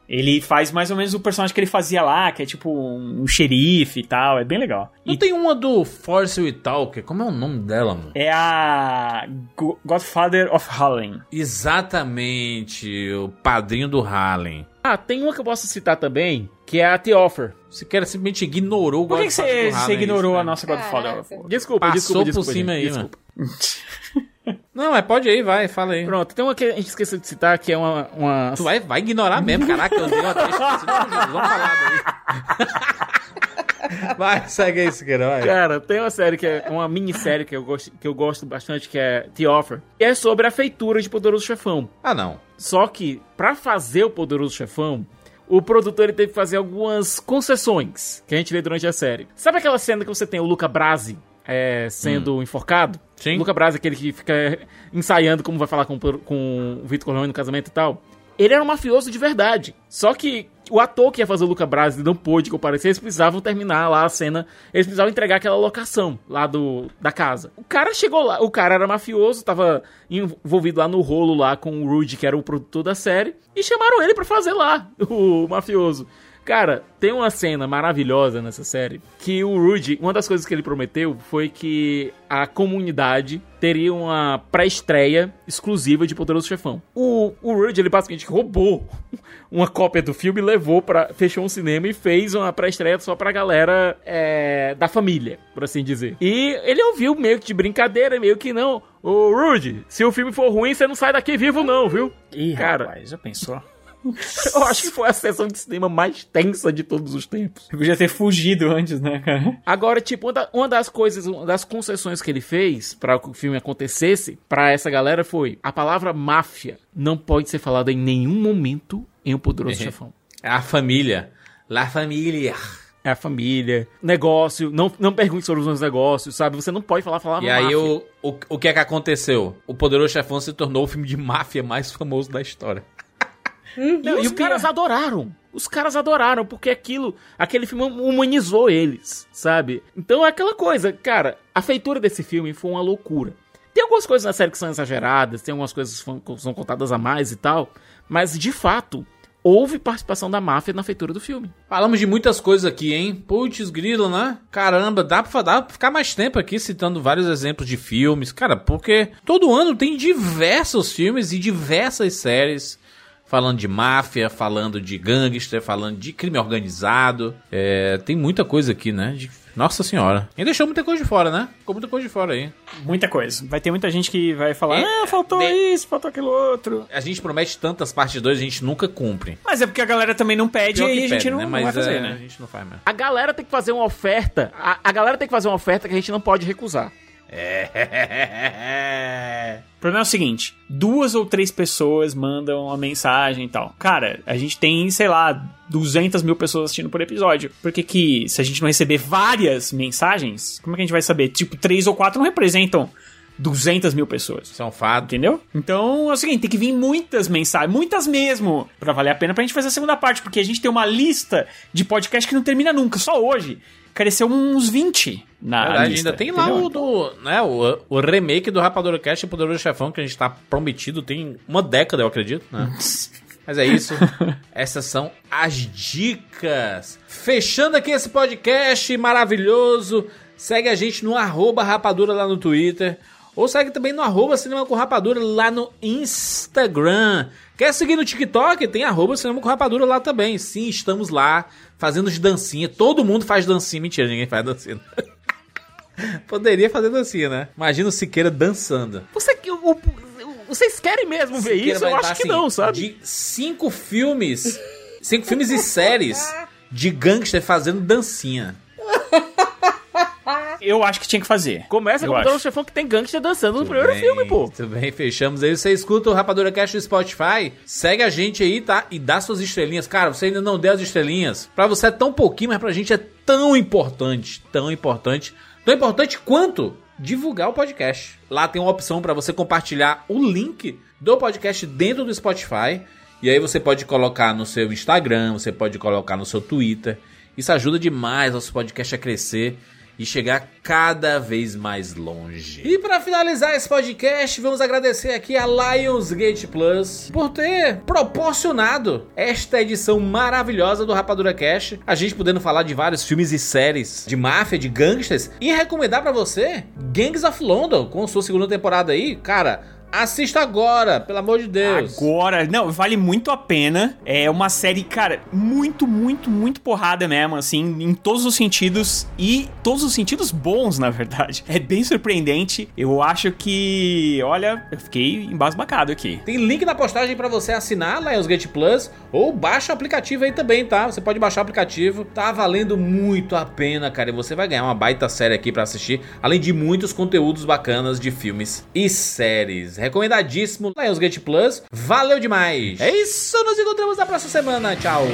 ele faz mais ou menos o personagem que ele fazia lá, que é tipo um, um xerife e tal, é bem legal. Não tem uma do Force Whitaker? Como é o nome dela, mano? É a Go- Godfather of Harlem. Exatamente, o padrinho do Harlem. Ah, tem uma que eu posso citar também, que é a The Offer. Você quer simplesmente ignorou o Por que, que você, ignorou isso, a né? nossa Godfather? Caraca. Desculpa, Passou desculpa, desculpa. por cima gente, aí, desculpa. Não, mas pode aí, vai, fala aí. Pronto, tem uma que a gente esqueceu de citar, que é uma... uma... Tu vai, vai ignorar mesmo, caraca, eu dei uma vamos falar daí. Vai, segue aí, Siqueira, vai. Cara, tem uma série que é uma minissérie que eu gosto, que eu gosto bastante, que é The Offer. E é sobre a feitura de Poderoso Chefão. Ah, não. Só que, pra fazer o Poderoso Chefão, o produtor ele teve que fazer algumas concessões que a gente vê durante a série. Sabe aquela cena que você tem o Luca Brasi é, sendo enforcado? Sim. O Luca Brasi é aquele que fica ensaiando como vai falar com, com o Vitor Corleone no casamento e tal. Ele era um mafioso de verdade. Só que o ator que ia fazer o Luca Brasi não pôde comparecer, eles precisavam terminar lá a cena, eles precisavam entregar aquela locação lá do, da casa. O cara chegou lá, o cara era mafioso, tava envolvido lá no rolo lá com o Rudy, que era o produtor da série, e chamaram ele pra fazer lá, o mafioso. Cara, tem uma cena maravilhosa nessa série que o Rudy, uma das coisas que ele prometeu foi que a comunidade teria uma pré-estreia exclusiva de Poderoso Chefão. O, o Rudy, ele basicamente roubou uma cópia do filme, levou para fechou um cinema e fez uma pré-estreia só pra galera é, da família, por assim dizer. E ele ouviu meio que de brincadeira, meio que não. Ô, Rudy, se o filme for ruim, você não sai daqui vivo não, viu? Ih, Cara, rapaz, já pensou? Eu acho que foi a sessão de cinema mais tensa de todos os tempos. Eu podia ter fugido antes, né, cara? Agora, tipo, uma, da- uma das coisas, uma das concessões que ele fez para que o filme acontecesse pra essa galera foi a palavra máfia não pode ser falada em nenhum momento em O Poderoso Uhum. Chefão. É a família. La família. É a família, negócio, não, não pergunte sobre os meus negócios, sabe? Você não pode falar a palavra E aí, máfia. o, o, o que é que aconteceu? O Poderoso Chefão se tornou o filme de máfia mais famoso da história. Não, e os caras adoraram. Os caras adoraram, porque aquilo, aquele filme humanizou eles, sabe? Então é aquela coisa, cara, a feitura desse filme foi uma loucura. Tem algumas coisas na série que são exageradas, tem algumas coisas que são- são contadas a mais e tal, mas de fato, houve participação da máfia na feitura do filme. Falamos de muitas coisas aqui, hein? Putz, grilo, né? Caramba, dá pra, dá pra ficar mais tempo aqui citando vários exemplos de filmes, cara, porque todo ano tem diversos filmes e diversas séries falando de máfia, falando de gangster, falando de crime organizado. É, tem muita coisa aqui, né? De- Nossa senhora. E deixou muita coisa de fora, né? Ficou muita coisa de fora aí. Muita coisa. Vai ter muita gente que vai falar, É, ah, faltou de- isso, faltou aquilo outro. A gente promete tantas partes 2, a gente nunca cumpre. Mas é porque a galera também não pede e que a gente pede, não, né? não vai fazer, é, né? a gente não faz mesmo. A galera tem que fazer uma oferta, a, a galera tem que fazer uma oferta que a gente não pode recusar. É. O problema é o seguinte: duas ou três pessoas mandam uma mensagem e tal. Cara, a gente tem, sei lá, 200 mil pessoas assistindo por episódio. Por que que, se a gente não receber várias mensagens, como é que a gente vai saber? Tipo, três ou quatro não representam 200 mil pessoas. Isso é um fato. Entendeu? Então é o seguinte, tem que vir muitas mensagens, muitas mesmo, pra valer a pena pra gente fazer a segunda parte, porque a gente tem uma lista de podcast que não termina nunca, só hoje. Cresceu uns 20 na Verdade, lista. ainda tem lá entendeu? o, do, né, o, o remake do Rapadura Cast e Poderoso Chefão que a gente tá prometido tem uma década, eu acredito, né? Mas é isso. Essas são as dicas. Fechando aqui esse podcast maravilhoso. Segue a gente no arroba rapadura lá no Twitter. Ou segue também no arroba Cinema com Rapadura lá no Instagram. Quer seguir no TikTok? Tem arroba Cinema com Rapadura lá também. Sim, estamos lá fazendo de dancinha. Todo mundo faz dancinha. Mentira, ninguém faz dancinha. Poderia fazer dancinha, né? Imagina o Siqueira dançando. Você, o- o- vocês querem mesmo ver Siqueira isso? Eu acho que assim, não, sabe? De cinco filmes, cinco filmes e séries de gangster fazendo dancinha. Eu acho que tinha que fazer. Começa Eu com o acho. Poderoso Chefão que tem gangster dançando no primeiro Bem, filme, pô. Tudo bem, fechamos aí. Você escuta o Rapadura Cast no Spotify, segue a gente aí, tá? E dá suas estrelinhas. Cara, você ainda não deu as estrelinhas. Pra você é tão pouquinho, mas pra gente é tão importante, tão importante. Tão importante quanto divulgar o podcast. Lá tem uma opção pra você compartilhar o link do podcast dentro do Spotify. E aí você pode colocar no seu Instagram, você pode colocar no seu Twitter. Isso ajuda demais nosso podcast a crescer e chegar cada vez mais longe. E para finalizar esse podcast, vamos agradecer aqui a Lionsgate Plus por ter proporcionado esta edição maravilhosa do Rapadura Cash, a gente podendo falar de vários filmes e séries de máfia, de gangsters e recomendar para você Gangs of London com sua segunda temporada aí, cara, Assista agora, pelo amor de Deus. Agora, não, vale muito a pena. É uma série, cara, muito, muito, muito porrada mesmo, assim, em todos os sentidos e todos os sentidos bons, na verdade. É bem surpreendente. Eu acho que, olha, eu fiquei embasbacado aqui. Tem link na postagem pra você assinar Lionsgate Plus ou baixa o aplicativo aí também, tá? Você pode baixar o aplicativo. Tá valendo muito a pena, cara. E você vai ganhar uma baita série aqui pra assistir, além de muitos conteúdos bacanas de filmes e séries. Recomendadíssimo Lionsgate Plus. Valeu demais. É isso, nos encontramos na próxima semana. Tchau.